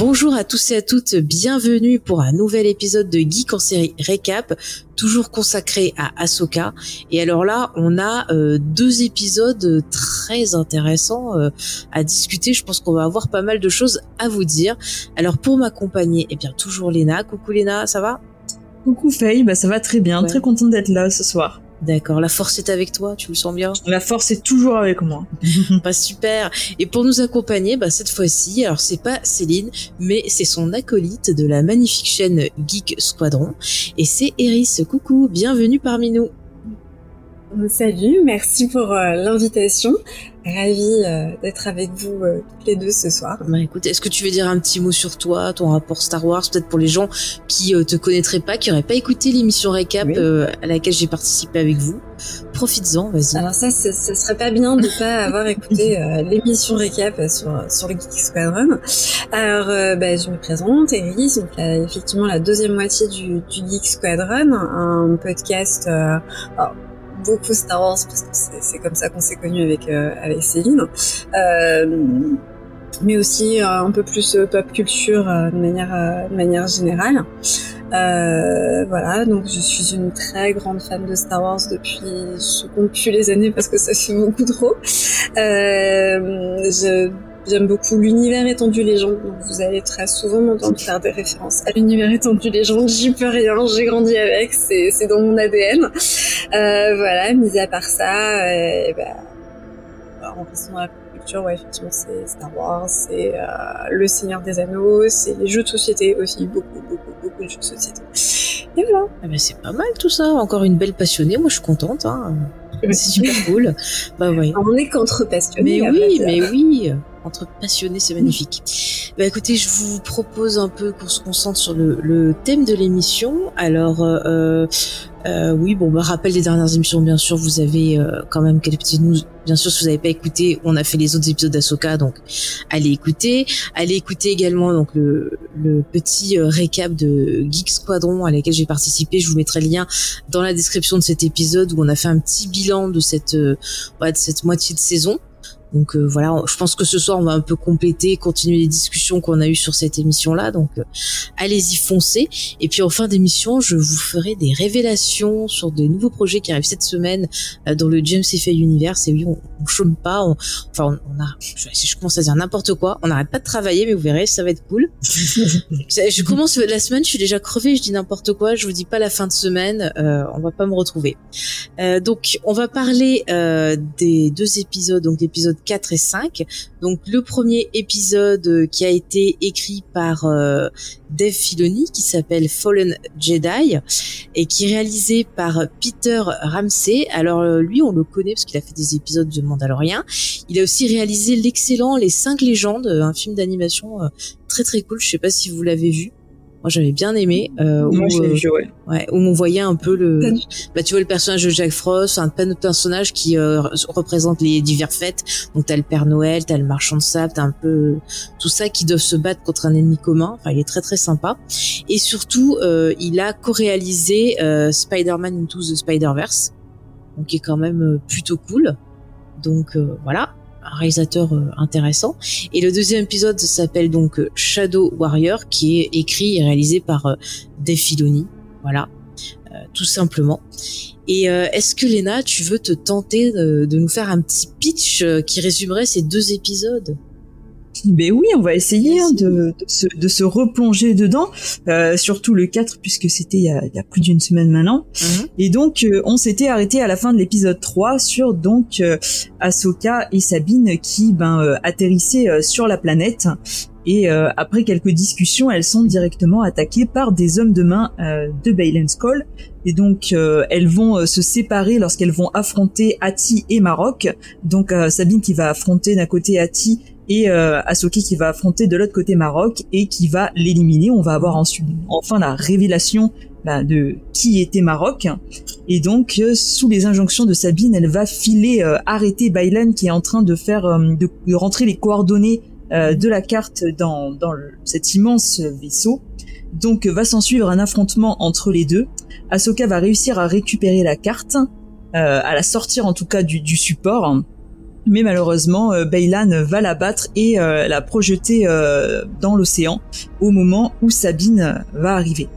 Bonjour à tous et à toutes, bienvenue pour un nouvel épisode de Geek en série récap, toujours consacré à Ahsoka. Et alors là, on a euh, deux épisodes très intéressants euh, à discuter. Je pense qu'on va avoir pas mal de choses à vous dire. Alors pour m'accompagner, eh bien toujours Léna. Coucou Léna, ça va? Coucou Faye, bah ça va très bien, Ouais. très contente d'être là ce soir. D'accord, la force est avec toi, tu le sens bien? La force est toujours avec moi. Pas super. Et pour nous accompagner, bah, cette fois-ci, alors c'est pas Céline, mais c'est son acolyte de la magnifique chaîne Geek Squadron. Et c'est Eris. Coucou, bienvenue parmi nous. Salut, merci pour euh, l'invitation. Ravie euh, d'être avec vous euh, toutes les deux ce soir. Bah écoute, est-ce que tu veux dire un petit mot sur toi, ton rapport Star Wars, peut-être pour les gens qui euh, te connaîtraient pas, qui auraient pas écouté l'émission récap Oui. euh, à laquelle j'ai participé avec vous? Profites-en, vas-y. Alors ça, ce ce serait pas bien de pas avoir écouté euh, l'émission récap sur sur le Geek Squadron. Alors, euh, bah, je me présente, Eris, donc effectivement la deuxième moitié du, du Geek Squadron, un podcast euh, alors, beaucoup Star Wars parce que c'est comme ça qu'on s'est connus avec euh, avec Céline. Euh, mais aussi euh, un peu plus pop culture de manière de manière générale. Euh, voilà, donc je suis une très grande fan de Star Wars depuis, je compte plus les années parce que ça fait beaucoup trop. Euh, J'aime beaucoup l'univers étendu légende, donc vous allez très souvent m'entendre faire des références à l'univers étendu légende. J'y peux rien, j'ai grandi avec, c'est dans mon ADN. Euh, voilà, mis à part ça, euh, bah, en restant dans la culture, ouais, effectivement, c'est Star Wars, c'est euh, Le Seigneur des Anneaux, c'est les jeux de société aussi, beaucoup, beaucoup, beaucoup de jeux de société. Et voilà. Ah bah, c'est pas mal tout ça, encore une belle passionnée, moi je suis contente. Hein. C'est super cool. Bah ouais. On est qu'entre passionnés. Mais oui, mais oui, entre passionnés, c'est magnifique. Bah écoutez, je vous propose un peu qu'on se concentre sur le, le thème de l'émission. Alors, euh, euh, oui, bon, bah rappel des dernières émissions, bien sûr, vous avez euh, quand même quelques petites news. Bien sûr, si vous n'avez pas écouté, on a fait les autres épisodes d'Asoka, donc allez écouter. Allez écouter également donc le, le petit euh, récap de Geek Squadron à laquelle j'ai participé. Je vous mettrai le lien dans la description de cet épisode où on a fait un petit bilan de cette, euh, de cette moitié de saison. Donc euh, voilà, je pense que ce soir on va un peu compléter, continuer les discussions qu'on a eues sur cette émission-là. Donc euh, allez-y foncez. Et puis en fin d'émission, je vous ferai des révélations sur des nouveaux projets qui arrivent cette semaine euh, dans le James F. Universe. Et oui, on, on chôme pas. on- enfin, on, on a. Je, je commence à dire n'importe quoi, on n'arrête pas de travailler, mais vous verrez, ça va être cool. je, je commence la semaine, je suis déjà crevée, je dis n'importe quoi. Je vous dis pas la fin de semaine, euh, on va pas me retrouver. Euh, donc, on va parler euh, des deux épisodes, donc l'épisode 4 et 5. Donc, le premier épisode euh, qui a été écrit par euh, Dave Filoni, qui s'appelle Fallen Jedi, et qui est réalisé par Peter Ramsey. Alors, euh, lui, on le connaît parce qu'il a fait des épisodes de Mandalorian. Il a aussi réalisé l'excellent Les Cinq Légendes, un film d'animation très très cool. Je sais pas si vous l'avez vu. Moi, j'avais bien aimé. Euh, Moi, où, euh, vu, ouais. Ouais, où on voyait un peu le, bah tu vois le personnage de Jack Frost, un plein de personnages qui euh, représentent les divers fêtes. Donc t'as le Père Noël, t'as le Marchand de Sable, t'as un peu tout ça qui doivent se battre contre un ennemi commun. Enfin, il est très très sympa. Et surtout, euh, il a co-réalisé euh, Spider-Man Into the Spider-Verse, donc qui est quand même euh, plutôt cool. Donc euh, voilà, un réalisateur euh, intéressant. Et le deuxième épisode s'appelle donc euh, Shadow Warrior, qui est écrit et réalisé par euh, Dave Filoni. Voilà, tout simplement. Et est-ce que Léna, tu veux te tenter de, nous faire un petit pitch qui résumerait ces deux épisodes? Ben oui, on va essayer hein, de, de, se, de se replonger dedans, euh, surtout le 4 puisque c'était il y a, il y a plus d'une semaine maintenant. Et donc euh, on s'était arrêté à la fin de l'épisode 3 sur donc euh, Ahsoka et Sabine qui ben euh, atterrissaient euh, sur la planète Et après quelques discussions, elles sont directement attaquées par des hommes de main de Baylan's Call. Et donc elles vont se séparer lorsqu'elles vont affronter Ati et Maroc. Donc Sabine qui va affronter d'un côté Ati et euh, qui va affronter de l'autre côté Maroc et qui va l'éliminer. On va avoir ensuite enfin la révélation bah, de qui était Maroc. Et donc, euh, sous les injonctions de Sabine, elle va filer euh, arrêter Bailan qui est en train de faire euh, de, rentrer les coordonnées de la carte dans, dans cet immense vaisseau. Donc, va s'en suivre un affrontement entre les deux. Ahsoka va réussir à récupérer la carte, à la sortir en tout cas du support mais malheureusement euh, Baylan va la battre et euh, la projeter euh, dans l'océan au moment où Sabine va arriver.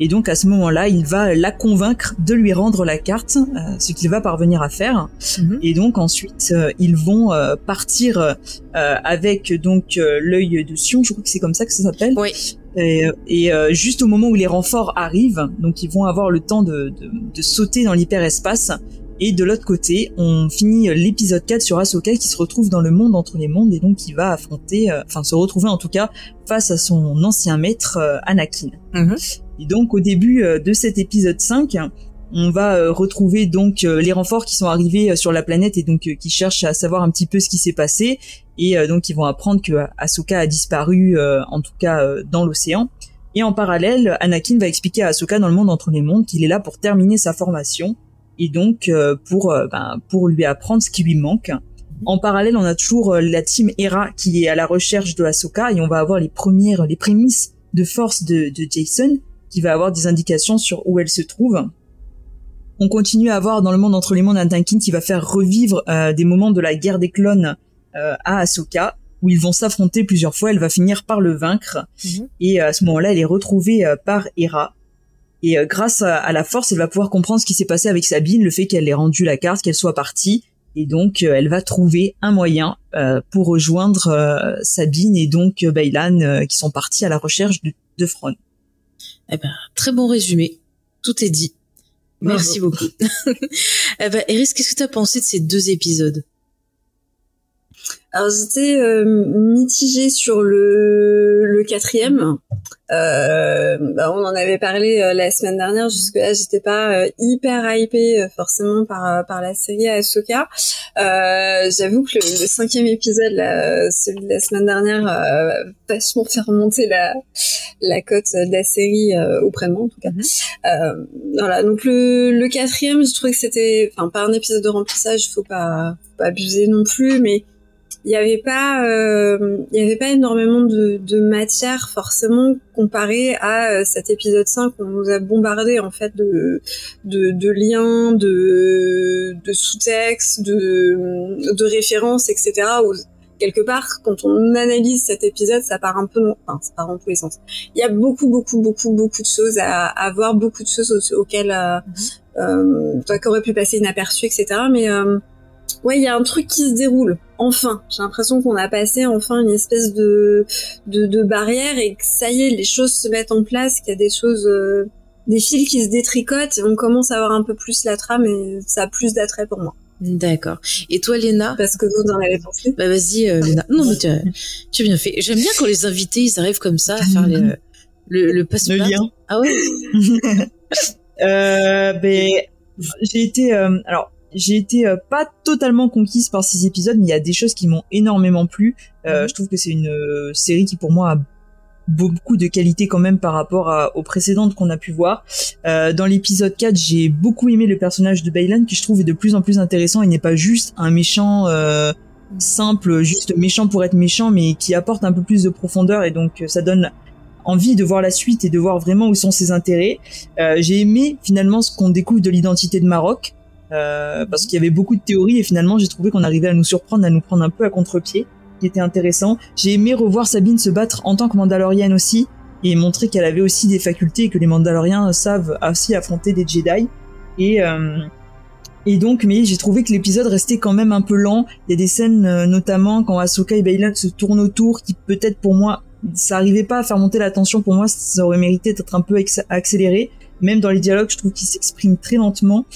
Et donc à ce moment-là, il va la convaincre de lui rendre la carte, ce qu'il va parvenir à faire. Mhm. Et donc ensuite, ils vont partir avec donc l'œil de Sion, je crois que c'est comme ça que ça s'appelle. Oui. Et, et juste au moment où les renforts arrivent, donc ils vont avoir le temps de, de, de sauter dans l'hyperespace et de l'autre côté, on finit l'épisode 4 sur Ahsoka qui se retrouve dans le monde entre les mondes et donc qui va affronter, euh, enfin se retrouver en tout cas face à son ancien maître euh, Anakin. Mhm. Et donc au début euh, de cet épisode 5, on va retrouver donc les renforts qui sont arrivés sur la planète et donc qui cherchent à savoir un petit peu ce qui s'est passé et donc ils vont apprendre que Ahsoka a disparu en tout cas dans l'océan. Et en parallèle, Anakin va expliquer à Ahsoka dans le monde entre les mondes qu'il est là pour terminer sa formation et donc euh, pour euh, ben, pour lui apprendre ce qui lui manque. En parallèle, on a toujours euh, la team Hera qui est à la recherche de Ahsoka et on va avoir les premières les prémices de force de, de Jason qui va avoir des indications sur où elle se trouve. On continue à avoir dans le monde entre les mondes Anakin qui va faire revivre des moments de la guerre des clones à Ahsoka où ils vont s'affronter plusieurs fois. Elle va finir par le vaincre mhm. et à ce moment-là, elle est retrouvée par Hera et euh, grâce à, la force, elle va pouvoir comprendre ce qui s'est passé avec Sabine, le fait qu'elle ait rendu la carte, qu'elle soit partie. Et donc, euh, elle va trouver un moyen euh, pour rejoindre Sabine et donc Baylan qui sont partis à la recherche de, de Fron. Eh ben, très bon résumé. Tout est dit. Merci beaucoup. eh ben, Eris, qu'est-ce que tu as pensé de ces deux épisodes? Alors j'étais euh, mitigée sur le, le quatrième. Euh, bah, on en avait parlé euh, la semaine dernière. Jusque là, j'étais pas euh, hyper hypée forcément par par la série Ahsoka. J'avoue que le, cinquième épisode, là, celui de la semaine dernière, euh, vachement fait remonter la la cote de la série auprès de moi en tout cas. Mhm. voilà. Donc le, le quatrième, je trouvais que c'était, enfin pas un épisode de remplissage, faut pas faut pas abuser non plus, mais il n'y avait pas euh, il y avait pas énormément de, de matière forcément comparé à euh, cet épisode 5 où on nous a bombardé en fait de de, de liens de de sous-textes de de références etc où, quelque part quand on analyse cet épisode ça part un peu enfin ça part en tous les sens il y a beaucoup beaucoup beaucoup beaucoup de choses à, à voir beaucoup de choses auxquelles euh, mm-hmm. euh, qui aurait pu passer inaperçu etc mais euh, ouais, il y a un truc qui se déroule. Enfin, j'ai l'impression qu'on a passé enfin une espèce de, de, de barrière et que ça y est, les choses se mettent en place, qu'il y a des choses, euh, des fils qui se détricotent et on commence à avoir un peu plus la trame et ça a plus d'attrait pour moi. D'accord. Et toi, Léna? Parce que vous en avez pensé Bah vas-y, euh, Léna. Non, mais tu as, tu as bien fait. J'aime bien quand les invités, ils arrivent comme ça à faire le, le passe Le lien. Ah ouais? Euh, ben, j'ai été... Euh, alors, j'ai été euh, pas totalement conquise par ces épisodes, mais il y a des choses qui m'ont énormément plu. Euh, mhm. Je trouve que c'est une euh, série qui pour moi a beaucoup de qualité quand même par rapport aux précédentes qu'on a pu voir. dans l'épisode 4, j'ai beaucoup aimé le personnage de Baylan qui je trouve est de plus en plus intéressant et n'est pas juste un méchant simple, juste méchant pour être méchant, mais qui apporte un peu plus de profondeur et donc ça donne envie de voir la suite et de voir vraiment où sont ses intérêts. j'ai aimé finalement ce qu'on découvre de l'identité de Maroc. Euh, parce qu'il y avait beaucoup de théories et finalement j'ai trouvé qu'on arrivait à nous surprendre, à nous prendre un peu à contre-pied, qui était intéressant. J'ai aimé revoir Sabine se battre en tant que Mandalorienne aussi et montrer qu'elle avait aussi des facultés et que les Mandaloriens savent aussi affronter des Jedi. Et euh, et donc, mais j'ai trouvé que l'épisode restait quand même un peu lent. Il y a des scènes, euh, notamment quand Ahsoka et Baylan se tournent autour, qui peut-être pour moi, ça arrivait pas à faire monter la tension. Pour moi, ça aurait mérité d'être un peu accéléré. Même dans les dialogues, je trouve qu'ils s'expriment très lentement.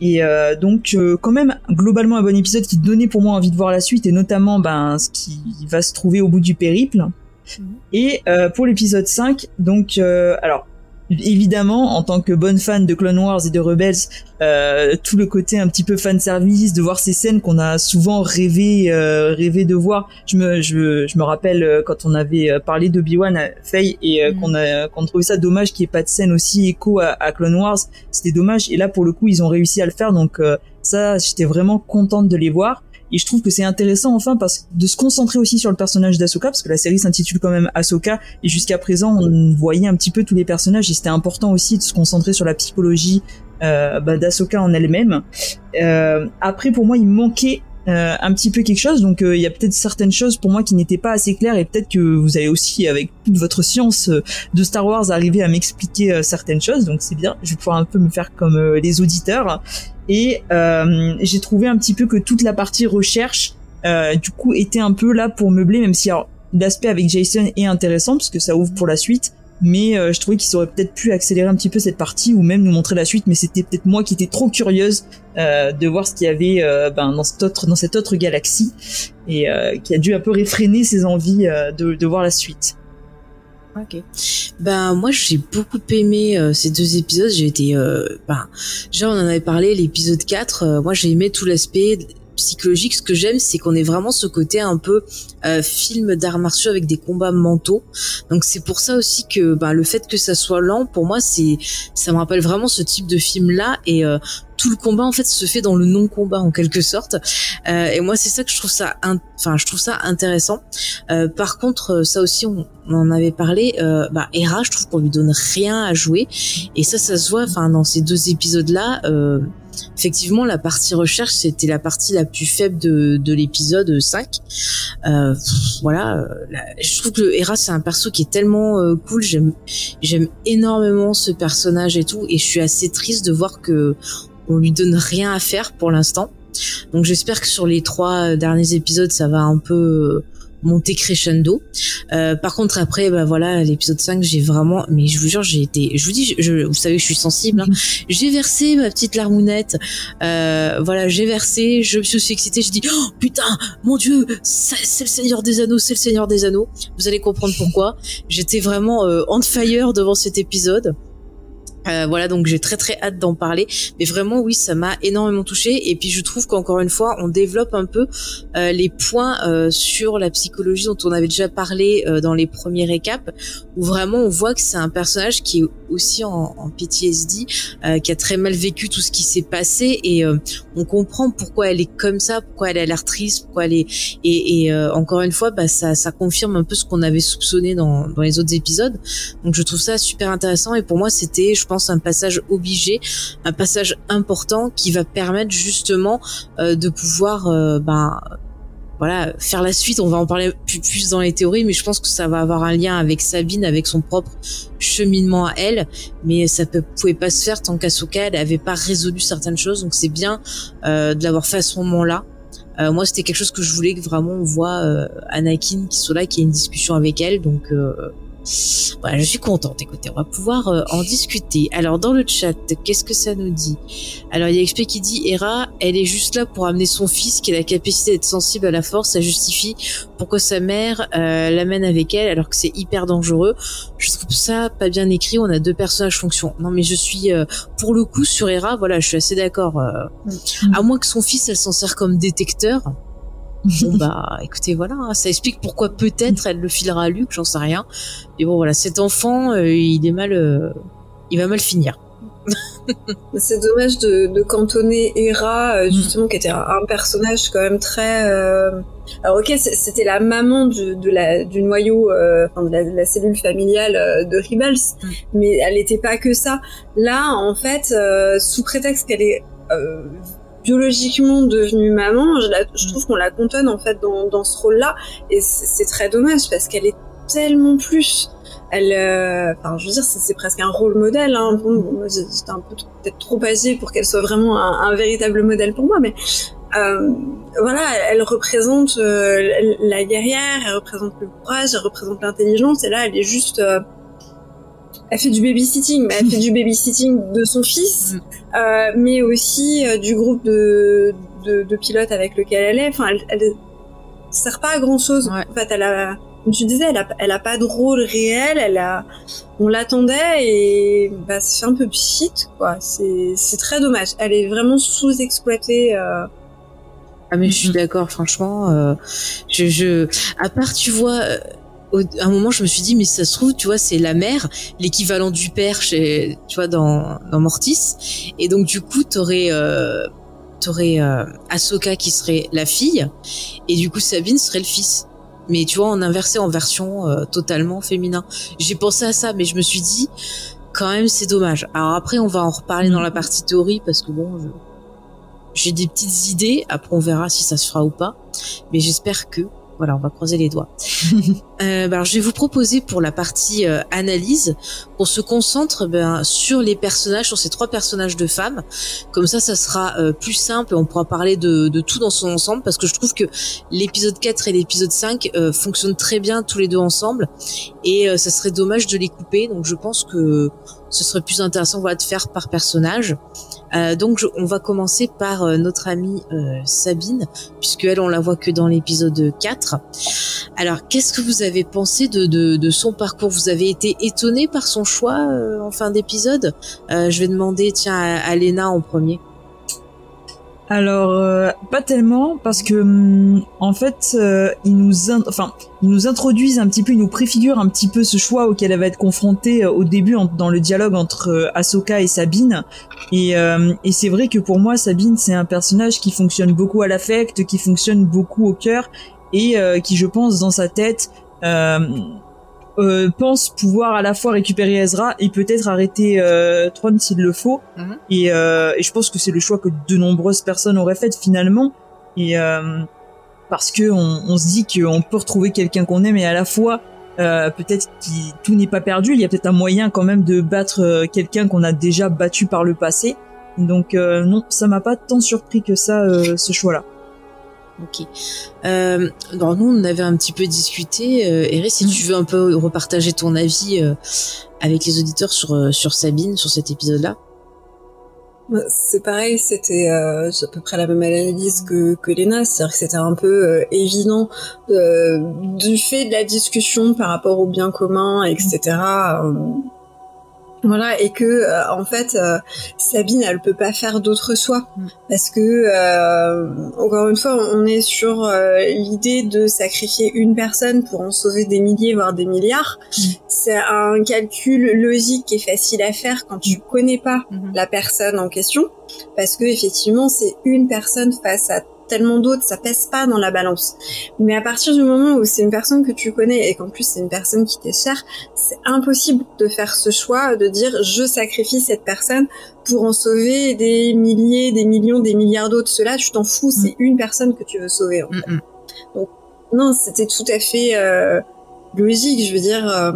Et euh, donc euh, quand même globalement un bon épisode qui donnait pour moi envie de voir la suite et notamment ben ce qui va se trouver au bout du périple. Mhm. Et pour l'épisode 5, donc alors évidemment, en tant que bonne fan de Clone Wars et de Rebels, euh, tout le côté un petit peu fan service, de voir ces scènes qu'on a souvent rêvé, euh, rêvé de voir. Je me, je, je me rappelle euh, quand on avait euh, parlé d'Obi-Wan à Faye et mm. qu'on a, qu'on trouvait ça dommage qu'il n'y ait pas de scène aussi écho à, à Clone Wars. C'était dommage. Et là, pour le coup, ils ont réussi à le faire. Donc ça, j'étais vraiment contente de les voir. Et je trouve que c'est intéressant enfin parce de se concentrer aussi sur le personnage d'Asoka parce que la série s'intitule quand même Asoka et jusqu'à présent on voyait un petit peu tous les personnages et c'était important aussi de se concentrer sur la psychologie euh, bah, d'Asoka en elle-même. Euh, après pour moi il manquait euh, un petit peu quelque chose. Donc euh, il y a peut-être certaines choses pour moi qui n'étaient pas assez claires et peut-être que vous allez aussi avec toute votre science euh, de Star Wars arriver à m'expliquer certaines choses. Donc c'est bien, je vais pouvoir un peu me faire comme les auditeurs. Et j'ai trouvé un petit peu que toute la partie recherche du coup était un peu là pour meubler, même si l'aspect avec Jason est intéressant parce que ça ouvre pour la suite mais euh, je trouvais qu'ils auraient peut-être pu accélérer un petit peu cette partie ou même nous montrer la suite mais c'était peut-être moi qui étais trop curieuse euh, de voir ce qu'il y avait euh, ben, dans cette autre dans cette autre galaxie et qui a dû un peu réfréner ses envies de, de voir la suite. Ok. Ben moi j'ai beaucoup aimé ces deux épisodes. J'ai été, ben déjà on en avait parlé l'épisode 4. moi j'ai aimé tout l'aspect psychologique. Ce que j'aime, c'est qu'on ait vraiment ce côté un peu euh, film d'arts martiaux avec des combats mentaux. Donc c'est pour ça aussi que bah, le fait que ça soit lent, pour moi, c'est ça me rappelle vraiment ce type de film là et euh, tout le combat en fait se fait dans le non combat en quelque sorte euh, et moi c'est ça que je trouve ça enfin je trouve ça intéressant euh, par contre ça aussi on, en avait parlé euh, bah Hera je trouve qu'on lui donne rien à jouer et ça ça se voit enfin dans ces deux épisodes là euh, effectivement, la partie recherche, c'était la partie la plus faible de, de l'épisode 5. Euh, voilà, euh, je trouve que le Hera, c'est un perso qui est tellement euh, cool. J'aime, j'aime énormément ce personnage et tout, et je suis assez triste de voir que on lui donne rien à faire pour l'instant. Donc j'espère que sur les trois derniers épisodes, ça va un peu monter crescendo. Euh, par contre après bah voilà l'épisode 5 j'ai vraiment mais je vous jure j'ai été je vous dis je, vous savez je suis sensible hein. j'ai versé ma petite larmounette. Euh, voilà j'ai versé je me suis aussi excitée je dis oh putain mon dieu c'est le Seigneur des Anneaux c'est le Seigneur des Anneaux. Vous allez comprendre pourquoi. J'étais vraiment euh, on fire devant cet épisode euh, voilà, donc j'ai très très hâte d'en parler. Mais vraiment, oui, ça m'a énormément touché. Et puis je trouve qu'encore une fois, on développe un peu euh, les points euh, sur la psychologie dont on avait déjà parlé dans les premiers récaps, où vraiment on voit que c'est un personnage qui est aussi en, en PTSD, qui a très mal vécu tout ce qui s'est passé, et on comprend pourquoi elle est comme ça, pourquoi elle a l'air triste, pourquoi elle est. Et, et encore une fois, bah, ça, ça confirme un peu ce qu'on avait soupçonné dans, dans les autres épisodes. Donc je trouve ça super intéressant. Et pour moi, c'était, je pense un passage obligé, un passage important qui va permettre justement euh, de pouvoir euh, ben, voilà, faire la suite. On va en parler plus, dans les théories, mais je pense que ça va avoir un lien avec Sabine, avec son propre cheminement à elle. Mais ça ne pouvait pas se faire tant qu'Asuka elle avait pas résolu certaines choses. Donc c'est bien euh, de l'avoir fait à ce moment-là. moi, c'était quelque chose que je voulais que vraiment on voit Anakin qui soit là, qui ait une discussion avec elle. Donc voilà, je suis contente. Écoutez, on va pouvoir euh, en discuter. Alors, dans le chat, qu'est-ce que ça nous dit? Alors, il y a XP qui dit Hera, elle est juste là pour amener son fils qui a la capacité d'être sensible à la force. Ça justifie pourquoi sa mère euh, l'amène avec elle alors que c'est hyper dangereux. Je trouve ça pas bien écrit. On a deux personnages fonction. Non, mais je suis euh, pour le coup sur Hera. Voilà, je suis assez d'accord. Mm. À moins que son fils, elle s'en sert comme détecteur. Bon bah écoutez voilà, hein, ça explique pourquoi peut-être elle le filera à Luc, j'en sais rien. Mais bon voilà, cet enfant, euh, il est mal, euh, il va mal finir. c'est dommage de, de, cantonner Hera, euh, mm. justement, qui était un, personnage quand même très. Alors ok, c'était la maman du, de la, du noyau, de, la, cellule familiale de Rebels, mm. mais elle n'était pas que ça. Là, en fait, sous prétexte qu'elle est biologiquement devenue maman, je, je trouve qu'on la contonne en fait dans, dans ce rôle-là, et c'est très dommage parce qu'elle est tellement plus. Elle, euh, enfin, je veux dire, c'est presque un rôle modèle. Hein. Bon, j'étais un peu peut-être trop âgée pour qu'elle soit vraiment un, un, véritable modèle pour moi, mais euh, voilà, elle, représente euh, la guerrière, elle représente le courage, elle représente l'intelligence, et là, elle est juste euh, elle fait du babysitting, mais elle fait du babysitting de son fils, mm. euh, mais aussi euh, du groupe de, de, de, pilotes avec lequel elle est. Enfin, elle, elle sert pas à grand chose. En fait, elle a, comme tu disais, elle a, elle a pas de rôle réel, elle a, on l'attendait et bah c'est un peu shit quoi. C'est c'est très dommage. Elle est vraiment sous-exploitée. Euh... Ah mais je suis d'accord, franchement. Euh, je, je, à part tu vois. À un moment, je me suis dit, mais ça se trouve, tu vois, c'est la mère, l'équivalent du père chez, tu vois, dans, dans Mortis. Et donc, du coup, t'aurais, euh, t'aurais euh, Ahsoka qui serait la fille, et du coup, Sabine serait le fils mais tu vois en inversé en version euh, totalement féminin. J'ai pensé à ça, mais je me suis dit quand même c'est dommage. Alors après on va en reparler dans la mm. partie théorie parce que bon, j'ai des petites idées. Après on verra si ça se fera ou pas, mais j'espère que voilà, on va croiser les doigts. euh, ben, alors, je vais vous proposer pour la partie euh, analyse, qu'on se concentre ben, sur les personnages, sur ces trois personnages de femmes. Comme ça, ça sera euh, plus simple et on pourra parler de, de, tout dans son ensemble parce que je trouve que l'épisode 4 et l'épisode 5 euh, fonctionnent très bien tous les deux ensemble et ça serait dommage de les couper. Donc, je pense que ce serait plus intéressant voilà, de faire par personnage. Euh, donc on va commencer par euh, notre amie euh, Sabine, puisque elle on la voit que dans l'épisode 4. Alors qu'est-ce que vous avez pensé de, son parcours? Vous avez été étonné par son choix en fin d'épisode? Je vais demander tiens à, à Léna en premier. Alors euh, pas tellement parce que hum, en fait euh, ils nous enfin ils nous introduisent un petit peu ils nous préfigurent un petit peu ce choix auquel elle va être confrontée euh, au début dans le dialogue entre Ahsoka et Sabine. Et, et c'est vrai que pour moi Sabine c'est un personnage qui fonctionne beaucoup à l'affect qui fonctionne beaucoup au cœur et qui je pense dans sa tête euh, pense pouvoir à la fois récupérer Ezra et peut-être arrêter euh, Tron s'il le faut. Mhm. Et, euh, et, je pense que c'est le choix que de nombreuses personnes auraient fait finalement. Et euh, parce que on, on se dit qu'on peut retrouver quelqu'un qu'on aime et à la fois euh, peut-être que tout n'est pas perdu. Il y a peut-être un moyen quand même de battre quelqu'un qu'on a déjà battu par le passé. Donc non, ça m'a pas tant surpris que ça ce choix-là. Ok. Euh, nous, on avait un petit peu discuté. Euh, Eric, si tu veux un peu repartager ton avis euh, avec les auditeurs sur, euh, sur Sabine, sur cet épisode-là. Bah, c'est pareil, c'était à peu près la même analyse que, que Lena, c'est-à-dire que c'était un peu évident du fait de la discussion par rapport au bien commun, etc. Voilà, et que euh, en fait euh, Sabine elle peut pas faire d'autre choix mm. parce que euh, encore une fois on est sur l'idée de sacrifier une personne pour en sauver des milliers voire des milliards. Mm. C'est un calcul logique et facile à faire quand tu connais pas mm-hmm. la personne en question parce que effectivement c'est une personne face à tellement d'autres, ça pèse pas dans la balance. Mais à partir du moment où c'est une personne que tu connais et qu'en plus c'est une personne qui t'est chère, c'est impossible de faire ce choix de dire je sacrifie cette personne pour en sauver des milliers, des millions, des milliards d'autres. Cela, tu t'en fous, c'est mm. une personne que tu veux sauver. En fait. Donc non, c'était tout à fait euh, logique. Je veux dire. Euh,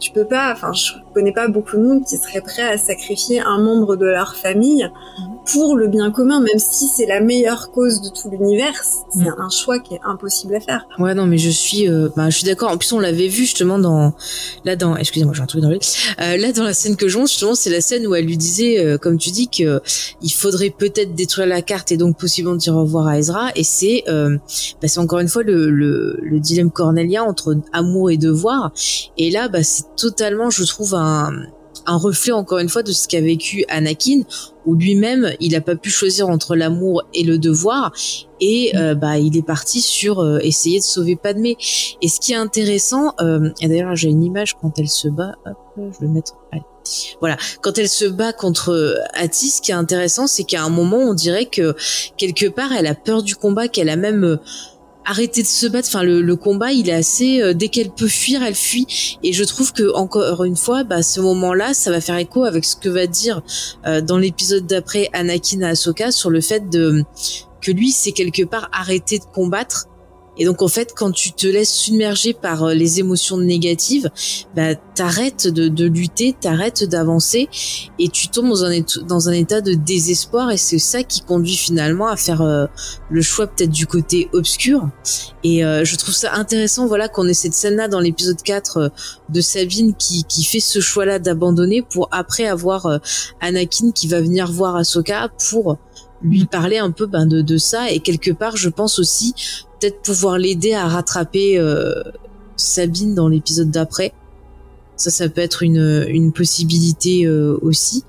tu, peux pas, enfin, je connais pas beaucoup de monde qui serait prêt à sacrifier un membre de leur famille mm pour le bien commun, même si c'est la meilleure cause de tout l'univers, c'est mm. un choix qui est impossible à faire. Ouais, non, mais je suis, euh, bah, je suis d'accord. En plus, on l'avait vu justement dans, là dans, excusez-moi, j'ai un truc dans le, euh, là dans la scène que je justement, c'est la scène où elle lui disait, euh, comme tu dis, que il faudrait peut-être détruire la carte et donc possiblement dire au revoir à Ezra. Et c'est, euh, bah, c'est encore une fois le, le, le dilemme cornélien entre amour et devoir. Et là, bah, c'est totalement, je trouve, un un reflet encore une fois de ce qu'a vécu Anakin où lui-même il n'a pas pu choisir entre l'amour et le devoir et euh, bah il est parti sur euh, essayer de sauver Padmé. Et ce qui est intéressant euh, et d'ailleurs j'ai une image quand elle se bat hop, je vais mettre voilà, quand elle se bat contre Atis, ce qui est intéressant, c'est qu'à un moment, on dirait que quelque part, elle a peur du combat, qu'elle a même arrêter de se battre. Enfin, le, combat, il est assez. Euh, dès qu'elle peut fuir, elle fuit. Et je trouve que encore une fois, bah, ce moment-là, ça va faire écho avec ce que va dire euh, dans l'épisode d'après Anakin à Ahsoka sur le fait de que lui, c'est quelque part arrêter de combattre et donc en fait, quand tu te laisses submerger par euh, les émotions négatives, bah t'arrêtes de, de lutter, t'arrêtes d'avancer et tu tombes dans un, dans un état de désespoir et c'est ça qui conduit finalement à faire euh, le choix peut-être du côté obscur. Et euh, je trouve ça intéressant, voilà, qu'on ait cette scène-là dans l'épisode 4 de Sabine qui, qui fait ce choix-là d'abandonner pour après avoir Anakin qui va venir voir Ahsoka pour lui parler un peu ben, de, de ça et quelque part je pense aussi peut-être pouvoir l'aider à rattraper euh, Sabine dans l'épisode d'après. Ça, ça peut être une, une possibilité euh, aussi.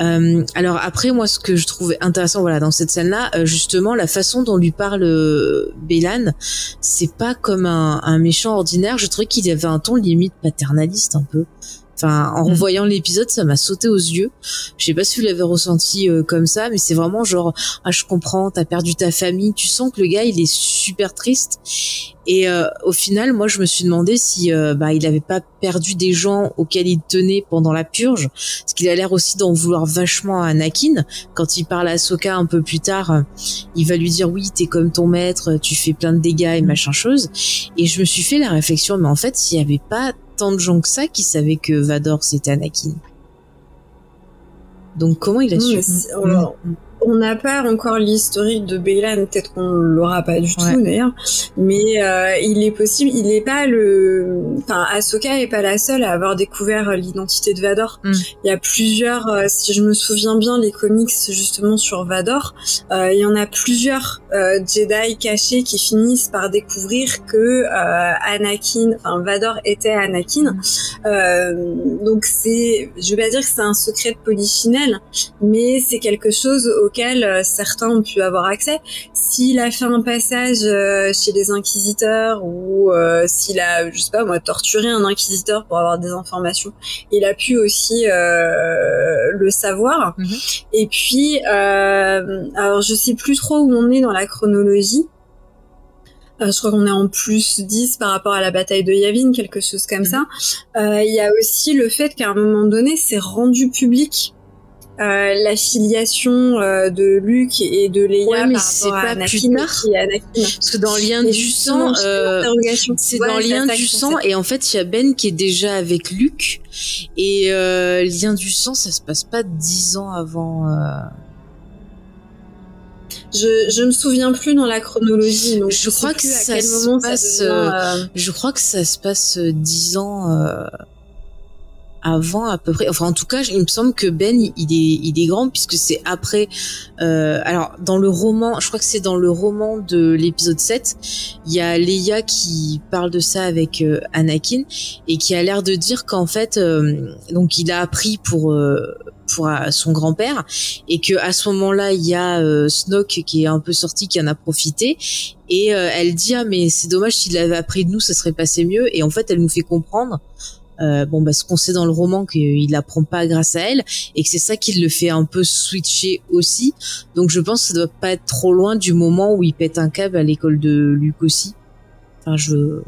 Euh, alors après, moi, ce que je trouvais intéressant, voilà, dans cette scène-là, euh, justement, la façon dont lui parle euh, Bélan, c'est pas comme un, un, méchant ordinaire. Je trouvais qu'il avait un ton limite paternaliste un peu. Enfin, en mhm. revoyant l'épisode, ça m'a sauté aux yeux. Je sais pas si vous l'avez ressenti euh, comme ça, mais c'est vraiment genre ah je comprends, t'as perdu ta famille. Tu sens que le gars il est super triste. Et euh, au final, moi je me suis demandé si euh, bah il avait pas perdu des gens auxquels il tenait pendant la purge, parce qu'il a l'air aussi d'en vouloir vachement à Anakin. Quand il parle à Soka un peu plus tard, il va lui dire oui t'es comme ton maître, tu fais plein de dégâts et mhm. machin chose. Et je me suis fait la réflexion, mais en fait s'il y avait pas tant de gens que ça qui savaient que Vador c'était Anakin. Donc comment il a su on n'a pas encore l'historique de Beylan, peut-être qu'on l'aura pas du tout d'ailleurs, mais euh, il est possible, il n'est pas le, enfin Ahsoka est pas la seule à avoir découvert l'identité de Vador. Mm. Il y a plusieurs, euh, si je me souviens bien, les comics justement sur Vador, euh, il y en a plusieurs Jedi cachés qui finissent par découvrir que Anakin, enfin Vador était Anakin. donc c'est, je vais pas dire que c'est un secret de polichinelle, mais c'est quelque chose au euh, certains ont pu avoir accès. S'il a fait un passage euh, chez les inquisiteurs ou euh, s'il a, je sais pas moi, torturé un inquisiteur pour avoir des informations, il a pu aussi le savoir. Mhm. Et puis, alors je sais plus trop où on est dans la chronologie. je crois qu'on est en plus 10 par rapport à la bataille de Yavin, quelque chose comme mhm. ça. Il y a aussi le fait qu'à un moment donné, c'est rendu public euh, la filiation euh, de Luke et de Leia ouais, mais c'est pas Anakin, plus tard. parce que dans lien du sang euh, c'est dans lien du sang et en fait il y a Ben qui est déjà avec Luke et euh, lien du sang ça se passe pas dix ans avant je, je me souviens plus dans la chronologie donc je, crois que ça se passe je crois que ça se passe dix ans avant à peu près. Enfin, en tout cas, il me semble que Ben, il est, il est grand puisque c'est après. Euh, alors, dans le roman, je crois que c'est dans le roman de l'épisode 7, il y a Leia qui parle de ça avec euh, Anakin et qui a l'air de dire qu'en fait, euh, donc il a appris pour euh, pour son grand-père et que à ce moment-là il y a euh, Snoke qui est un peu sorti qui en a profité et elle dit ah mais c'est dommage s'il avait appris de nous ça serait passé mieux et en fait elle nous fait comprendre euh, bon bah ce qu'on sait dans le roman qu'il apprend pas grâce à elle et que c'est ça qui le fait un peu switcher aussi donc je pense que ça doit pas être trop loin du moment où il pète un câble à l'école de Luc aussi enfin je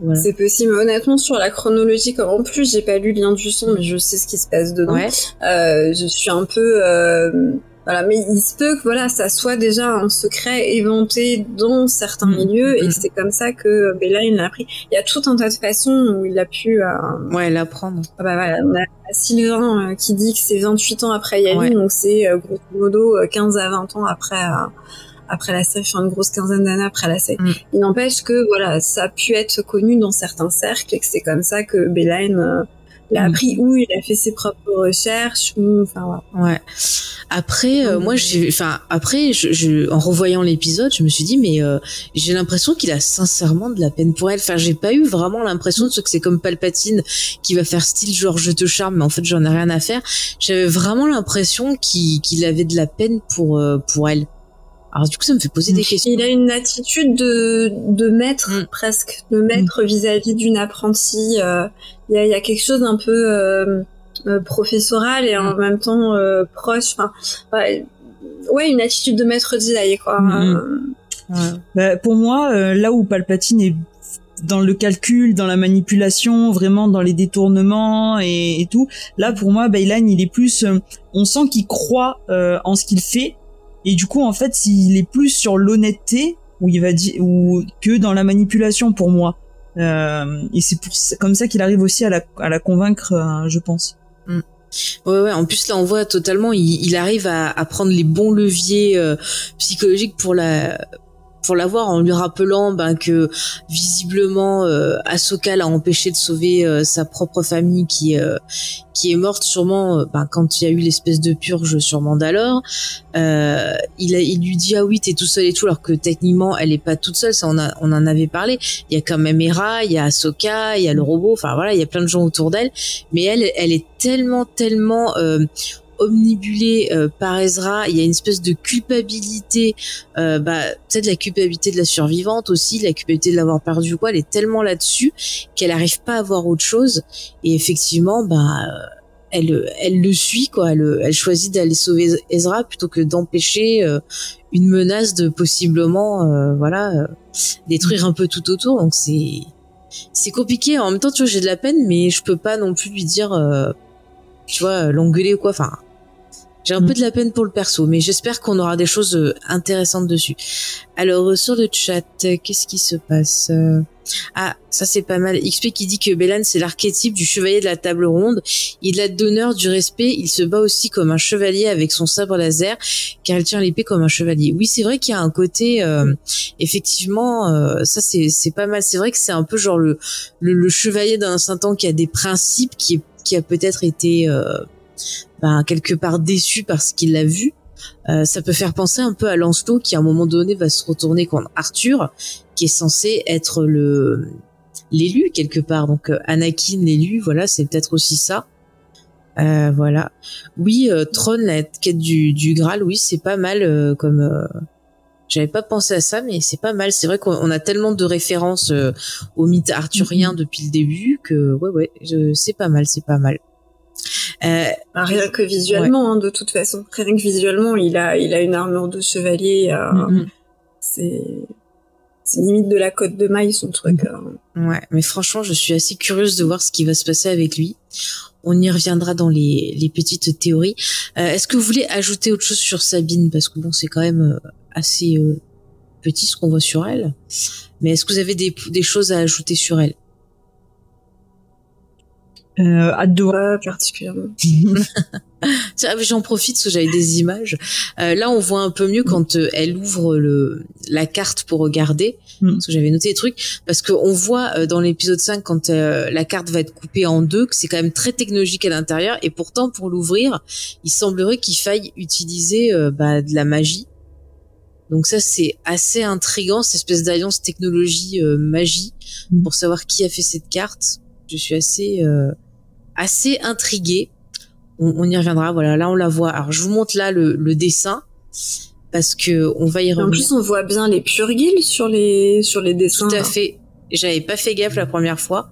voilà. C'est possible. Honnêtement, sur la chronologie, comme en plus j'ai pas lu Lien du son, mais je sais ce qui se passe dedans. Euh, je suis un peu euh, voilà, mais il se peut que voilà, ça soit déjà un secret éventé dans certains mm. milieux, et mm. c'est comme ça que Bella il l'a appris. Il y a tout un tas de façons où il a pu. Euh... Ouais, l'apprendre. Ah bah voilà, on a Sylvain euh, qui dit que c'est 28 ans après Yavin, donc c'est euh, grosso modo 15 à 20 ans après. Euh, après la série, enfin une grosse quinzaine d'années après la série. Mm. Il n'empêche que voilà, ça a pu être connu dans certains cercles et que c'est comme ça que Belaine il a mm. appris où, il a fait ses propres recherches, ou, enfin ouais. ouais. Après, euh, moi, j'ai, enfin après, je, je, en revoyant l'épisode, je me suis dit, mais euh, j'ai l'impression qu'il a sincèrement de la peine pour elle. Enfin, j'ai pas eu vraiment l'impression de ce que c'est comme Palpatine qui va faire style genre je te charme, mais en fait j'en ai rien à faire. J'avais vraiment l'impression qu'il, qu'il avait de la peine pour euh, pour elle. Alors du coup, ça me fait poser des questions. Il a une attitude de, de maître mm. presque, de maître mm. vis-à-vis d'une apprentie. Euh, il y, a, y, a, quelque chose d'un peu euh, euh, professoral et en mm. même temps proche. Enfin, ouais, une attitude de maître Jedi quoi. Ouais. Bah, pour moi, là où Palpatine est dans le calcul, dans la manipulation, vraiment dans les détournements et, et tout. Là, pour moi, Baylan, il est plus. on sent qu'il croit en ce qu'il fait et du coup, en fait, s'il est plus sur l'honnêteté, où il va dire, ou que dans la manipulation pour moi. Euh, et c'est pour comme ça qu'il arrive aussi à la, à la convaincre, euh, je pense. Mm. Ouais, ouais. En plus, là, on voit totalement, il, il arrive à, à, prendre les bons leviers euh, psychologiques pour la pour l'avoir en lui rappelant ben, que visiblement euh, Ahsoka l'a empêché de sauver euh, sa propre famille qui euh, qui est morte sûrement ben, quand il y a eu l'espèce de purge sur Mandalore. Euh, il, il lui dit ah oui t'es tout seul et tout alors que techniquement elle est pas toute seule ça on, a, on en avait parlé. Il y a quand même Hera, il y a Ahsoka, il y a le robot, enfin voilà il y a plein de gens autour d'elle mais elle elle est tellement tellement omnibulé euh, par Ezra, il y a une espèce de culpabilité, euh, bah, peut-être la culpabilité de la survivante aussi, la culpabilité de l'avoir perdu quoi, elle est tellement là-dessus qu'elle arrive pas à voir autre chose. Et effectivement, bah, euh, elle, elle le suit quoi, elle, elle choisit d'aller sauver Ezra plutôt que d'empêcher euh, une menace de possiblement, voilà, détruire un peu tout autour. Donc c'est c'est compliqué. En même temps, tu vois, j'ai de la peine, mais je peux pas non plus lui dire, tu vois, l'engueuler ou quoi. Enfin, j'ai un peu de la peine pour le perso, mais j'espère qu'on aura des choses euh, intéressantes dessus. Alors euh, sur le chat, euh, qu'est-ce qui se passe Ah, ça c'est pas mal. XP qui dit que Bélan c'est l'archétype du chevalier de la table ronde. Il a d'honneur, du respect. Il se bat aussi comme un chevalier avec son sabre laser, car il tient l'épée comme un chevalier. Oui, c'est vrai qu'il y a un côté, effectivement, ça c'est c'est pas mal. C'est vrai que c'est un peu genre le le, chevalier d'un saint temps qui a des principes, qui qui a peut-être été ben, quelque part déçu parce qu'il l'a vu. Euh, ça peut faire penser un peu à Lancelot qui à un moment donné va se retourner contre Arthur, qui est censé être le l'élu quelque part. Donc euh, Anakin l'élu, voilà, c'est peut-être aussi ça. Euh, voilà. Oui, euh, Tron, la quête du, du Graal, oui, c'est pas mal euh, comme. J'avais pas pensé à ça, mais c'est pas mal. C'est vrai qu'on a tellement de références au mythe arthurien mm-hmm. depuis le début que ouais, ouais, c'est pas mal, c'est pas mal. Euh, rien que visuellement, hein, de toute façon. Rien que visuellement, il a, il a une armure de chevalier. Euh, mm-hmm. C'est c'est limite de la côte de maille son truc. Hein. Ouais, mais franchement, je suis assez curieuse de voir ce qui va se passer avec lui. On y reviendra dans les, les petites théories. Euh, Est-ce que vous voulez ajouter autre chose sur Sabine? Parce que bon, c'est quand même euh, assez euh, petit ce qu'on voit sur elle. Mais est-ce que vous avez des, des choses à ajouter sur elle? Euh, voir particulièrement. J'en profite parce que j'avais des images. Euh, là, on voit un peu mieux quand euh, elle ouvre le la carte pour regarder. Mm. Parce que j'avais noté des trucs. Parce qu'on voit euh, dans l'épisode 5 quand euh, la carte va être coupée en deux que c'est quand même très technologique à l'intérieur. Et pourtant, pour l'ouvrir, il semblerait qu'il faille utiliser bah, de la magie. Donc ça, c'est assez intrigant, cette espèce d'alliance technologie magie mm. pour savoir qui a fait cette carte. Je suis assez assez intrigué. On, y reviendra. Voilà, là on la voit. Alors je vous montre là le, dessin parce que on va y revenir. En plus, on voit bien les purgils sur les sur les dessins. Tout à fait. J'avais pas fait gaffe la première fois.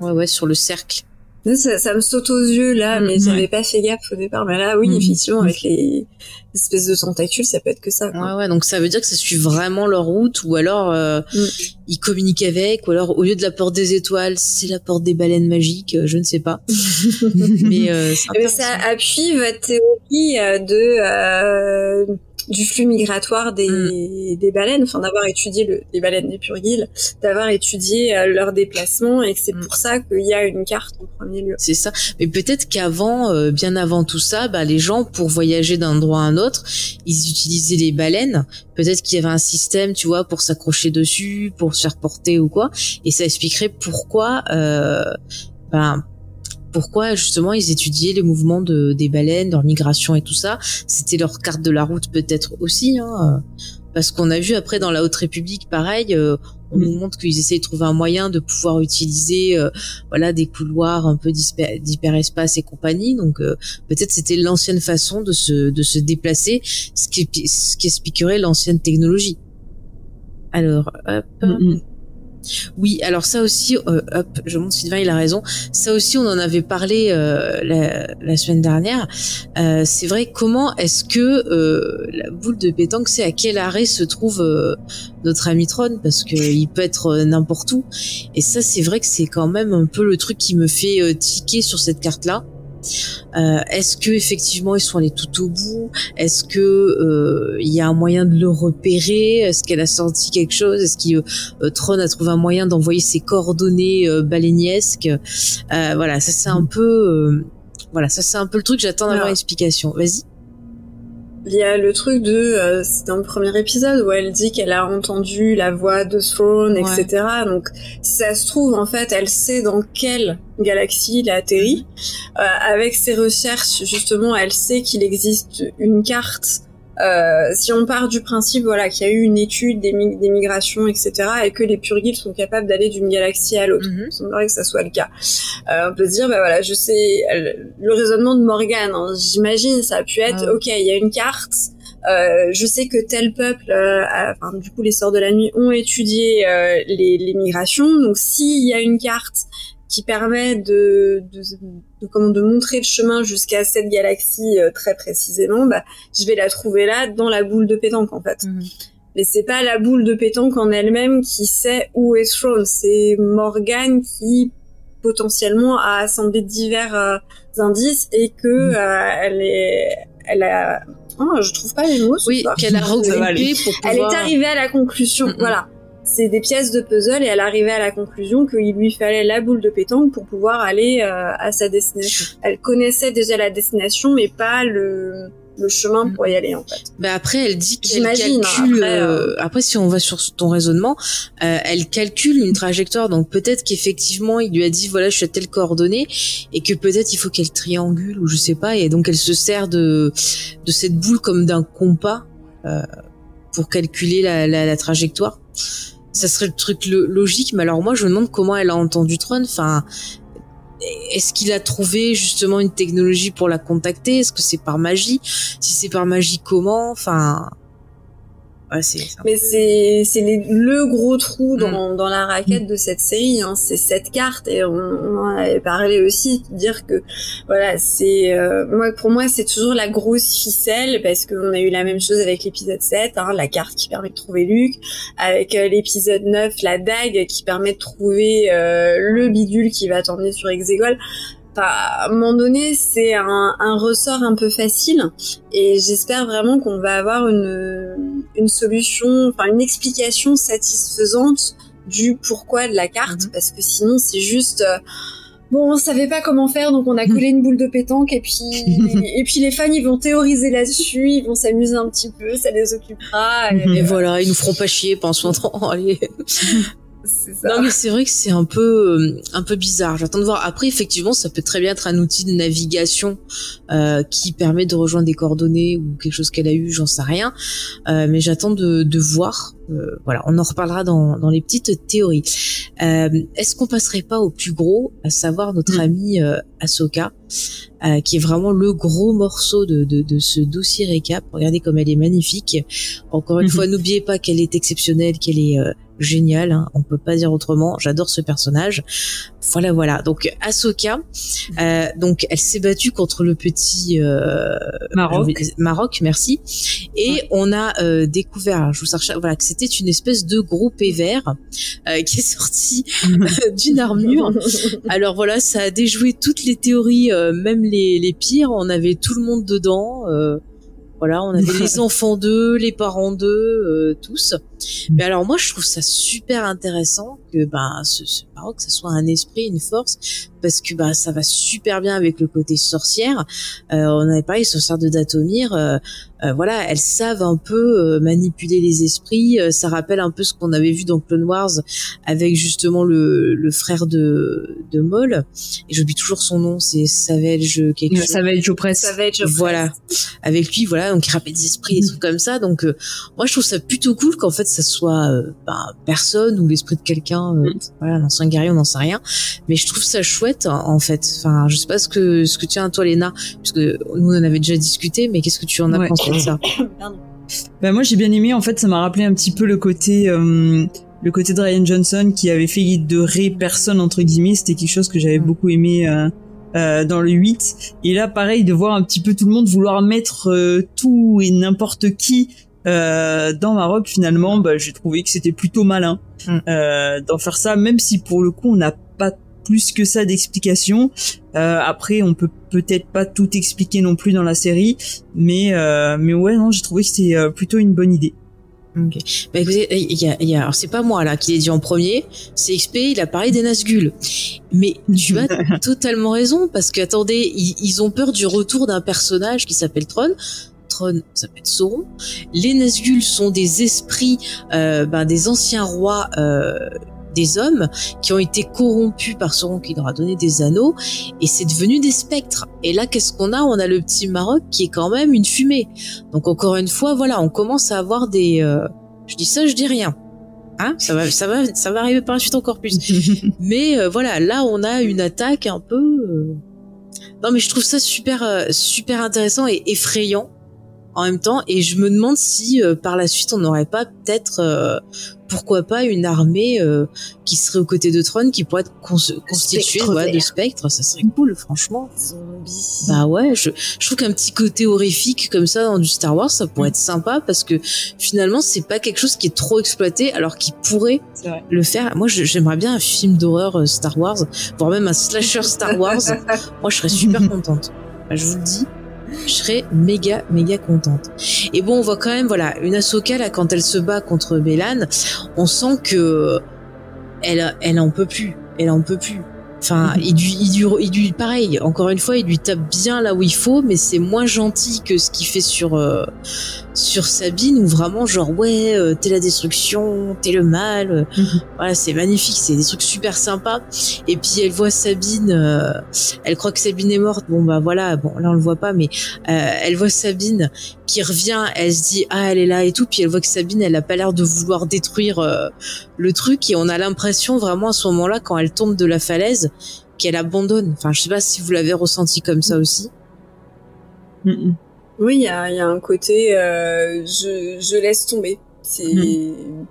Ouais, ouais, sur le cercle. Ça, ça me saute aux yeux là, mm, mais j'avais pas fait gaffe au départ. Mais là, oui, mm. effectivement, avec les espèces de tentacules, ça peut être que ça. Ouais, ouais. Donc ça veut dire que ça suit vraiment leur route, ou alors euh, mm. ils communiquent avec, ou alors au lieu de la porte des étoiles, c'est la porte des baleines magiques. Euh, je ne sais pas. mais euh, ça appuie votre théorie euh, de du flux migratoire des, mm. des baleines, enfin d'avoir étudié le, les baleines des purgils, d'avoir étudié euh, leur déplacement et que c'est mm. pour ça qu'il y a une carte en premier lieu. C'est ça. Mais peut-être qu'avant, euh, bien avant tout ça, bah, les gens pour voyager d'un endroit à un autre, ils utilisaient les baleines. Peut-être qu'il y avait un système, tu vois, pour s'accrocher dessus, pour se faire porter ou quoi. Et ça expliquerait pourquoi, euh, ben, pourquoi justement ils étudiaient les mouvements de, des baleines, leur migration et tout ça. C'était leur carte de la route peut-être aussi, hein, parce qu'on a vu après dans la Haute République, pareil, euh, on nous montre qu'ils essaient de trouver un moyen de pouvoir utiliser, euh, voilà, des couloirs un peu d'hyperespace et compagnie. Donc euh, peut-être c'était l'ancienne façon de se de se déplacer, ce qui ce qui expliquerait l'ancienne technologie. Alors, hop. Mm, mm. Oui, alors ça aussi, euh, hop, je montre Sylvain, il a raison. Ça aussi, on en avait parlé euh, la, semaine dernière. Euh, c'est vrai, comment est-ce que la boule de pétanque, c'est à quel arrêt se trouve notre ami Tron? Parce que il peut être n'importe où. Et ça, c'est vrai que c'est quand même un peu le truc qui me fait tiquer sur cette carte-là. Euh, est-ce que effectivement ils sont allés tout au bout? Est-ce que euh, il y a un moyen de le repérer? Est-ce qu'elle a senti quelque chose? Est-ce que euh, Tron a trouvé un moyen d'envoyer ses coordonnées baleiniesques Voilà, ça c'est un peu, voilà, ça c'est un peu le truc. J'attends d'avoir explication. Vas-y. Il y a le truc de, euh, c'est dans le premier épisode où elle dit qu'elle a entendu la voix de Throne, etc. Donc, ça se trouve, en fait, elle sait dans quelle galaxie il a atterri. Euh, avec ses recherches, justement, elle sait qu'il existe une carte euh, si on part du principe voilà qu'il y a eu une étude des, des, migrations etc et que les purgils sont capables d'aller d'une galaxie à l'autre. Mm il semblerait que ça soit le cas. Euh, on peut se dire bah voilà je sais le raisonnement de Morgan hein, j'imagine ça a pu être ah ok il y a une carte euh, je sais que tel peuple, euh, enfin, du coup, les sorts de la nuit ont étudié euh, les, les, migrations. Donc, s'il y a une carte qui permet de, de, de, comment, de montrer le chemin jusqu'à cette galaxie euh, très précisément, bah, je vais la trouver là dans la boule de pétanque en fait. Mhm. Mais c'est pas la boule de pétanque en elle-même qui sait où est Throne, c'est Morgan qui potentiellement a assemblé divers euh, indices et que mhm. euh, elle est, elle a, oh, je trouve pas les mots. Oui, qu'elle a regroupé pour pouvoir... Elle est arrivée à la conclusion, mhm. voilà c'est des pièces de puzzle et elle arrivait à la conclusion qu'il lui fallait la boule de pétanque pour pouvoir aller euh, à sa destination. Elle connaissait déjà la destination mais pas le le chemin pour y aller en fait. Bah après elle dit qu'elle calcule après, euh, euh, après, si on va sur ton raisonnement, elle calcule une trajectoire donc peut-être qu'effectivement il lui a dit voilà je suis à telle coordonnée et que peut-être il faut qu'elle triangule ou je sais pas et donc elle se sert de de cette boule comme d'un compas pour calculer la, la, la trajectoire ça serait le truc logique. Mais alors moi, je me demande comment elle a entendu Tron. Enfin, est-ce qu'il a trouvé justement une technologie pour la contacter? Est-ce que c'est par magie? Si c'est par magie, comment? Enfin, mais c'est c'est le gros trou dans, mm. dans la raquette de cette série. Hein. C'est cette carte et on, en avait parlé aussi, dire que voilà, c'est euh, moi pour moi c'est toujours la grosse ficelle parce qu'on a eu la même chose avec l'épisode 7, hein, la carte qui permet de trouver Luc, avec euh, l'épisode 9, la dague qui permet de trouver euh, le bidule qui va t'emmener sur Exegol à un moment donné, c'est un, un, ressort un peu facile et j'espère vraiment qu'on va avoir une, une solution, enfin une explication satisfaisante du pourquoi de la carte, mhm. parce que sinon c'est juste euh, bon, on savait pas comment faire, donc on a collé une boule de pétanque et puis et puis les fans ils vont théoriser là-dessus, ils vont s'amuser un petit peu, ça les occupera. Et, voilà, ils nous feront pas chier pendant ce temps. Allez. Non mais c'est vrai que c'est un peu euh, un peu bizarre. J'attends de voir. Après effectivement, ça peut très bien être un outil de navigation euh, qui permet de rejoindre des coordonnées ou quelque chose qu'elle a eu, j'en sais rien. Euh, mais j'attends de, de voir. Euh, voilà, on en reparlera dans, dans les petites théories. Euh, est-ce qu'on passerait pas au plus gros, à savoir notre mm. amie Ahsoka, qui est vraiment le gros morceau de, de, de, ce dossier récap? Regardez comme elle est magnifique. Encore une mm-hmm. fois, n'oubliez pas qu'elle est exceptionnelle, qu'elle est génial, hein, on peut pas dire autrement. J'adore ce personnage. Voilà, voilà. Donc Ahsoka, euh, donc elle s'est battue contre le petit euh, Maroc. Maroc, merci. Et on a euh, découvert, je vous cherche, voilà, que c'était une espèce de gros vert euh, qui est sorti d'une armure. Alors voilà, ça a déjoué toutes les théories, euh, même les, les pires. On avait tout le monde dedans. Euh, voilà, on avait les enfants d'eux, les parents d'eux, euh, tous. Mais alors moi, je trouve ça super intéressant que ben ce, ce Maroc, ça soit un esprit, une force, parce que bah ça va super bien avec le côté sorcière. Euh, on avait parlé sorcière de Datomir. Euh, euh, voilà, elles savent un peu euh, manipuler les esprits. Euh, ça rappelle un peu ce qu'on avait vu dans Clone Wars avec justement le, le frère de, de Maul. Et j'oublie toujours son nom, c'est Savage quelque chose. Savage Opress. Savage Voilà. Avec lui, voilà, donc il rappelle des esprits, des trucs comme ça. Donc moi je trouve ça plutôt cool qu'en fait ça soit ben, personne ou l'esprit de quelqu'un. Mm. Voilà, un ancien guerrier, on n'en sait rien. Mais je trouve ça chouette en fait. Enfin, je sais pas ce que ce que tu as toi Léna, puisque nous on en avait déjà discuté, mais qu'est-ce que tu en as pensé bah moi j'ai bien aimé en fait ça m'a rappelé un petit peu le côté euh, le côté de Ryan Johnson qui avait fait de ré personne entre guillemets c'était quelque chose que j'avais mm. beaucoup aimé euh, euh, dans le 8 et là pareil de voir un petit peu tout le monde vouloir mettre euh, tout et n'importe qui euh, dans Maroc finalement bah, j'ai trouvé que c'était plutôt malin mm. d'en faire ça même si pour le coup on n'a pas plus que ça d'explications. Euh, après, on peut peut-être pas tout expliquer non plus dans la série, mais euh, mais ouais, non, j'ai trouvé que c'était euh, plutôt une bonne idée. Ok. Bah écoutez, il y a, y a alors c'est pas moi là qui l'ai dit en premier, c'est XP, il a parlé des Nazgûl. Mais tu as totalement raison parce que attendez, ils, ils, ont peur du retour d'un personnage qui s'appelle Tron. Ça peut être Sauron. Les Nazgûl sont des esprits, euh, ben, des anciens rois euh, des hommes qui ont été corrompus par Sauron qui leur a donné des anneaux et c'est devenu des spectres. Et là, qu'est-ce qu'on a? On a le petit Maroc qui est quand même une fumée. Donc encore une fois, voilà, on commence à avoir des. Euh, je dis ça, je dis rien. Hein? Ça va, ça va, ça va arriver par la suite encore plus. Mais euh, voilà, là, on a une attaque un peu. Euh, non, mais je trouve ça super, super intéressant et effrayant en même temps. Et je me demande si par la suite, on n'aurait pas peut-être pourquoi pas une armée euh, qui serait aux côtés de Tron qui pourrait être constituée de spectres. Ça serait cool franchement. Zombies. bah ouais je, je trouve qu'un petit côté horrifique comme ça dans du Star Wars ça pourrait être sympa parce que finalement c'est pas quelque chose qui est trop exploité alors qu'il pourrait le faire. Moi j'aimerais bien un film d'horreur euh, Star Wars voire même un slasher Star Wars. Moi je serais super contente. Bah, je vous le dis je serais méga méga contente. Et bon, on voit quand même voilà une Ahsoka là quand elle se bat contre Bélan, on sent que elle elle en peut plus, elle en peut plus. Enfin, il lui, il lui, pareil. Encore une fois, il lui tape bien là où il faut, mais c'est moins gentil que ce qu'il fait sur euh, sur Sabine, où vraiment genre ouais, euh, t'es la destruction, t'es le mal. Mhm. Voilà, c'est magnifique, c'est des trucs super sympas. Et puis elle voit Sabine, euh, elle croit que Sabine est morte. Bon bah voilà, bon là on le voit pas, mais elle voit Sabine qui revient, elle se dit ah elle est là et tout, puis elle voit que Sabine, elle a pas l'air de vouloir détruire le truc, et on a l'impression vraiment à ce moment-là quand elle tombe de la falaise qu'elle abandonne. Enfin, je sais pas si vous l'avez ressenti comme ça aussi. Oui, il y a, y a, un côté euh, je, je laisse tomber. C'est, mm.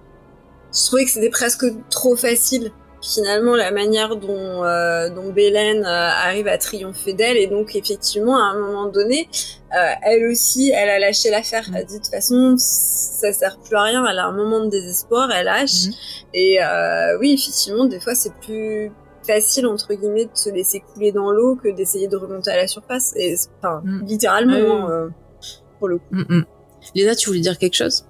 je trouvais que c'était presque trop facile finalement la manière dont euh, dont Bélène euh, arrive à triompher d'elle. Et donc effectivement à un moment donné euh, elle aussi elle a lâché l'affaire. Elle a dit de toute façon ça sert plus à rien. Elle a un moment de désespoir elle lâche. Mm. et euh, oui effectivement des fois c'est plus facile entre guillemets de se laisser couler dans l'eau que d'essayer de remonter à la surface. Et enfin mm. littéralement euh, pour le coup. Mm, Léna, tu voulais dire quelque chose?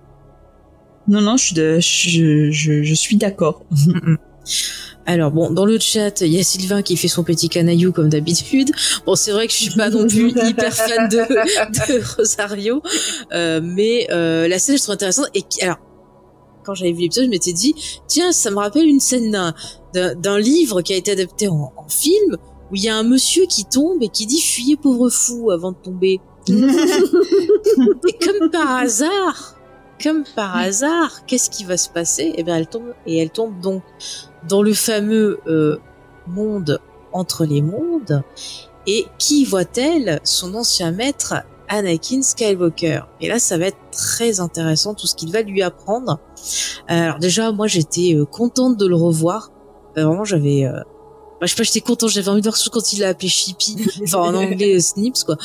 Non non, je suis de, je, je, je suis d'accord. Alors bon, dans le chat, il y a Sylvain qui fait son petit canaillou comme d'habitude. Bon, c'est vrai que je suis pas non plus hyper fan de, de Rosario, euh, mais euh, la scène je trouve intéressante. Et alors, quand j'avais vu l'épisode, je m'étais dit, tiens, ça me rappelle une scène d'un livre qui a été adapté en, en, film où il y a un monsieur qui tombe et qui dit fuyez pauvre fou avant de tomber. et comme par hasard, comme par hasard, qu'est-ce qui va se passer? Eh bien, elle tombe et elle tombe donc dans le fameux euh, monde entre les mondes. Et qui voit-elle? Son ancien maître, Anakin Skywalker. Et là, ça va être très intéressant tout ce qu'il va lui apprendre. Alors déjà, moi, j'étais euh, contente de le revoir. Euh, vraiment, j'avais... Euh... Bah, je sais pas, j'étais contente, j'avais envie de voir quand il l'a appelé Chippy. enfin, en anglais, Snips, quoi.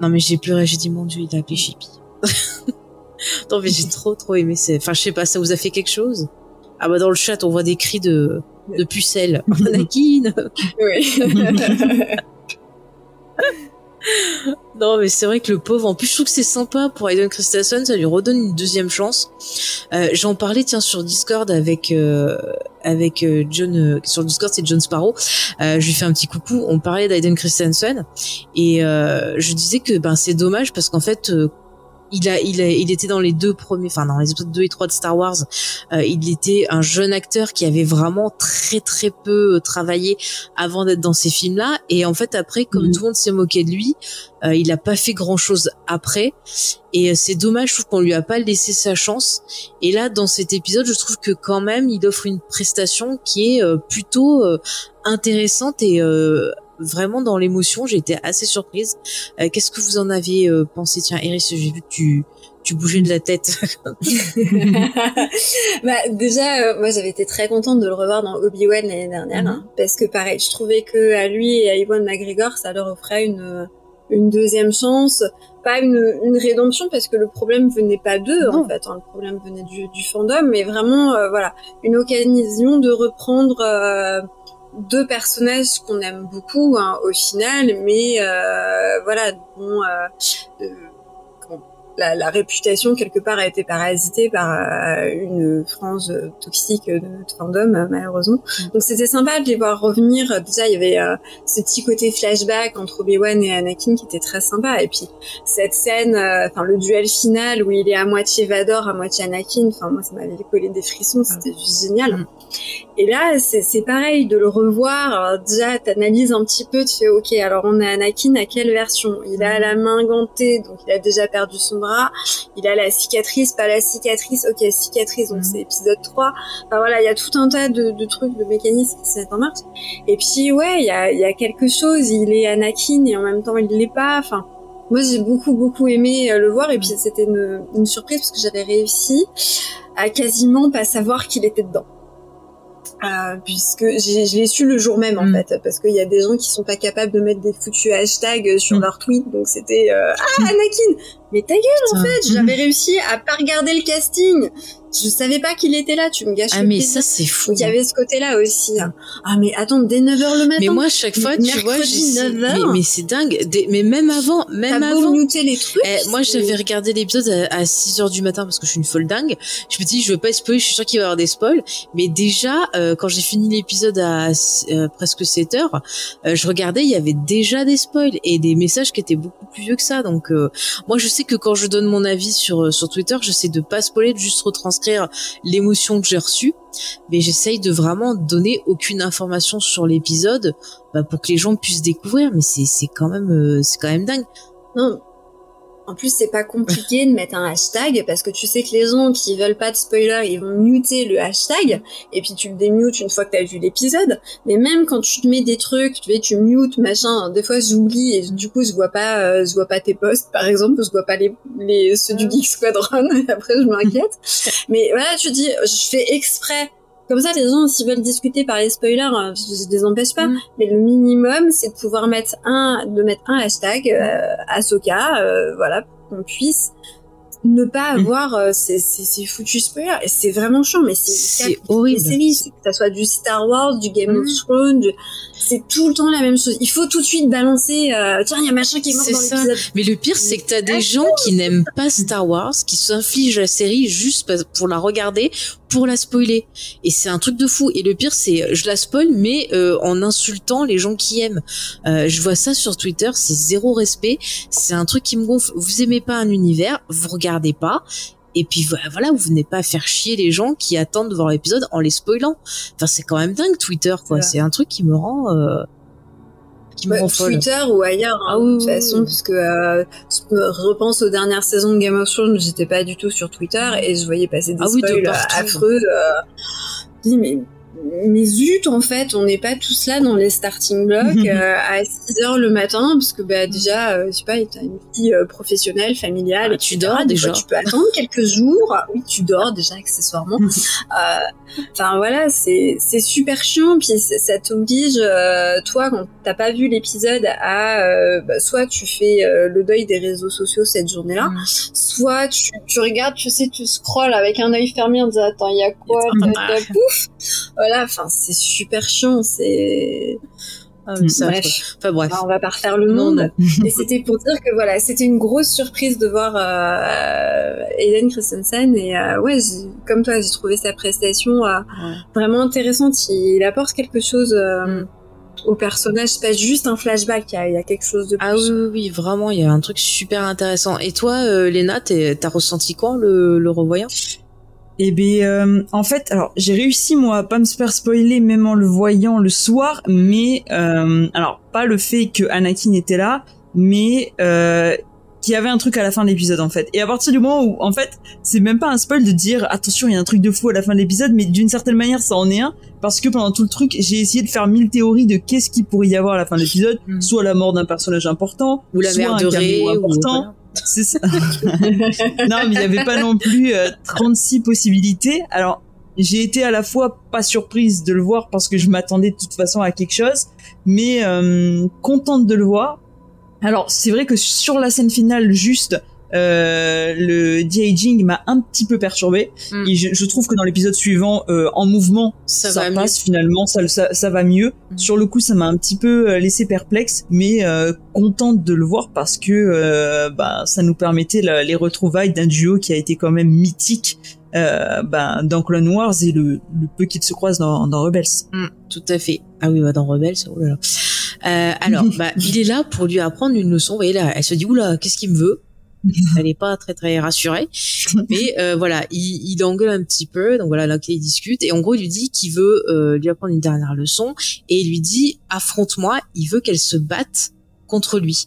non, mais j'ai pleuré, j'ai dit, mon Dieu, il l'a appelé Chippy. non, mais j'ai trop, trop aimé. Enfin, je sais pas, ça vous a fait quelque chose? Ah bah dans le chat, on voit des cris de, de pucelle. Anakin Oui. non mais c'est vrai que le pauvre, en plus je trouve que c'est sympa pour Aiden Christensen, ça lui redonne une deuxième chance. Euh, J'en parlais tiens sur Discord avec euh, avec euh, John euh, sur Discord c'est John Sparrow. Euh, je lui fais un petit coucou. On parlait d'Aiden Christensen et je disais que ben c'est dommage parce qu'en fait il a, il a, il était dans les deux premiers, enfin dans les épisodes 2 et 3 de Star Wars. Euh, il était un jeune acteur qui avait vraiment très très peu euh, travaillé avant d'être dans ces films-là. Et en fait après, comme mhm. tout le monde s'est moqué de lui, euh, il a pas fait grand-chose après. Et c'est dommage, je trouve qu'on lui a pas laissé sa chance. Et là, dans cet épisode, je trouve que quand même, il offre une prestation qui est plutôt intéressante et vraiment dans l'émotion. J'étais assez surprise. Euh, qu'est-ce que vous en aviez euh, pensé? Tiens, Iris, j'ai vu que tu tu bougeais de la tête. bah déjà, euh, moi j'avais été très contente de le revoir dans Obi-Wan l'année dernière, mhm. hein, parce que pareil, je trouvais que à lui et à Iwan McGregor, ça leur offrait une une deuxième chance, pas une, une rédemption parce que le problème venait pas d'eux en fait, hein, le problème venait du, du fandom, mais vraiment voilà une occasion de reprendre deux personnages qu'on aime beaucoup hein, au final, mais euh, voilà, bon, euh, la, la, réputation quelque part a été parasitée par euh, une frange toxique de notre fandom euh, malheureusement. Mm. Donc c'était sympa de les voir revenir. Déjà il y avait euh, ce petit côté flashback entre Obi-Wan et Anakin qui était très sympa. Et puis cette scène, enfin le duel final où il est à moitié Vador, à moitié Anakin. Enfin moi ça m'avait collé des frissons, ah. c'était juste génial. Mm. Et là c'est pareil de le revoir. Alors, déjà t'analyses un petit peu, tu fais ok alors on a Anakin à quelle version? Il a la main gantée donc il a déjà perdu son il a la cicatrice, pas la cicatrice, ok, cicatrice, donc mhm. c'est épisode 3. Enfin voilà, il y a tout un tas de, trucs, de mécanismes qui se mettent en marche. Et puis ouais, il y a, y a quelque chose, il est Anakin et en même temps il l'est pas, enfin... Moi, j'ai beaucoup, beaucoup aimé euh, le voir et puis c'était une, une surprise parce que j'avais réussi à quasiment pas savoir qu'il était dedans. Euh, puisque je l'ai su le jour même en mm. fait, parce qu'il y a des gens qui sont pas capables de mettre des foutus hashtags sur mm. leur tweet, donc c'était euh, ah Anakin, mais ta gueule en fait, j'avais réussi à pas regarder le casting, je savais pas qu'il était là, tu me gâches. Ah mais ça c'est fou. Il y avait ce côté-là aussi. Hein. Ah mais attends, dès 9h le matin. Mais moi chaque fois tu vois, j'ai mais, mais c'est dingue, mais même avant, même avant. les trucs. Eh, moi j'avais regardé l'épisode à, 6h du matin parce que je suis une folle dingue. Je me dis je veux pas spoiler, je suis sûre qu'il va y avoir des spoils, mais déjà euh, quand j'ai fini l'épisode à euh, presque 7h, euh, je regardais, il y avait déjà des spoils et des messages qui étaient beaucoup plus vieux que ça. Donc moi je sais que quand je donne mon avis sur sur Twitter, j'essaie de pas spoiler, de juste retranscrire l'émotion que j'ai reçue, mais j'essaye de vraiment donner aucune information sur l'épisode bah, pour que les gens puissent découvrir. Mais c'est quand même euh, c'est quand même dingue. En plus, c'est pas compliqué de mettre un hashtag parce que tu sais que les gens qui veulent pas de spoiler, ils vont muter le hashtag et puis tu le démutes une fois que t'as vu l'épisode. Mais même quand tu te mets des trucs, tu, tu mutes, machin, des fois j'oublie et du coup je vois pas, euh, je vois pas tes posts par exemple, je vois pas les, les ceux du Geek Squadron après je m'inquiète. Mais voilà, tu dis, je fais exprès comme ça, les gens, s'ils veulent discuter par les spoilers, je, les empêche pas. Mm. Mais le minimum, c'est de pouvoir mettre un, de mettre un hashtag, euh, Ahsoka, euh, voilà, pour qu'on puisse ne pas mm. avoir euh, ces, ces, ces foutus spoilers. Et c'est vraiment chiant, mais c'est horrible. Les séries, que ça soit du Star Wars, du Game of mm. Thrones, c'est tout le temps la même chose. Il faut tout de suite balancer, euh, tiens, il y a machin qui est mort dans l'épisode. Mais le pire, c'est que t'as des gens qui n'aiment pas Star Wars, qui s'infligent la série juste pour la regarder, pour la spoiler. Et c'est un truc de fou. Et le pire, c'est je la spoil, mais euh, en insultant les gens qui aiment. Euh, je vois ça sur Twitter, c'est zéro respect. C'est un truc qui me gonfle. Vous aimez pas un univers, vous regardez pas. Et puis voilà, vous venez pas faire chier les gens qui attendent de voir l'épisode en les spoilant. Enfin, c'est quand même dingue Twitter, quoi. C'est un truc qui me rend. Euh, qui me rend Twitter ou ailleurs, hein, ah, de toute façon, parce que euh, je me repense aux dernières saisons de Game of Thrones, j'étais pas du tout sur Twitter et je voyais passer des ah, spoils affreux. Euh, mais mais zut, en fait, on n'est pas tous là dans les starting blocks euh, à 6 heures le matin, parce que bah, déjà, euh, je sais pas, t'as une vie euh, professionnelle, familiale, ah, et tu dors déjà. tu peux attendre quelques jours. Oui, tu dors déjà accessoirement. Enfin voilà, c'est super chiant, puis ça t'oblige, toi, quand t'as pas vu l'épisode, à bah, soit tu fais le deuil des réseaux sociaux cette journée-là, mm. soit tu, tu regardes, tu sais, tu scrolles avec un œil fermé en disant attends, il y a quoi, pouf voilà, enfin c'est super chiant, c'est ah, bref. Enfin bref. on va pas refaire le monde. Et c'était pour dire que voilà, c'était une grosse surprise de voir euh, Aiden Christensen et euh, ouais, comme toi, j'ai trouvé sa prestation euh, vraiment intéressante. Il, apporte quelque chose. Euh, mm. Au personnage, c'est pas juste un flashback, il y, a, quelque chose de ah plus. Ah oui, oui, vraiment, il y a un truc super intéressant. Et toi, euh, Léna, t'as ressenti quoi le, le revoyant? Eh bien, euh, en fait, alors j'ai réussi moi à pas me faire spoiler même en le voyant le soir, mais euh, alors pas le fait que Anakin était là, mais euh, qu'il y avait un truc à la fin de l'épisode en fait. Et à partir du moment où en fait, c'est même pas un spoil de dire attention, il y a un truc de fou à la fin de l'épisode, mais d'une certaine manière ça en est un parce que pendant tout le truc, j'ai essayé de faire mille théories de qu'est-ce qu'il pourrait y avoir à la fin de l'épisode, mm. soit la mort d'un personnage important, ou la soit mère de Ray, important. C'est ça. non, mais il n'y avait pas non plus 36 euh, possibilités. Alors, j'ai été à la fois pas surprise de le voir parce que je m'attendais de toute façon à quelque chose, mais euh, contente de le voir. Alors, c'est vrai que sur la scène finale, juste, euh, le de-aging m'a un petit peu perturbé Mm. et je, je trouve que dans l'épisode suivant euh, en mouvement Ça passe finalement ça, ça, ça va mieux Mm. sur le coup ça m'a un petit peu euh, laissé perplexe mais euh, contente de le voir parce que euh, bah ça nous permettait la- les retrouvailles d'un duo qui a été quand même mythique euh, bah, dans Clone Wars et le, le peu qu'ils se croisent dans, dans Rebels Mm, tout à fait. Ah oui, bah dans Rebels, oh là là. Euh, alors, bah, il est là pour lui apprendre une leçon. Vous voyez là, elle se dit oula, qu'est-ce qu'il me veut? Elle est pas très très rassurée, mais euh, voilà, il, il engueule un petit peu. Donc voilà, là il discute et en gros il lui dit qu'il veut euh, lui apprendre une dernière leçon et il lui dit affronte-moi. Il veut qu'elle se batte contre lui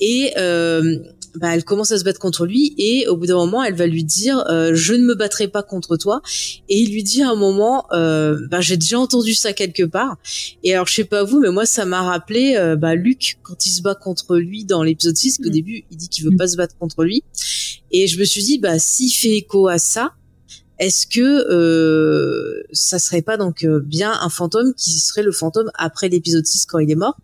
et euh, bah, elle commence à se battre contre lui et au bout d'un moment elle va lui dire euh, je ne me battrai pas contre toi et il lui dit à un moment euh, bah, j'ai déjà entendu ça quelque part et alors je sais pas vous mais moi ça m'a rappelé euh, bah, Luc quand il se bat contre lui dans l'épisode 6 qu'au Mm. début il dit qu'il veut pas se battre contre lui. Et je me suis dit bah s'il fait écho à ça est-ce que euh, ça serait pas donc euh, bien un fantôme qui serait le fantôme après l'épisode 6 quand il est mort?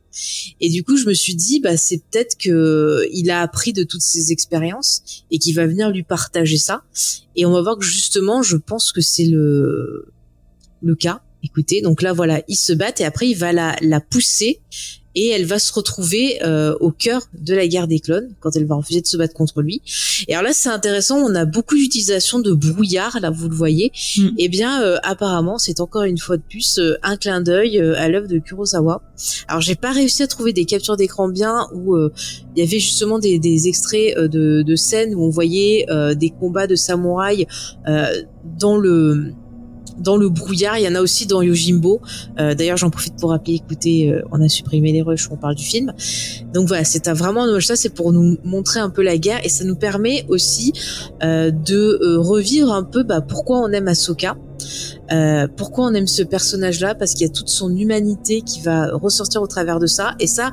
Et du coup je me suis dit bah c'est peut-être que il a appris de toutes ces expériences et qu'il va venir lui partager ça. Et on va voir que justement je pense que c'est le le cas. Écoutez donc là voilà ils se battent et après il va la la pousser et elle va se retrouver euh, au cœur de la guerre des clones quand elle va refuser de se battre contre lui. Et alors là, c'est intéressant, on a beaucoup d'utilisation de brouillard, là vous le voyez. Mm. Et bien, euh, apparemment, c'est encore une fois de plus euh, un clin d'œil euh, à l'œuvre de Kurosawa. Alors j'ai pas réussi à trouver des captures d'écran bien où euh, il y avait justement des, des extraits euh, de, de scènes où on voyait euh, des combats de samouraïs euh, dans le dans le brouillard. Il y en a aussi dans Yojimbo. Euh, D'ailleurs, j'en profite pour rappeler, écoutez, euh, on a supprimé les rushs, on parle du film. Donc voilà, c'est vraiment. Ça, c'est pour nous montrer un peu la guerre et ça nous permet aussi euh, de euh, revivre un peu bah, pourquoi on aime Ahsoka. Euh, pourquoi on aime ce personnage-là Parce qu'il y a toute son humanité qui va ressortir au travers de ça. Et ça,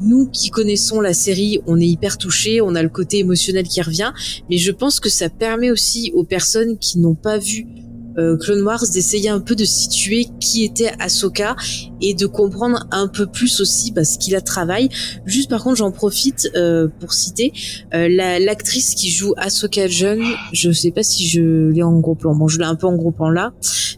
nous qui connaissons la série, on est hyper touchés, on a le côté émotionnel qui revient. Mais je pense que ça permet aussi aux personnes qui n'ont pas vu euh, Clone Wars d'essayer un peu de situer qui était Ahsoka et de comprendre un peu plus aussi bah, ce qu'il a travaillé. Juste par contre, j'en profite euh, pour citer euh, la- l'actrice qui joue Ahsoka jeune. Je sais pas si je l'ai en gros plan. Bon, je l'ai un peu en gros plan là,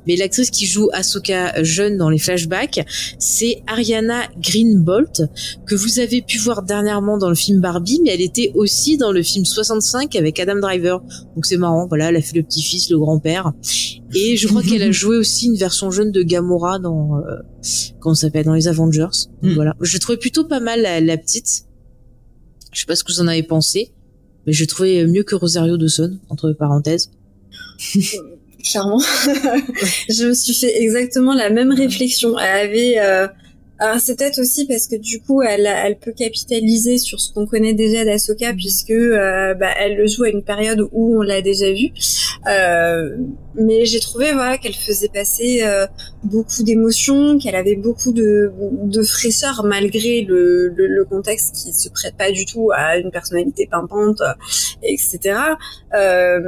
mais l'actrice qui joue Ahsoka jeune dans les flashbacks, c'est Ariana Greenbolt que vous avez pu voir dernièrement dans le film Barbie, mais elle était aussi dans le film 65 avec Adam Driver. Donc c'est marrant. Voilà, elle a fait le petit-fils, le grand-père. Et je crois qu'elle a joué aussi une version jeune de Gamora dans euh, comment ça s'appelle dans les Avengers. Donc Mm. Voilà, je trouvais plutôt pas mal la, la petite. Je sais pas ce que vous en avez pensé, mais je trouvais mieux que Rosario Dawson entre parenthèses. Clairement. je me suis fait exactement la même réflexion. Elle avait. Euh... Alors c'est peut-être aussi parce que du coup elle, elle peut capitaliser sur ce qu'on connaît déjà d'Asoka puisque euh, bah, elle le joue à une période où on l'a déjà vu. Euh, mais j'ai trouvé voilà qu'elle faisait passer euh, beaucoup d'émotions, qu'elle avait beaucoup de, de fraîcheur malgré le, le, le, contexte qui se prête pas du tout à une personnalité pimpante, etc. Euh,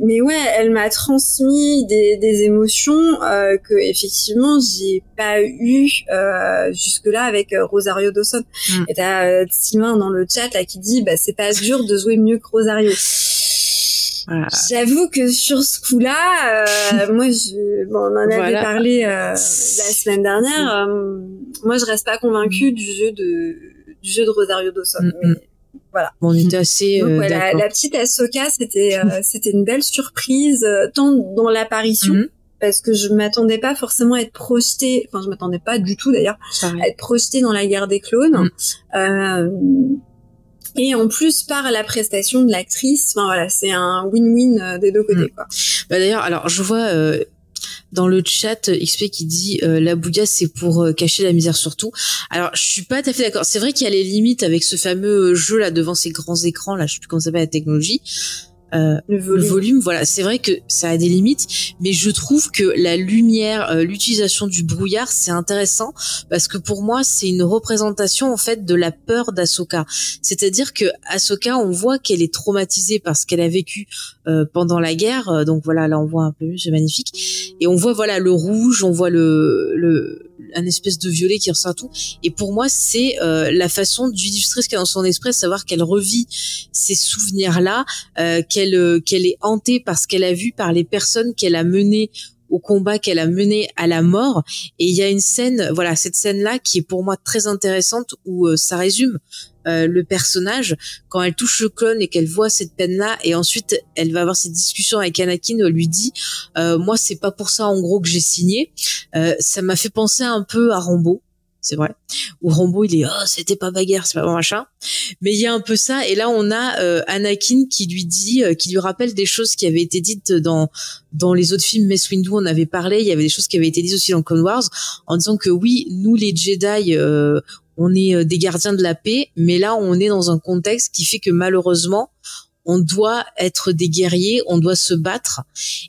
mais ouais, elle m'a transmis des, des émotions euh, que effectivement j'ai pas eu euh, jusque là avec euh, Rosario Dawson. Mm. Et t'as euh, Sylvain dans le chat là qui dit bah c'est pas dur de jouer mieux que Rosario. Voilà. J'avoue que sur ce coup-là, euh, moi, je, bon, on en avait voilà. parlé euh, la semaine dernière. Euh, moi, je reste pas convaincue du jeu de du jeu de Rosario Dawson. Mm -hmm. mais voilà. On était assez. Donc, ouais, la, la, petite Ahsoka, c'était c'était une belle surprise, tant dans l'apparition. Mm -hmm parce que je m'attendais pas forcément à être projetée, enfin je m'attendais pas du tout d'ailleurs, à être projetée dans la guerre des clones. Mm. Euh, et en plus par la prestation de l'actrice, enfin voilà, c'est un win-win des deux côtés mm. quoi. Bah d'ailleurs, alors je vois euh, dans le chat XP qui dit euh, la bouilla c'est pour euh, cacher la misère surtout. Alors je suis pas tout à fait d'accord. C'est vrai qu'il y a les limites avec ce fameux jeu là devant ces grands écrans là, je sais plus comment ça s'appelle la technologie. Euh, le, volume. le, volume. voilà, c'est vrai que ça a des limites, mais je trouve que la lumière, euh, l'utilisation du brouillard, c'est intéressant parce que pour moi, c'est une représentation en fait de la peur d'Asoka. C'est-à-dire que Asoka, on voit qu'elle est traumatisée par ce qu'elle a vécu euh, pendant la guerre. Donc voilà, là on voit un peu mieux, c'est magnifique. Et on voit voilà le rouge, on voit le le un espèce de violet qui ressort tout. Et pour moi, c'est euh, la façon d'illustrer ce qu'il y a dans son esprit, savoir qu'elle revit ces souvenirs-là, euh, qu'elle qu'elle est hantée par ce qu'elle a vu, par les personnes qu'elle a menées au combat qu'elle a mené à la mort. Et il y a une scène, voilà, cette scène-là qui est pour moi très intéressante où euh, ça résume euh, le personnage quand elle touche le clone et qu'elle voit cette peine-là et ensuite elle va avoir cette discussion avec Anakin lui dit euh, moi c'est pas pour ça en gros que j'ai signé. ça m'a fait penser un peu à Rambo c'est vrai. Où Rambo il est oh c'était pas bagarre, c'est pas bon machin. Mais il y a un peu ça et là on a euh, Anakin qui lui dit, euh, qui lui rappelle des choses qui avaient été dites dans dans les autres films. Mace Windu on avait parlé, il y avait des choses qui avaient été dites aussi dans Clone Wars en disant que oui nous les Jedi euh, on est des gardiens de la paix, mais là on est dans un contexte qui fait que malheureusement on doit être des guerriers, on doit se battre.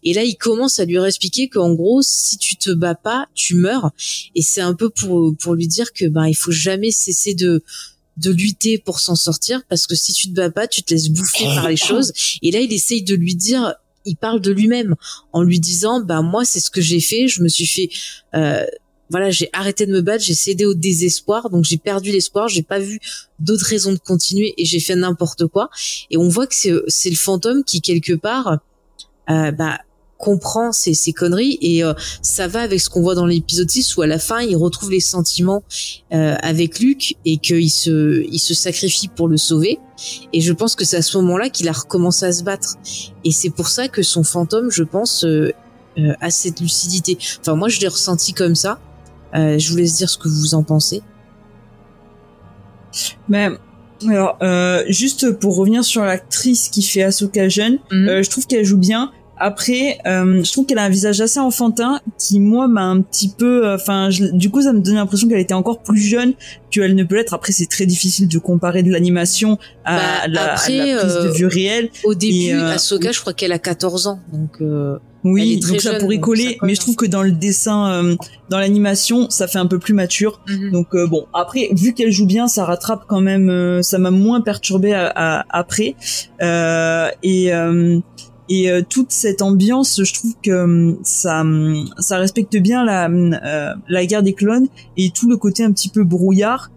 Et là, il commence à lui expliquer qu'en gros, si tu te bats pas, tu meurs. Et c'est un peu pour pour lui dire que ben il faut jamais cesser de de lutter pour s'en sortir parce que si tu te bats pas, tu te laisses bouffer par les choses. Et là, il essaye de lui dire il parle de lui-même en lui disant bah moi c'est ce que j'ai fait je me suis fait euh, voilà, j'ai arrêté de me battre, j'ai cédé au désespoir, donc j'ai perdu l'espoir, j'ai pas vu d'autres raisons de continuer et j'ai fait n'importe quoi. Et on voit que c'est le fantôme qui quelque part, euh, bah comprend ces, ces conneries et euh, ça va avec ce qu'on voit dans l'épisode 6 où à la fin il retrouve les sentiments euh, avec Luc et qu'il se il se sacrifie pour le sauver. Et je pense que c'est à ce moment-là qu'il a recommencé à se battre. Et c'est pour ça que son fantôme je pense euh, a cette lucidité. Enfin moi je l'ai ressenti comme ça euh, je vous laisse dire ce que vous en pensez. Mais alors, euh, juste pour revenir sur l'actrice qui fait Ahsoka jeune, mhm. euh, je trouve qu'elle joue bien. Après, je trouve qu'elle a un visage assez enfantin qui, moi, m'a un petit peu... Enfin, du coup, ça me donne l'impression qu'elle était encore plus jeune qu'elle ne peut l'être. Après, c'est très difficile de comparer de l'animation à, bah, la, prise de vue réelle. Au début, Ahsoka, je crois qu'elle a 14 ans. Donc... Oui, donc ça pourrait coller, mais je trouve que dans le dessin, euh, dans l'animation, ça fait un peu plus mature. Mhm. Donc euh, bon, après, vu qu'elle joue bien, ça rattrape quand même. Euh, ça m'a moins perturbé après. et et toute cette ambiance, je trouve que ça ça respecte bien la la guerre des clones et tout le côté un petit peu brouillard.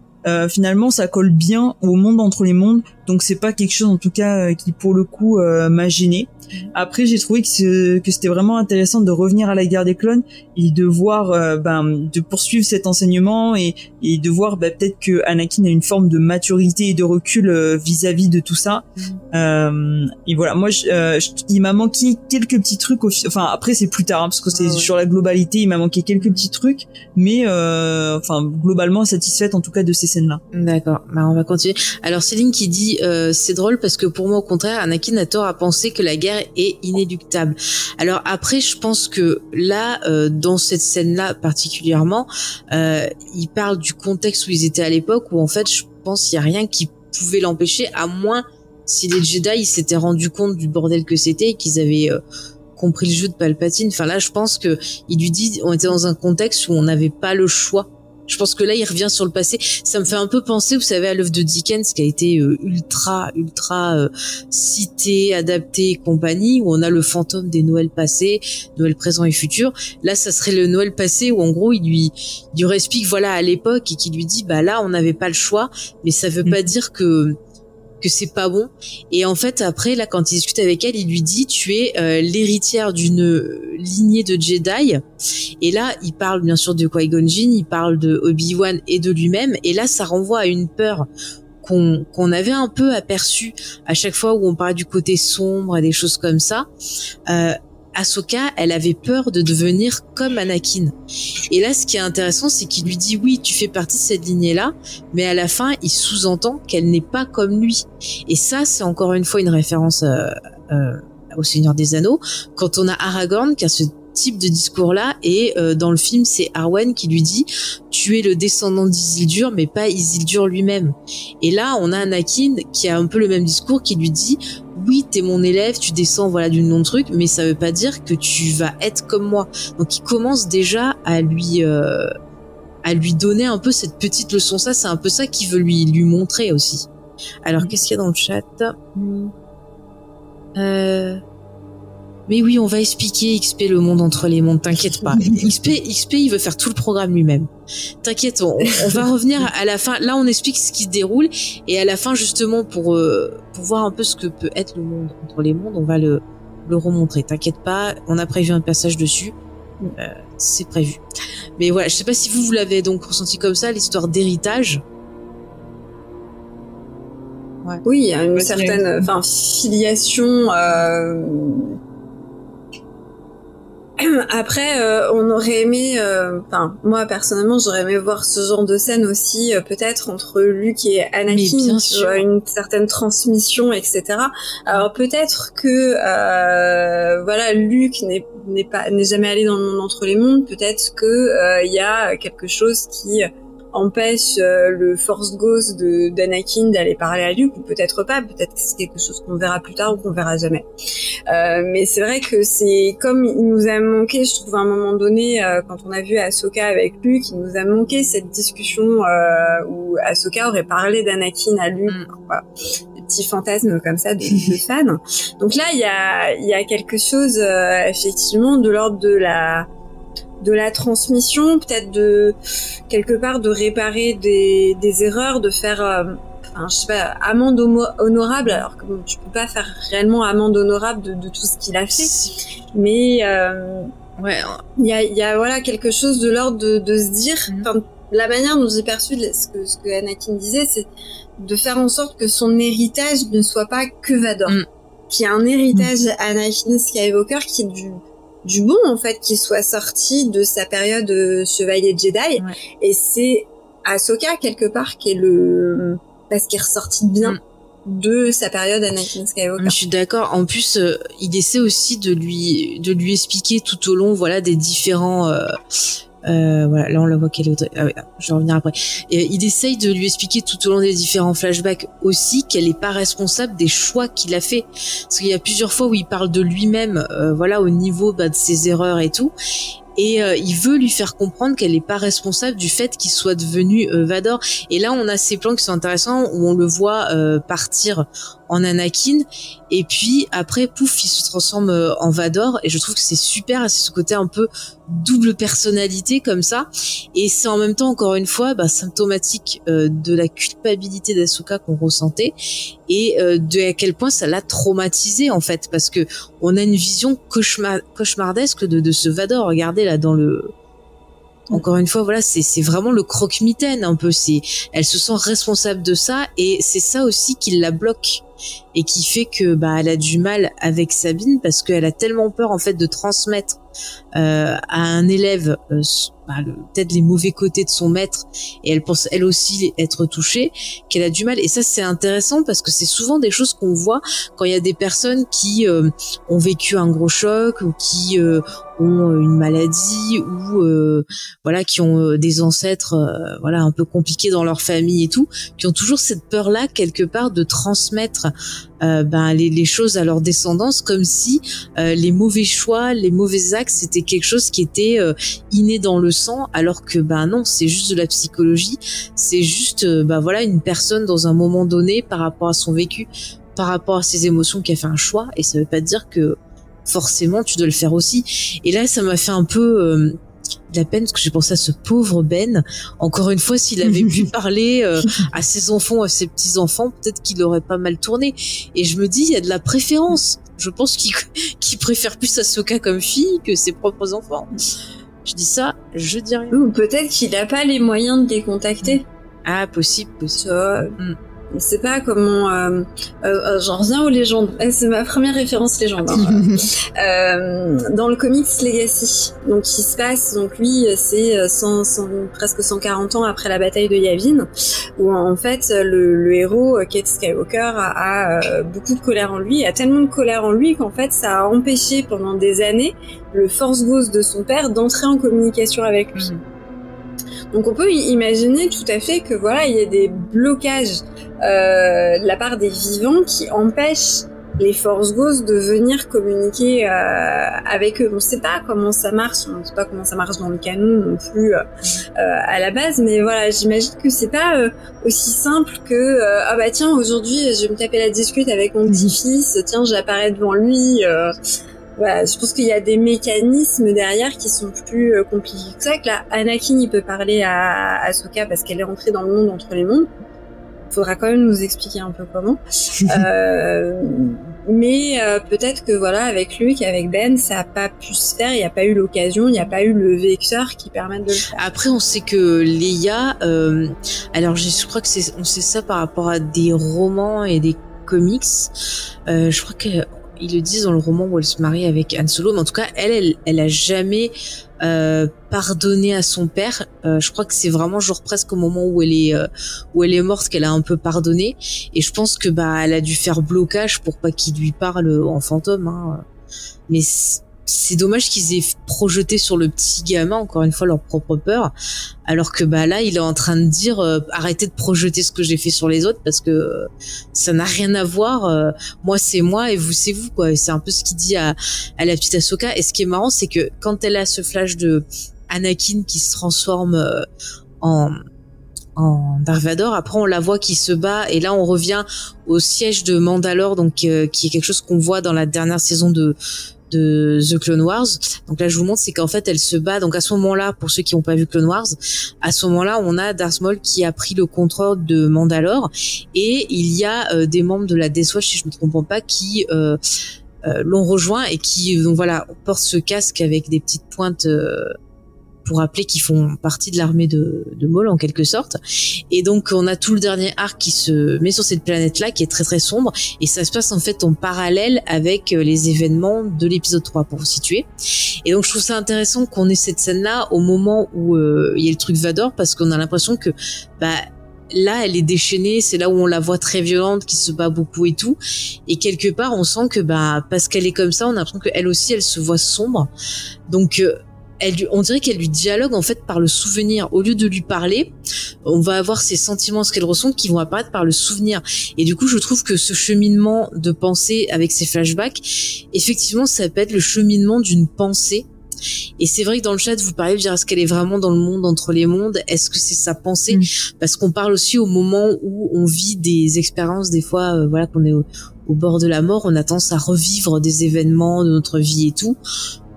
finalement, ça colle bien au monde entre les mondes. Donc c'est pas quelque chose en tout cas qui pour le coup m'a gêné. Après, j'ai trouvé que, que c'était vraiment intéressant de revenir à la guerre des clones et de voir, euh, ben, de poursuivre cet enseignement et, et de voir ben, peut-être que Anakin a une forme de maturité et de recul euh, vis-à-vis de tout ça. Mm. Euh, et voilà, moi, je, il m'a manqué quelques petits trucs. Enfin, après, c'est plus tard hein, parce que c'est sur la globalité, il m'a manqué quelques petits trucs, mais enfin, globalement satisfaite en tout cas de ces scènes-là. D'accord, bah, on va continuer. Alors Céline qui dit, c'est drôle parce que pour moi, au contraire, Anakin a tort à penser que la guerre est inéluctable. Alors après, je pense que là, euh, dans cette scène-là particulièrement, euh, il parle du contexte où ils étaient à l'époque, où en fait, je pense qu'il y a rien qui pouvait l'empêcher, à moins si les Jedi s'étaient rendus compte du bordel que c'était et qu'ils avaient euh, compris le jeu de Palpatine. Enfin là, je pense que il lui dit, on était dans un contexte où on n'avait pas le choix je pense que là, il revient sur le passé. Ça me fait un peu penser, vous savez, à l'œuvre de Dickens qui a été euh, ultra, ultra euh, cité, adapté et compagnie, où on a le fantôme des Noëls passés, Noël présent et futur. Là, ça serait le Noël passé où en gros, il lui, il lui explique voilà à l'époque et qui lui dit bah là, on n'avait pas le choix, mais ça veut mm. pas dire que que c'est pas bon. Et en fait, après, là, quand il discute avec elle, il lui dit, tu es euh, l'héritière d'une lignée de Jedi. Et là, il parle bien sûr de Qui-Gon Jinn, il parle de Obi-Wan et de lui-même. Et là, ça renvoie à une peur qu'on qu'on avait un peu aperçue à chaque fois où on parlait du côté sombre et des choses comme ça. Euh, Ahsoka, elle avait peur de devenir comme Anakin. Et là, ce qui est intéressant, c'est qu'il lui dit oui, tu fais partie de cette lignée-là, mais à la fin, il sous-entend qu'elle n'est pas comme lui. Et ça, c'est encore une fois une référence euh, euh, au Seigneur des Anneaux. Quand on a Aragorn qui a ce type de discours-là, et euh, dans le film, c'est Arwen qui lui dit tu es le descendant d'Isildur, mais pas Isildur lui-même. Et là, on a Anakin qui a un peu le même discours, qui lui dit oui, t'es mon élève, tu descends voilà du nom de truc, mais ça veut pas dire que tu vas être comme moi. Donc il commence déjà à lui euh, à lui donner un peu cette petite leçon. Ça, c'est un peu ça qu'il veut lui lui montrer aussi. Alors qu'est-ce qu'il y a dans le chat? Hmm. euh... Mais oui, on va expliquer XP le monde entre les mondes, t'inquiète pas. XP, XP, il veut faire tout le programme lui-même. T'inquiète, on, va revenir à la fin. Là, on explique ce qui se déroule et à la fin, justement, pour, euh, pour voir un peu ce que peut être le monde entre les mondes, on va le, le remontrer. T'inquiète pas, on a prévu un passage dessus. Euh, c'est prévu. Mais voilà, je sais pas si vous, vous l'avez donc ressenti comme ça, l'histoire d'héritage. Oui, il y a une certaine enfin, filiation. Euh... Après, euh, on aurait aimé, euh, enfin moi personnellement, j'aurais aimé voir ce genre de scène aussi, euh, peut-être entre Luke et Anakin, une certaine transmission, etc. Alors peut-être que voilà, Luke n'est pas n'est jamais allé dans le monde entre les mondes. Peut-être que il y a quelque chose qui empêche euh, le Force Ghost de d'Anakin d'aller parler à Luke ou peut-être pas, peut-être que c'est quelque chose qu'on verra plus tard ou qu'on verra jamais. Euh, mais c'est vrai que c'est comme il nous a manqué, je trouve à un moment donné euh, quand on a vu Ahsoka avec Luke, il nous a manqué cette discussion euh, où Ahsoka aurait parlé d'Anakin à Luke. Mm. Voilà. Des petits fantasmes comme ça de, de fans. Donc là, il y a, il y a quelque chose effectivement de l'ordre de la de la transmission, peut-être de quelque part de réparer des, des erreurs, de faire, euh, enfin, je sais pas, amende honorable. Alors que bon, tu peux pas faire réellement amende honorable de, de tout ce qu'il a fait, mais euh, ouais, il y a, y a voilà quelque chose de l'ordre de, de se dire, mm la manière dont j'ai perçu ce que, ce que Anakin disait, c'est de faire en sorte que son héritage ne soit pas que Vador. Mm. Qui a un héritage mm. Anakin Skywalker qui est du du bon en fait qui soit sorti de sa période euh, chevalier Jedi et c'est Ahsoka quelque part qui est le parce qu'il est ressorti bien mm. de sa période Anakin Skywalker. Je suis d'accord. En plus, euh, il essaie aussi de lui de lui expliquer tout au long, voilà, des différents euh, euh, voilà, là on la voit qu'elle est. Ah ah, je vais revenir après. Et, il essaye de lui expliquer tout au long des différents flashbacks aussi qu'elle n'est pas responsable des choix qu'il a fait. Parce qu'il y a plusieurs fois où il parle de lui-même, euh, voilà, au niveau bah, de ses erreurs et tout et euh, il veut lui faire comprendre qu'elle n'est pas responsable du fait qu'il soit devenu euh, Vador. Et là, on a ces plans qui sont intéressants où on le voit euh, partir en Anakin et puis après, pouf, il se transforme en Vador et je trouve que c'est super. C'est ce côté un peu double personnalité comme ça et c'est en même temps encore une fois bah, symptomatique de la culpabilité d'Asuka qu'on ressentait et de à quel point ça l'a traumatisé en fait parce que on a une vision cauchemardesque de, de ce Vador. Regardez là dans le encore une fois, voilà, c'est vraiment le croque-mitaine un peu. C'est, elle se sent responsable de ça et c'est ça aussi qui la bloque et qui fait que bah elle a du mal avec Sabine parce qu'elle a tellement peur en fait de transmettre euh, à un élève euh, bah, peut-être les mauvais côtés de son maître et elle pense elle aussi être touchée qu'elle a du mal. Et ça c'est intéressant parce que c'est souvent des choses qu'on voit quand il y a des personnes qui euh, ont vécu un gros choc ou qui ont une maladie ou voilà qui ont des ancêtres voilà un peu compliqués dans leur famille et tout qui ont toujours cette peur là quelque part de transmettre euh, ben, les, les, choses à leur descendance comme si euh, les mauvais choix, les mauvais actes, c'était quelque chose qui était euh, inné dans le sang, alors que ben non, c'est juste de la psychologie, c'est juste ben voilà une personne dans un moment donné par rapport à son vécu, par rapport à ses émotions qui a fait un choix, et ça veut pas dire que forcément tu dois le faire aussi. Et là, ça m'a fait un peu de la peine parce que j'ai pensé à ce pauvre Ben. Encore une fois, s'il avait pu parler euh, à ses enfants, à ses petits enfants, peut-être qu'il aurait pas mal tourné. Et je me dis, il y a de la préférence. Je pense qu'il préfère plus Ahsoka comme fille que ses propres enfants. Je dis ça, je dis rien. Ou peut-être qu'il n'a pas les moyens de les contacter. Ah, possible, possible. Hmm. Je sais pas comment. Euh, euh, euh, J'en reviens aux légendes. Eh, c'est ma première référence légende. Hein. euh, dans le comics Legacy, donc qui se passe, donc lui, c'est presque 140 ans après la bataille de Yavin, où en fait le, le héros Kate Skywalker a, a, beaucoup de colère en lui, a tellement de colère en lui qu'en fait ça a empêché pendant des années le Force Ghost de son père d'entrer en communication avec lui. Mm. Donc on peut imaginer tout à fait que voilà, il y a des blocages euh, de la part des vivants qui empêchent les forces Ghost de venir communiquer euh, avec eux. On ne sait pas comment ça marche, on ne sait pas comment ça marche dans le canon non plus euh, à la base, mais voilà, j'imagine que c'est pas aussi simple que ah bah tiens aujourd'hui je vais me taper la discute avec mon petit-fils, tiens j'apparais devant lui. Voilà, je pense qu'il y a des mécanismes derrière qui sont plus euh, compliqués que ça. Que là, Anakin, il peut parler à Ahsoka parce qu'elle est entrée dans le monde entre les mondes. Faudra quand même nous expliquer un peu comment. euh, mais euh, peut-être que voilà, avec Luke, avec Ben, ça a pas pu se faire. Il n'y a pas eu l'occasion, il n'y a pas eu le vecteur qui permette de le faire. Après, on sait que Leia, euh, alors je crois que c'est, on sait ça par rapport à des romans et des comics. Euh, je crois que ils le disent dans le roman où elle se marie avec Han Solo, mais en tout cas, elle, elle, elle a jamais euh, pardonné à son père. Euh, je crois que c'est vraiment genre presque au moment où elle est euh, où elle est morte qu'elle a un peu pardonné. Et je pense que bah elle a dû faire blocage pour pas qu'il lui parle en fantôme. Hein. Mais c'est dommage qu'ils aient projeté sur le petit gamin encore une fois leur propre peur alors que bah là il est en train de dire euh, arrêtez de projeter ce que j'ai fait sur les autres parce que euh, ça n'a rien à voir euh, moi c'est moi et vous c'est vous quoi c'est un peu ce qu'il dit à, à la petite Ahsoka et ce qui est marrant c'est que quand elle a ce flash de Anakin qui se transforme en en Vador. Après, on la voit qui se bat et là, on revient au siège de Mandalore, donc qui est quelque chose qu'on voit dans la dernière saison de de The Clone Wars. Donc là, je vous montre, c'est qu'en fait, elle se bat. Donc à ce moment-là, pour ceux qui n'ont pas vu Clone Wars, à ce moment-là, on a Darth Maul qui a pris le contrôle de Mandalore et il y a euh, des membres de la Death si je ne me trompe pas, qui euh, euh, l'ont rejoint et qui, donc voilà, portent ce casque avec des petites pointes pour rappeler qu'ils font partie de l'armée de, de Maul en quelque sorte. Et donc on a tout le dernier arc qui se met sur cette planète là qui est très très sombre et ça se passe en fait en parallèle avec euh, les événements de l'épisode 3 pour vous situer. Et donc je trouve ça intéressant qu'on ait cette scène là au moment où euh, il y a le truc Vador parce qu'on a l'impression que bah là elle est déchaînée c'est là où on la voit très violente qui se bat beaucoup et tout et quelque part on sent que bah parce qu'elle est comme ça on a l'impression qu'elle aussi elle se voit sombre donc euh, elle, on dirait qu'elle lui dialogue en fait par le souvenir. Au lieu de lui parler, on va avoir ses sentiments, ce qu'elle ressent, qui vont apparaître par le souvenir. Et du coup, je trouve que ce cheminement de pensée avec ces flashbacks, effectivement, ça peut être le cheminement d'une pensée. Et c'est vrai que dans le chat, vous parlez de dire est-ce qu'elle est vraiment dans le monde entre les mondes? Est-ce que c'est sa pensée? Mm. Parce qu'on parle aussi au moment où on vit des expériences, des fois, euh, voilà, qu'on est au, au bord de la mort, on a tendance à revivre des événements de notre vie et tout.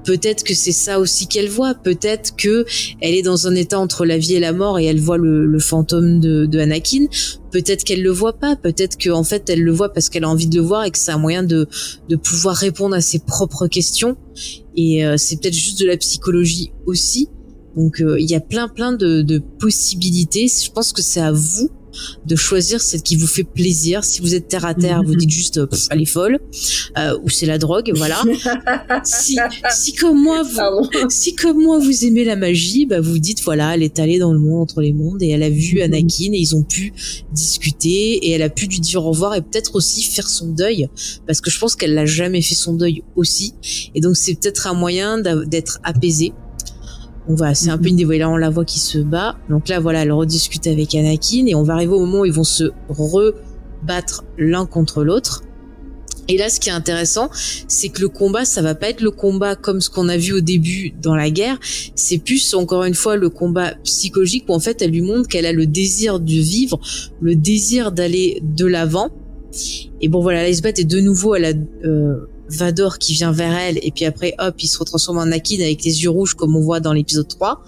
Peut-être que c'est ça aussi qu'elle voit. Peut-être que elle est dans un état entre la vie et la mort et elle voit le, fantôme de, de Anakin. Peut-être qu'elle le voit pas. Peut-être qu'en fait elle le voit parce qu'elle a envie de le voir et que c'est un moyen de, de pouvoir répondre à ses propres questions. Et euh, c'est peut-être juste de la psychologie aussi. Donc euh, il y a plein plein de, de possibilités. Je pense que c'est à vous de choisir celle qui vous fait plaisir. Si vous êtes terre à terre, vous dites juste elle est folle euh, ou c'est la drogue, voilà. si, si comme moi vous, si comme moi vous aimez la magie, bah vous dites voilà, elle est allée dans le monde entre les mondes et elle a vu. Anakin et ils ont pu discuter et elle a pu lui dire au revoir et peut-être aussi faire son deuil parce que je pense qu'elle n'a jamais fait son deuil aussi et donc c'est peut-être un moyen d'être apaisé on va, c'est un peu une des là on la voit qui se bat. Donc là voilà, elle rediscute avec Anakin et on va arriver au moment où ils vont se rebattre l'un contre l'autre. Et là, ce qui est intéressant, c'est que le combat, ça va pas être le combat comme ce qu'on a vu au début dans la guerre. C'est plus, encore une fois, le combat psychologique où en fait, elle lui montre qu'elle a le désir de vivre, le désir d'aller de l'avant. Et bon, voilà, là, et de nouveau, elle a euh, Vador qui vient vers elle et puis après hop il se retransforme en Anakin avec les yeux rouges comme on voit dans l'épisode 3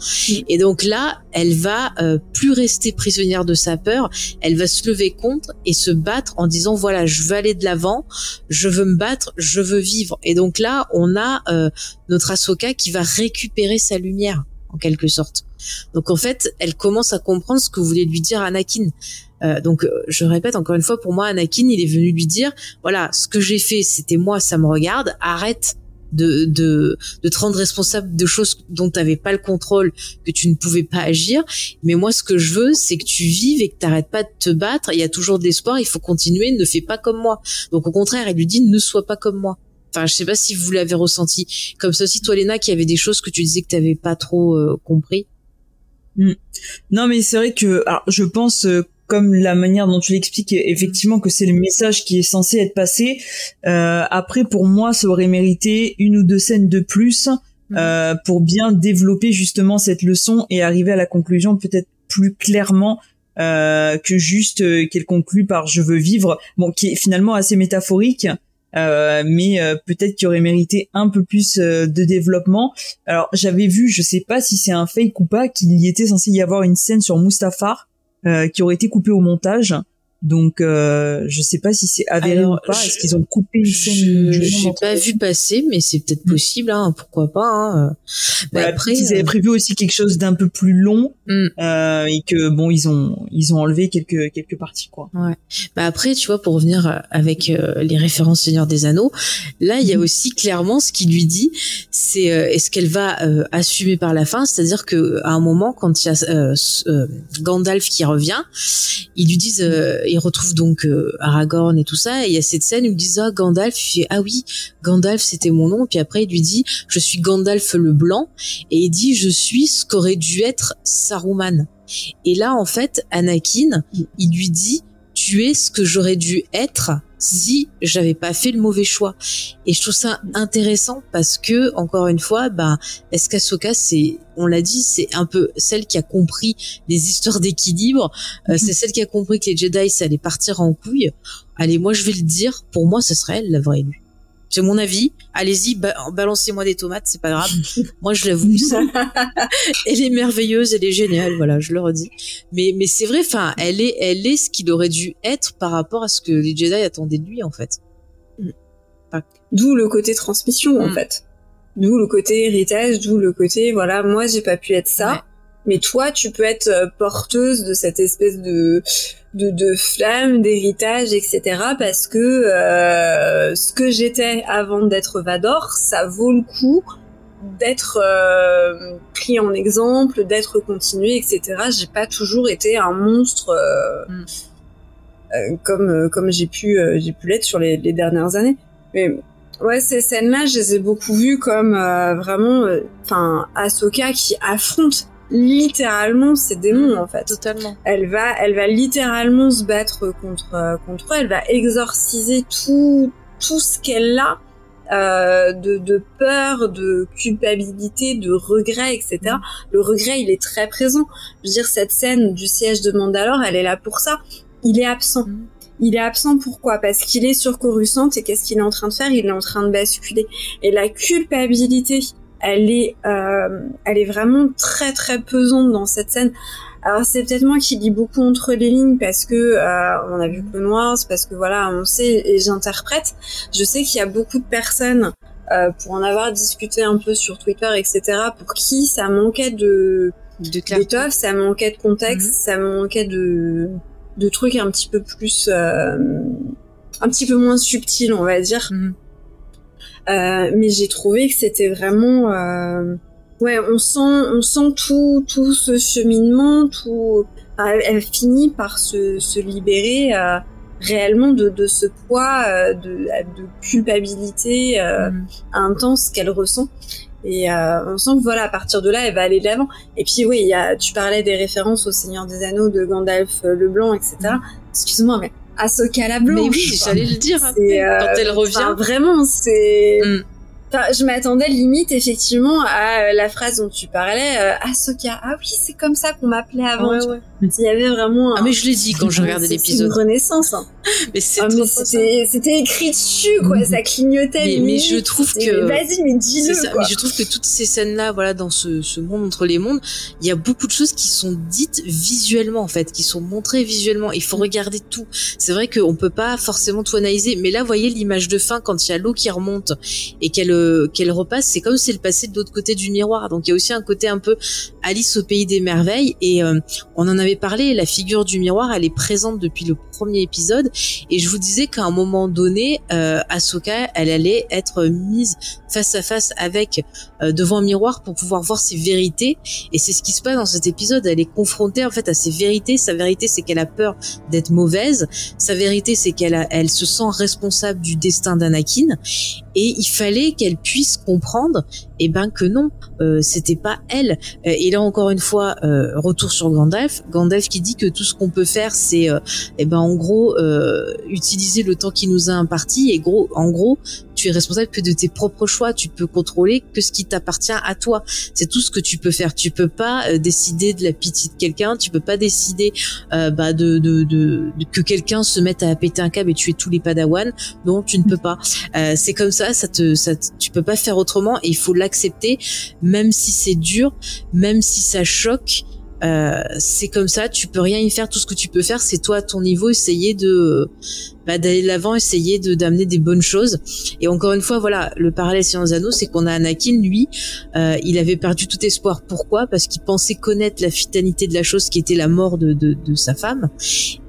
et donc là elle va euh, plus rester prisonnière de sa peur. Elle va se lever contre et se battre en disant voilà je veux aller de l'avant je veux me battre je veux vivre. Et donc là on a euh, notre Ahsoka qui va récupérer sa lumière en quelque sorte donc en fait elle commence à comprendre ce que voulait lui dire Anakin euh, donc, euh, je répète encore une fois, pour moi, Anakin, il est venu lui dire, voilà, ce que j'ai fait, c'était moi, ça me regarde. Arrête de, de, de te rendre responsable de choses dont tu n'avais pas le contrôle, que tu ne pouvais pas agir. Mais moi, ce que je veux, c'est que tu vives et que tu n'arrêtes pas de te battre. Il y a toujours de l'espoir, il faut continuer, ne fais pas comme moi. Donc au contraire, il lui dit, ne sois pas comme moi. Enfin, je sais pas si vous l'avez ressenti. Comme ça aussi, toi, Léna, qui avait des choses que tu disais que tu n'avais pas trop euh, compris. Hmm. Non, mais c'est vrai que alors, je pense comme la manière dont tu l'expliques, effectivement que c'est le message qui est censé être passé. Euh, après, pour moi, ça aurait mérité une ou deux scènes de plus euh, pour bien développer justement cette leçon et arriver à la conclusion peut-être plus clairement euh, que juste qu'elle conclut par je veux vivre, bon, qui est finalement assez métaphorique. Euh, mais euh, peut-être qu'il aurait mérité un peu plus de développement. Alors j'avais vu, je sais pas si c'est un fake ou pas, qu'il y était censé y avoir une scène sur Mustafar qui aurait été coupée au montage donc, euh, je sais pas si c'est avéré ou pas. Est-ce qu'ils ont coupé une scène Je n'ai pas vu passer, mais c'est peut-être mm. possible. Hein, pourquoi pas hein. Bah, après, ils avaient euh, prévu aussi quelque chose d'un peu plus long mm. euh, et que bon, ils ont ils ont enlevé quelques quelques parties quoi. Ouais. Bah après, tu vois, pour revenir avec euh, les références Seigneur des Anneaux, là, il y a mm. aussi clairement ce qu'il lui dit, c'est euh, est-ce qu'elle va assumer par la fin, c'est-à-dire que à un moment, quand il y a Gandalf qui revient, ils lui disent il retrouve donc euh, Aragorn et tout ça, et il y a cette scène où il dit ah Gandalf, il fait ah oui Gandalf c'était mon nom, puis après il lui dit je suis Gandalf le blanc, et il dit je suis ce qu'aurait dû être Saruman. Et là en fait Anakin, il lui dit tu es ce que j'aurais dû être si j'avais pas fait le mauvais choix. Et je trouve ça intéressant parce que encore une fois, bah, est-ce qu'Asoka c'est, on l'a dit, c'est un peu celle qui a compris les histoires d'équilibre. Euh, c'est celle qui a compris que les Jedi ça allait partir en couille. Allez, moi je vais le dire. Pour moi, ce serait elle la vraie élue. C'est mon avis. Allez-y, balancez-moi des tomates, c'est pas grave. Moi, je l'avoue. elle est merveilleuse, elle est géniale. Voilà, je le redis. Mais, mais c'est vrai. Enfin, elle est, elle est ce qu'il aurait dû être par rapport à ce que les Jedi attendaient de lui, en fait. Mm. D'où le côté transmission, en mm. fait. D'où le côté héritage, d'où le côté, voilà, moi, j'ai pas pu être ça. Mais toi, tu peux être euh, porteuse de cette espèce de de, de flamme, d'héritage, etc. Parce que euh, ce que j'étais avant d'être Vador, ça vaut le coup d'être euh, pris en exemple, d'être continué, etc. J'ai pas toujours été un monstre euh, mm. euh comme euh, comme j'ai pu j'ai pu l'être sur les, les, dernières années. Mais ouais, ces scènes-là, je les ai beaucoup vues comme vraiment, enfin, Ahsoka qui affronte littéralement ses démons en fait. Totalement. Elle va, elle va littéralement se battre contre euh, contre eux. Elle va exorciser tout tout ce qu'elle a euh, de, de peur, de culpabilité, de regret, etc. Le regret, il est très présent. Je veux dire, cette scène du siège de Mandalore, elle est là pour ça. Il est absent. Mm. Il est absent pourquoi? Parce qu'il est sur Coruscant et qu'est-ce qu'il est en train de faire? Il est en train de basculer. Et la culpabilité elle est, euh, elle est vraiment très très pesante dans cette scène. Alors c'est peut-être moi qui lis beaucoup entre les lignes parce que euh, on a vu que le noir, c'est parce que voilà, on sait et j'interprète. Je sais qu'il y a beaucoup de personnes euh, pour en avoir discuté un peu sur Twitter, etc. Pour qui ça manquait de d'étoffe, ça manquait de contexte, mhm. ça manquait de de trucs un petit peu plus euh, un petit peu moins subtils, on va dire. Mhm. Mais j'ai trouvé que c'était vraiment, euh, ouais, on sent, on sent tout, tout ce cheminement, tout, elle, finit par se, se libérer euh, réellement de, de ce poids euh, de, de culpabilité mm. intense qu'elle ressent. Et on sent que voilà, à partir de là, elle va aller de l'avant. Et puis oui, il y a, tu parlais des références au Seigneur des Anneaux de Gandalf le Blanc, etc. Mm. Excuse-moi, mais Ahsoka la blanche. Mais oui, j'allais le dire après, euh, quand elle revient. vraiment, c'est. Mm je m'attendais limite effectivement à euh, la phrase dont tu parlais, euh, Ahsoka. Ah oui, c'est comme ça qu'on m'appelait avant. Ouais, ouais. Il y avait vraiment. Ah mais je l'ai dit quand je regardais l'épisode. Une renaissance. Hein. mais c'est ah, c'était écrit dessus quoi, ça clignotait. Mais, mais je trouve que. Vas-y, mais dis-le. Mais je trouve que toutes ces scènes là, voilà, dans ce, ce monde entre les mondes, il y a beaucoup de choses qui sont dites visuellement en fait, qui sont montrées visuellement. Il faut mm. regarder tout. C'est vrai qu'on peut pas forcément tout analyser, mais là, voyez l'image de fin quand il y a l'eau qui remonte et qu'elle qu'elle repasse, c'est comme si elle passait de l'autre côté du miroir. Donc il y a aussi un côté un peu Alice au pays des merveilles et euh, on en avait parlé. La figure du miroir, elle est présente depuis le premier épisode et je vous disais qu'à un moment donné, euh, Ahsoka, elle allait être mise face à face avec euh, devant un miroir pour pouvoir voir ses vérités et c'est ce qui se passe dans cet épisode. Elle est confrontée en fait à ses vérités. Sa vérité, c'est qu'elle a peur d'être mauvaise. Sa vérité, c'est qu'elle elle se sent responsable du destin d'Anakin et il fallait qu'elle puisse comprendre et eh ben que non euh, c'était pas elle. Euh, et là encore une fois euh, retour sur Gandalf. Gandalf qui dit que tout ce qu'on peut faire c'est et eh ben en gros utiliser le temps qui nous a imparti. Et gros en gros tu es responsable que de tes propres choix. Tu peux contrôler que ce qui t'appartient à toi. C'est tout ce que tu peux faire. Tu peux pas euh, décider de la pitié de quelqu'un. Tu peux pas décider euh, bah, de, de, de, que quelqu'un se mette à péter un câble et tuer tous les padawans. Non, tu ne peux pas. Euh, c'est comme ça. Ça te, ça, tu peux pas faire autrement et il faut l'accepter, même si c'est dur, même si ça choque. Euh, c'est comme ça, tu peux rien y faire. Tout ce que tu peux faire, c'est toi à ton niveau essayer de bah, d'aller de l'avant, essayer de d'amener des bonnes choses. Et encore une fois, voilà, le parallèle Science Anneaux, c'est qu'on a Anakin, lui, euh, il avait perdu tout espoir. Pourquoi? Parce qu'il pensait connaître la finalité de la chose, qui était la mort de, de, de sa femme.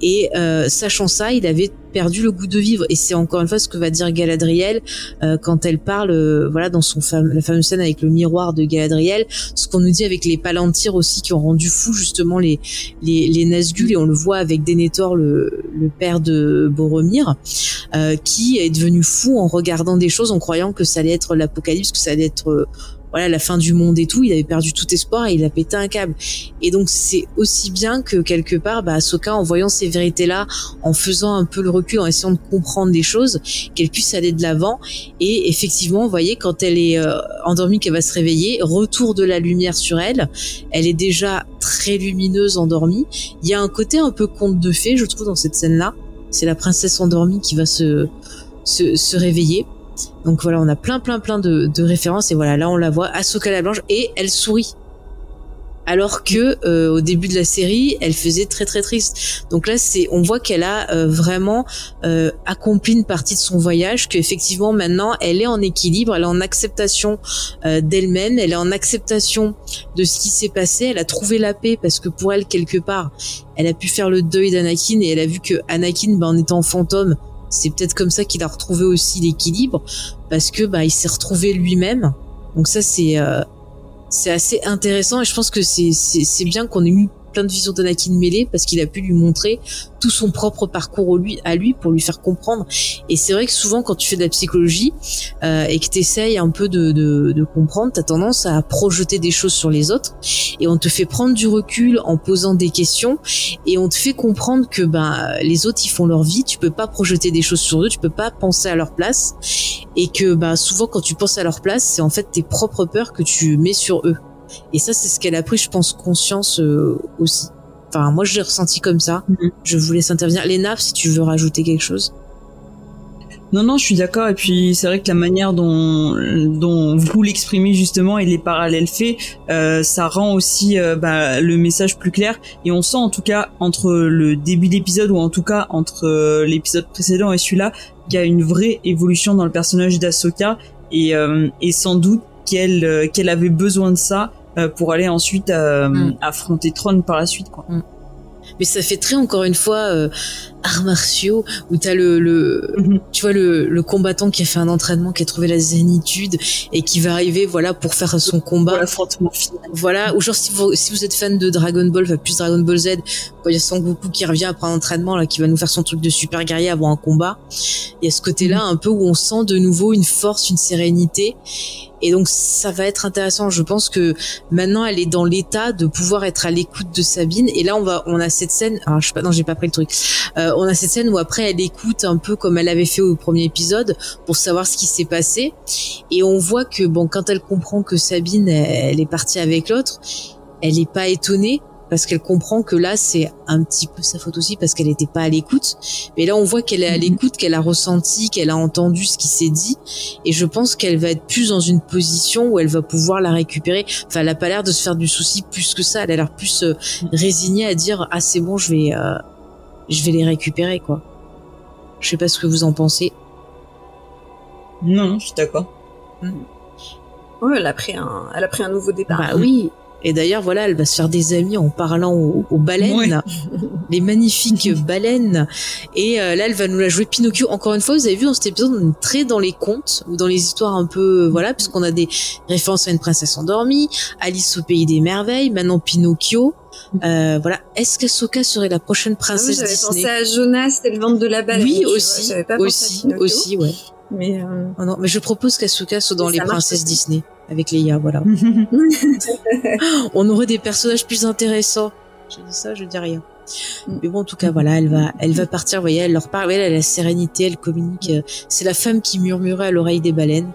Et euh, sachant ça, il avait perdu le goût de vivre. Et c'est encore une fois ce que va dire Galadriel euh, quand elle parle, euh, voilà, dans son la fameuse scène avec le miroir de Galadriel, ce qu'on nous dit avec les Palantirs aussi qui ont rendu fou justement les les, les Nazgûl et on le voit avec Denethor, le, le père de Boromir, euh, qui est devenu fou en regardant des choses, en croyant que ça allait être l'apocalypse, que ça allait être voilà la fin du monde et tout, il avait perdu tout espoir et il a pété un câble. Et donc c'est aussi bien que quelque part, bah, Ahsoka, en voyant ces vérités-là, en faisant un peu le recul, en essayant de comprendre des choses, qu'elle puisse aller de l'avant. Et effectivement, vous voyez, quand elle est euh, endormie, qu'elle va se réveiller, retour de la lumière sur elle, elle est déjà très lumineuse endormie. Il y a un côté un peu conte de fées, je trouve, dans cette scène-là. C'est la princesse endormie qui va se, se, se réveiller. Donc voilà, on a plein plein plein de, références et voilà, là on la voit Ahsoka la blanche et elle sourit. Alors que euh, au début de la série, elle faisait très très triste. Donc là, c'est, on voit qu'elle a euh, vraiment euh, accompli une partie de son voyage, qu'effectivement maintenant, elle est en équilibre, elle est en acceptation d'elle-même, elle est en acceptation de ce qui s'est passé. Elle a trouvé la paix parce que pour elle quelque part, elle a pu faire le deuil d'Anakin et elle a vu que Anakin, ben, en étant fantôme, c'est peut-être comme ça qu'il a retrouvé aussi l'équilibre parce que bah il s'est retrouvé lui-même. Donc ça c'est euh, c'est assez intéressant et je pense que c'est c'est bien qu'on ait eu plein de visions d'Anakin mêlées parce qu'il a pu lui montrer tout son propre parcours à lui pour lui faire comprendre. Et c'est vrai que souvent quand tu fais de la psychologie euh, et que tu essayes un peu de, de, de comprendre, tu as tendance à projeter des choses sur les autres. Et on te fait prendre du recul en posant des questions. Et on te fait comprendre que ben les autres ils font leur vie, tu peux pas projeter des choses sur eux, tu peux pas penser à leur place. Et que ben souvent quand tu penses à leur place, c'est en fait tes propres peurs que tu mets sur eux. Et ça, c'est ce qu'elle a pris, je pense, conscience euh, aussi. Enfin, moi, je l'ai ressenti comme ça. Mhm. Je vous laisse intervenir. Léna, si tu veux rajouter quelque chose. Non, non, je suis d'accord. Et puis c'est vrai que la manière dont dont vous l'exprimez justement et les parallèles faits, euh, ça rend aussi euh, bah, le message plus clair. Et on sent en tout cas entre le début d'épisode ou en tout cas entre euh, l'épisode précédent et celui-là qu'il y a une vraie évolution dans le personnage d'Ahsoka et euh, et sans doute qu'elle qu'elle avait besoin de ça pour aller ensuite euh, Mm. affronter Tron par la suite quoi. Mais ça fait très, encore une fois, euh, arts martiaux, où t'as le, le, Mhm. tu vois, le, le combattant qui a fait un entraînement, qui a trouvé la zénitude et qui va arriver, voilà, pour faire son combat. l'affrontement final. Voilà, ou genre si vous, si vous êtes fan de Dragon Ball, enfin plus Dragon Ball Z, il y a Son Goku qui revient après un entraînement, là, qui va nous faire son truc de super guerrier avant un combat, il y a ce côté-là un peu où on sent de nouveau une force, une sérénité. Et donc ça va être intéressant. Je pense que maintenant elle est dans l'état de pouvoir être à l'écoute de Sabine. Et là on va, on a cette scène. Alors je sais pas, non j'ai pas pris le truc. Euh, on a cette scène où après elle écoute un peu comme elle avait fait au premier épisode pour savoir ce qui s'est passé. Et on voit que bon quand elle comprend que Sabine elle, elle est partie avec l'autre, elle est pas étonnée parce qu'elle comprend que là c'est un petit peu sa faute aussi parce qu'elle n'était pas à l'écoute. Mais là on voit qu'elle est à Mhm. l'écoute, qu'elle a ressenti, qu'elle a entendu ce qui s'est dit et je pense qu'elle va être plus dans une position où elle va pouvoir la récupérer. Enfin elle a pas l'air de se faire du souci plus que ça, elle a l'air plus euh, résignée à dire ah c'est bon je vais euh, je vais les récupérer quoi. Je sais pas ce que vous en pensez. Non, je suis d'accord. Ouais, elle a pris un, elle a pris un nouveau départ. Bah oui. Et d'ailleurs, voilà, elle va se faire des amis en parlant aux, aux baleines, Ouais. les magnifiques baleines. Et euh, là, elle va nous la jouer Pinocchio. Encore une fois, vous avez vu dans cet épisode, on est très dans les contes ou dans les histoires un peu, euh, voilà, puisqu'on a des références à une princesse endormie, Alice au pays des merveilles, maintenant Pinocchio. Euh, voilà. Est-ce qu'Asoka serait la prochaine Ah oui, princesse J'avais Disney pensé à Jonas et le ventre de la baleine. Oui, vois, aussi, J'avais pas pensé à aussi, aussi, ouais. Mais euh, Oh non, mais je propose qu'Asuka soit dans les princesses aussi. Disney avec Leia, voilà. On aurait des personnages plus intéressants. Je dis ça, je dis rien. Mm. Mais bon, en tout cas, voilà, elle va, elle va partir. Vous voyez, elle leur parle. Elle a la sérénité, elle communique. Euh, c'est la femme qui murmurait à l'oreille des baleines.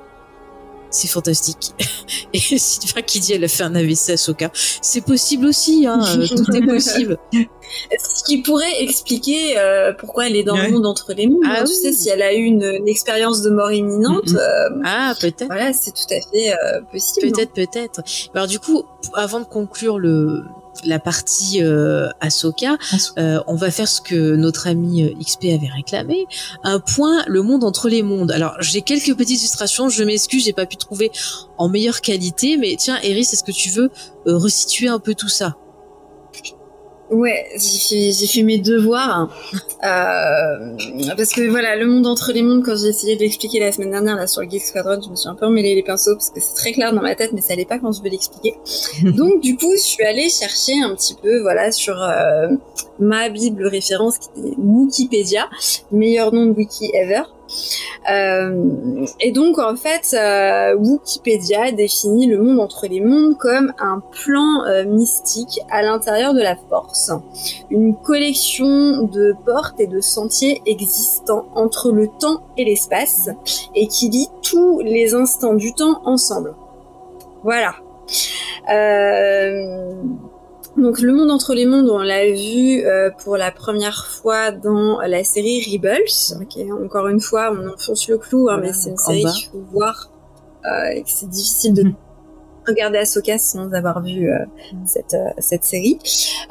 C'est fantastique. Et Sylvain qui dit elle a fait un AVC à Soka. C'est possible aussi, hein, euh, tout est possible. Ce qui pourrait expliquer euh, pourquoi elle est dans le monde entre les mondes. Ah, tu sais, si elle a eu une, expérience de mort imminente. ah, peut-être. Voilà, c'est tout à fait possible. Peut-être, peut-être. Alors du coup, avant de conclure le, la partie euh, Ahsoka, euh, on va faire ce que notre ami euh, XP avait réclamé, un point le monde entre les mondes. Alors j'ai quelques petites illustrations, je m'excuse, j'ai pas pu trouver en meilleure qualité, mais tiens, Eris, est-ce que tu veux euh, resituer un peu tout ça? Ouais, j'ai fait, fait mes devoirs. Euh, parce que voilà, le monde entre les mondes, quand j'ai essayé de l'expliquer la semaine dernière là sur le Geek Squadron, je me suis un peu emmêlé les pinceaux parce que c'est très clair dans ma tête, mais ça allait pas quand je veux l'expliquer. Donc du coup, je suis allée chercher un petit peu, voilà, sur euh, ma bible référence qui est Wikipédia, meilleur nom de wiki ever. Euh, et donc en fait, euh, Wikipédia définit le monde entre les mondes comme un plan euh, mystique à l'intérieur de la force, une collection de portes et de sentiers existants entre le temps et l'espace et qui lie tous les instants du temps ensemble. Voilà. Donc le monde entre les mondes, on l'a vu euh, pour la première fois dans la série Rebels. encore une fois, on enfonce le clou, hein, mais c'est une série qu'il faut voir euh, et que c'est difficile de regarder Ahsoka sans avoir vu euh, mhm. cette, cette série.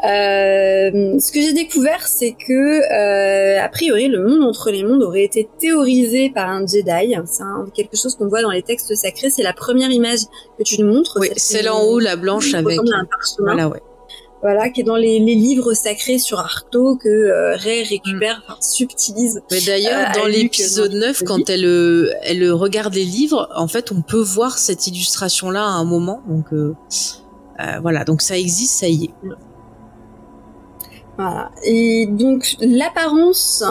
ce que j'ai découvert, c'est que a priori, le monde entre les mondes aurait été théorisé par un Jedi. C'est quelque chose qu'on voit dans les textes sacrés. C'est la première image que tu nous montres. Oui, celle en haut, la blanche avec. Un voilà, ouais voilà, qui est dans les, les, livres sacrés sur Arcto que euh, Rey récupère, mm. enfin, subtilise. Mais d'ailleurs, euh, dans l'épisode 9, quand elle euh, elle regarde les livres, en fait, on peut voir cette illustration-là à un moment. Donc voilà, donc ça existe, ça y est. Voilà. Et donc l'apparence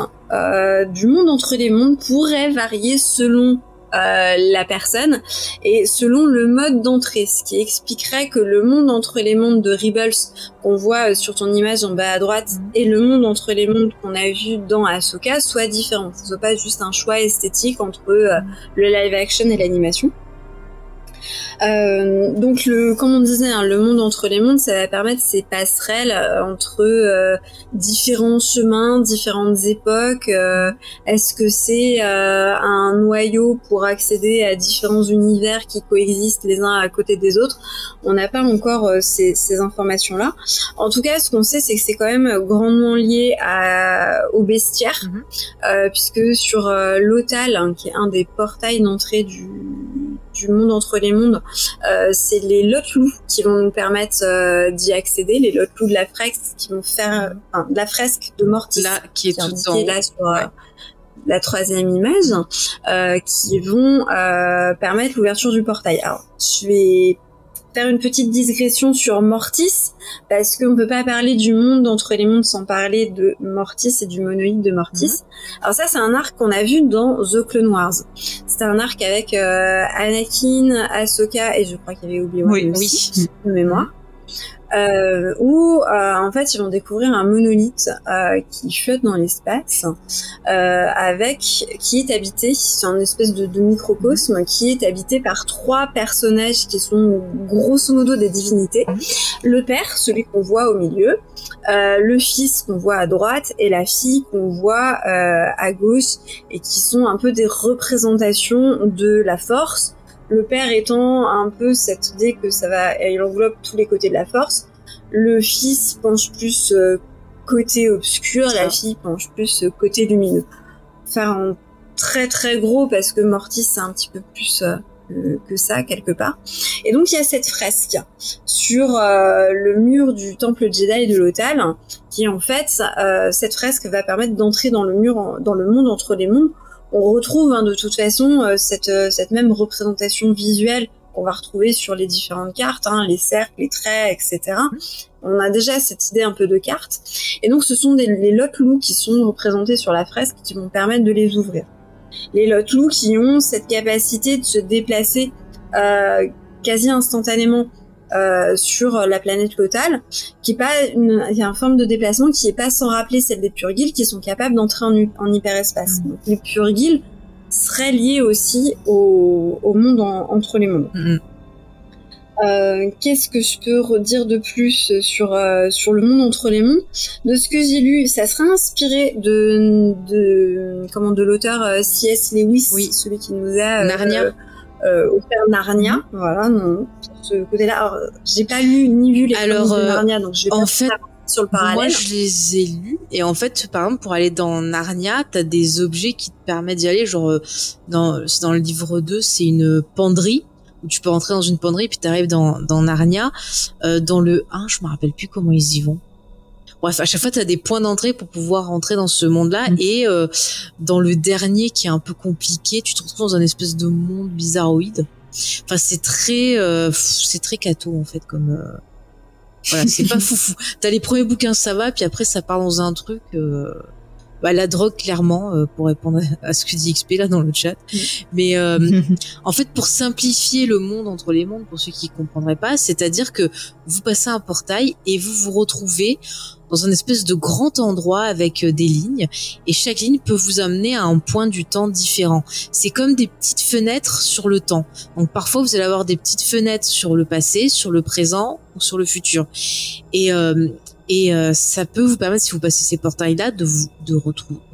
du monde entre les mondes pourrait varier selon euh, la personne et selon le mode d'entrée, ce qui expliquerait que le monde entre les mondes de Rebels qu'on voit euh, sur ton image en bas à droite mhm. et le monde entre les mondes qu'on a vu dans Ahsoka soit différent. Ce soit pas juste un choix esthétique entre euh, mhm. le live action et l'animation. Euh, donc le, comme on disait, hein, le monde entre les mondes, ça va permettre ces passerelles euh, entre euh, différents chemins, différentes époques. Est-ce que c'est un noyau pour accéder à différents univers qui coexistent les uns à côté des autres? On n'a pas encore ces, ces informations-là. En tout cas, ce qu'on sait, c'est que c'est quand même grandement lié à, au bestiaire, mhm. puisque sur l'Otal, hein, qui est un des portails d'entrée du, du monde entre les mondes, euh, c'est les lots qui vont nous permettre euh, d'y accéder, les lots de la fresque qui vont faire, enfin, de la fresque de Mortis, là, qui est, tout en là sur euh, la troisième image, qui vont permettre l'ouverture du portail. Alors, je vais faire une petite digression sur Mortis, parce qu'on peut pas parler du monde entre les mondes sans parler de Mortis et du monoïde de Mortis. Mhm. Alors ça, c'est un arc qu'on a vu dans The Clone Wars. C'était un arc avec euh, Anakin, Ahsoka et je crois qu'il y avait Obi-Wan oui, aussi, oui. de mémoire euh, où euh, en fait ils vont découvrir un monolithe euh, qui flotte dans l'espace, euh, avec qui est habité, c'est un espèce de, de, microcosme qui est habité par trois personnages qui sont grosso modo des divinités. Le père, celui qu'on voit au milieu, euh, le fils qu'on voit à droite et la fille qu'on voit euh, à gauche, et qui sont un peu des représentations de la force le père étant un peu cette idée que ça va, il enveloppe tous les côtés de la force. Le fils penche plus euh, côté obscur, la fille penche plus euh, côté lumineux. Faire un très très gros parce que Mortis c'est un petit peu plus euh, que ça quelque part. Et donc il y a cette fresque sur le mur du temple Jedi de l'Otal qui en fait cette fresque va permettre d'entrer dans le mur dans le monde entre les mondes on retrouve hein, de toute façon euh, cette, euh, cette même représentation visuelle qu'on va retrouver sur les différentes cartes, hein, les cercles, les traits, etc. On a déjà cette idée un peu de carte. Et donc ce sont des, les lot loups qui sont représentés sur la fresque qui vont permettre de les ouvrir. Les lot loups qui ont cette capacité de se déplacer euh, quasi instantanément euh, sur la planète locale, qui est pas une, il y a une forme de déplacement qui est pas sans rappeler celle des Purgils qui sont capables d'entrer en, en hyperespace. Mm. Donc les Purgils seraient liés aussi au, au monde en- entre les mondes. Mm. Euh, Qu'est-ce que je peux redire de plus sur euh, sur le monde entre les mondes? De ce que j'ai lu, ça serait inspiré de de comment de l'auteur euh, C.S. Lewis, Oui. celui qui nous a euh, Narnia. Euh, offert Narnia. Voilà, non, sur ce côté-là. Alors, j'ai pas lu ni vu les Alors, de euh, Narnia, donc je vais en pas fait, sur le Moi, parallèle. je les ai lus et en fait, par exemple, pour aller dans Narnia, t'as des objets qui te permettent d'y aller. Genre, euh, dans, c'est dans le livre 2, c'est une penderie où tu peux rentrer dans une penderie puis t'arrives dans, dans Narnia. Euh, dans le 1, je me rappelle plus comment ils y vont. Bref, à chaque fois, t'as des points d'entrée pour pouvoir rentrer dans ce monde-là. Mm. Et euh, dans le dernier, qui est un peu compliqué, tu te retrouves dans un espèce de monde bizarroïde. Enfin, c'est très, euh, c'est très cato en fait, comme. euh, voilà, c'est pas foufou. T'as les premiers bouquins, ça va, puis après ça part dans un truc. Euh, bah, la drogue, clairement, euh, pour répondre à ce que dit XP là dans le chat. Mm. Mais euh, en fait, pour simplifier le monde entre les mondes, pour ceux qui comprendraient pas, c'est-à-dire que vous passez un portail et vous vous retrouvez dans un espèce de grand endroit avec euh, des lignes et chaque ligne peut vous amener à un point du temps différent. C'est comme des petites fenêtres sur le temps. Donc parfois vous allez avoir des petites fenêtres sur le passé, sur le présent ou sur le futur. Et euh, et euh, ça peut vous permettre, si vous passez ces portails-là, de vous de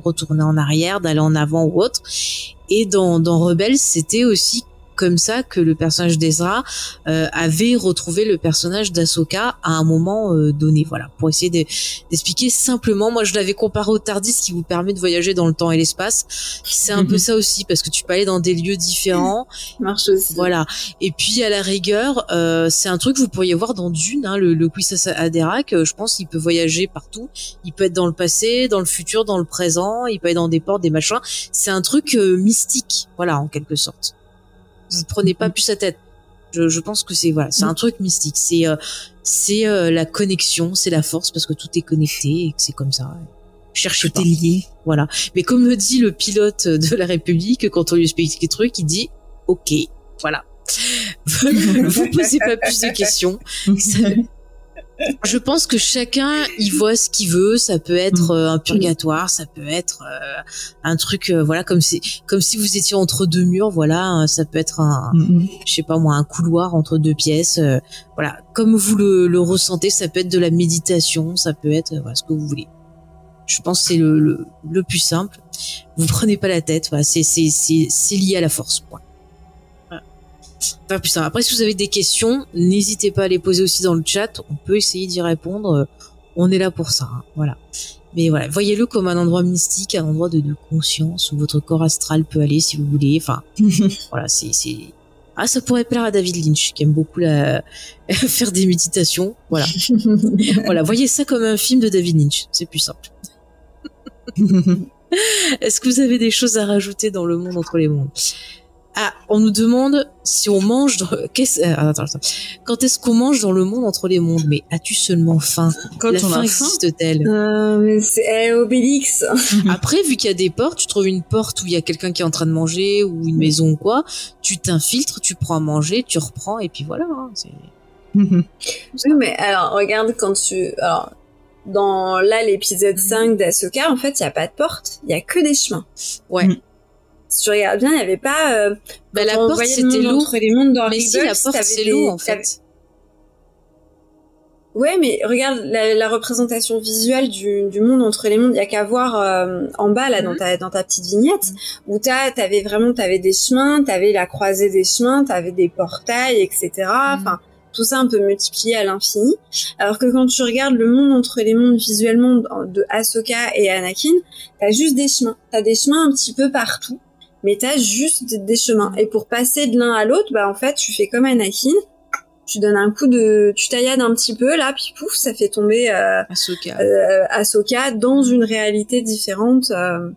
retourner en arrière, d'aller en avant ou autre. Et dans, dans Rebels, c'était aussi comme ça que le personnage d'Ezra euh, avait retrouvé le personnage d'Ahsoka à un moment euh, donné. Voilà, pour essayer de- d'expliquer simplement. Moi, je l'avais comparé au Tardis, qui vous permet de voyager dans le temps et l'espace. C'est un peu Mhm. ça aussi, parce que tu peux aller dans des lieux différents. marche aussi. Voilà. Et puis à la rigueur, euh, c'est un truc que vous pourriez voir dans Dune, hein, le, le Quisas Haderach. euh, je pense qu'il peut voyager partout. Il peut être dans le passé, dans le futur, dans le présent. Il peut être dans des portes, des machins. C'est un truc euh, mystique, voilà, en quelque sorte. Vous prenez pas plus sa tête. Je, je pense que c'est voilà, c'est un truc mystique. C'est euh, c'est euh, la connexion, c'est la force parce que tout est connecté et que c'est comme ça. Cherchez Tout pas. est lié. Voilà. Mais comme le dit le pilote de la République, quand on lui explique les trucs, il dit OK. Voilà. Vous posez pas plus de questions. Ça- Je pense que chacun y voit ce qu'il veut. Ça peut être euh, un purgatoire, ça peut être euh, un truc, euh, voilà, comme si, comme si vous étiez entre deux murs. Voilà, hein, ça peut être un, Mhm. je sais pas moi, un couloir entre deux pièces. euh, voilà, comme vous le, le ressentez, ça peut être de la méditation, ça peut être voilà, ce que vous voulez. Je pense que c'est le, le, le plus simple. Vous prenez pas la tête. Voilà, c'est c'est c'est c'est lié à la force. Point. Voilà. Plus simple. Après, si vous avez des questions, n'hésitez pas à les poser aussi dans le chat. On peut essayer d'y répondre. On est là pour ça. hein. Voilà. Mais voilà, voyez-le comme un endroit mystique, un endroit de, de conscience où votre corps astral peut aller si vous voulez. Enfin, voilà, c'est c'est ah ça pourrait plaire à David Lynch qui aime beaucoup la faire des méditations. Voilà, voilà, voyez ça comme un film de David Lynch, c'est plus simple. Est-ce que vous avez des choses à rajouter dans le monde entre les mondes? Ah, on nous demande si on mange. Dans... Qu'est-ce... euh, attends, attends. Quand est-ce qu'on mange dans le monde entre les mondes? Mais as-tu seulement faim? Quand La on faim existe-t-elle? Euh, mais c'est eh, Obélix. Après, vu qu'il y a des portes, tu trouves une porte où il y a quelqu'un qui est en train de manger ou une maison ou quoi, tu t'infiltres, tu prends à manger, tu reprends et puis voilà. hein, c'est-. Oui, mais alors, regarde quand tu... Alors, dans là, l'épisode 5 d'Asoka, en fait, il n'y a pas de porte, il y a que des chemins. Ouais. Si tu regardes bien, il n'y avait pas... Euh, Bah, la porte, c'était l'eau. Entre les mondes dans Mais si, la porte, c'est l'eau en fait. Ouais, mais regarde la, la représentation visuelle du, du monde entre les mondes. Il y a qu'à voir euh, en bas là dans ta dans ta petite vignette où t'as t'avais vraiment t'avais des chemins, t'avais la croisée des chemins, t'avais des portails, etc. Enfin tout ça un peu multiplié à l'infini. Alors que quand tu regardes le monde entre les mondes visuellement de- de Ahsoka et Anakin, t'as juste des chemins. T'as des chemins un petit peu partout, mais t'as juste des- chemins. Et pour passer de l'un à l'autre, bah en fait tu fais comme Anakin tu donnes un coup de, tu taillades un petit peu là, puis pouf, ça fait tomber euh, Ahsoka. euh, Ahsoka dans une réalité différente. euh.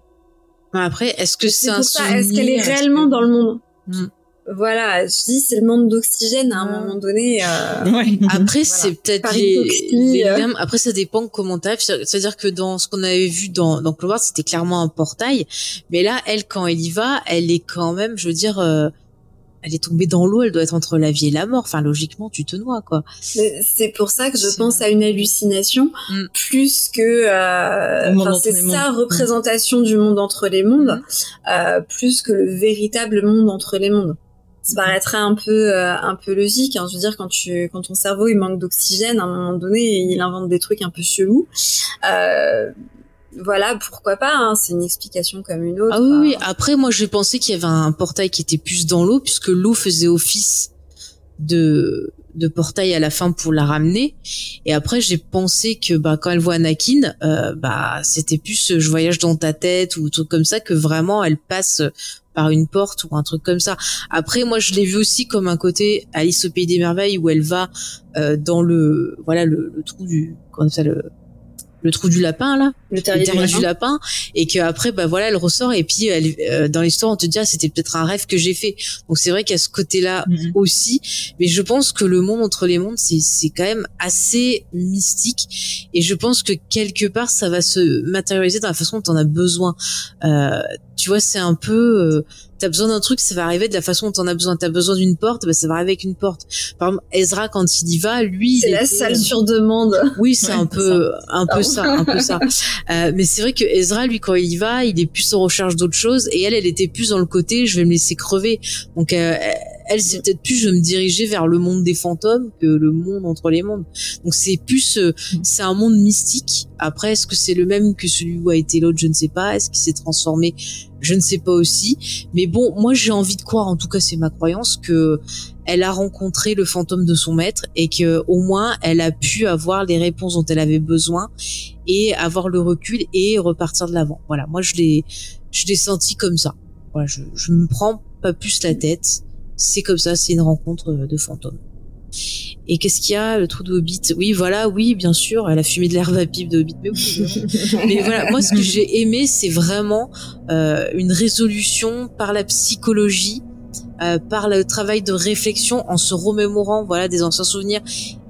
Après, est-ce que c'est un ça. Est-ce qu'elle est réellement dans le monde? Hmm. Voilà, je dis c'est le monde d'oxygène à un Hmm. moment donné. euh, Ouais. Après, Voilà. c'est peut-être les, euh. Après, ça dépend comment t'as. C'est-à-dire que dans ce qu'on avait vu dans, dans Clover, c'était clairement un portail. Mais là, elle, quand elle y va, elle est quand même, je veux dire, euh, elle est tombée dans l'eau, elle doit être entre la vie et la mort. Enfin, logiquement, tu te noies, quoi. C'est pour ça que je pense à une hallucination mm. plus que euh, c'est sa représentation du monde entre les mondes, mm. euh, plus que le véritable monde entre les mondes. Ça paraîtrait un peu euh, un peu logique. Hein. Je veux dire, quand tu quand ton cerveau il manque d'oxygène, à un moment donné, il invente des trucs un peu chelous. Euh, voilà, pourquoi pas, hein, c'est une explication comme une autre. Ah oui, oui. après moi j'ai pensé qu'il y avait un portail qui était plus dans l'eau, puisque l'eau faisait office de de portail à la fin pour la ramener et après j'ai pensé que bah quand elle voit Anakin euh, bah c'était plus je voyage dans ta tête ou truc comme ça que vraiment elle passe par une porte ou un truc comme ça. Après moi je l'ai vu aussi comme un côté Alice au pays des merveilles où elle va euh, dans le voilà le, le trou du comment ça le le trou du lapin là, le terrier, du, lapin. et que après bah voilà elle ressort et puis elle, euh, dans l'histoire on te dit ah, c'était peut-être un rêve que j'ai fait. Donc c'est vrai qu'il y a ce côté-là mhm. aussi, mais je pense que le monde entre les mondes c'est c'est quand même assez mystique et je pense que quelque part ça va se matérialiser dans la façon dont on a besoin. Euh, tu vois c'est un peu euh, t'as besoin d'un truc, ça va arriver de la façon dont t'en as besoin. T'as besoin d'une porte, bah, ça va arriver avec une porte. Par exemple, Ezra, quand il y va, lui, c'est la salle sur demande. Oui, c'est un peu, un peu ça, un peu ça. Euh, mais c'est vrai que Ezra, lui, quand il y va, il est plus en recherche d'autre chose, et elle, elle était plus dans le côté, je vais me laisser crever. Donc, euh, elle, c'est peut-être plus, je vais me diriger vers le monde des fantômes que le monde entre les mondes. Donc, c'est plus, euh, c'est un monde mystique. Après, est-ce que c'est le même que celui où a été l'autre Je ne sais pas. Est-ce qu'il s'est transformé je ne sais pas aussi. Mais bon, moi j'ai envie de croire, en tout cas c'est ma croyance, que elle a rencontré le fantôme de son maître et que au moins elle a pu avoir les réponses dont elle avait besoin et avoir le recul et repartir de l'avant. Voilà, moi je l'ai, je l'ai senti comme ça. Voilà, je, je me prends pas plus la tête. C'est comme ça, c'est une rencontre de fantôme. Et qu'est-ce qu'il y a Le trou de Hobbit. Oui, voilà, oui, bien sûr, elle a fumé de l'herbe à pipe de Hobbit. Mais, mais voilà, moi, ce que j'ai aimé, c'est vraiment euh, une résolution par la psychologie euh, par le travail de réflexion en se remémorant voilà des anciens souvenirs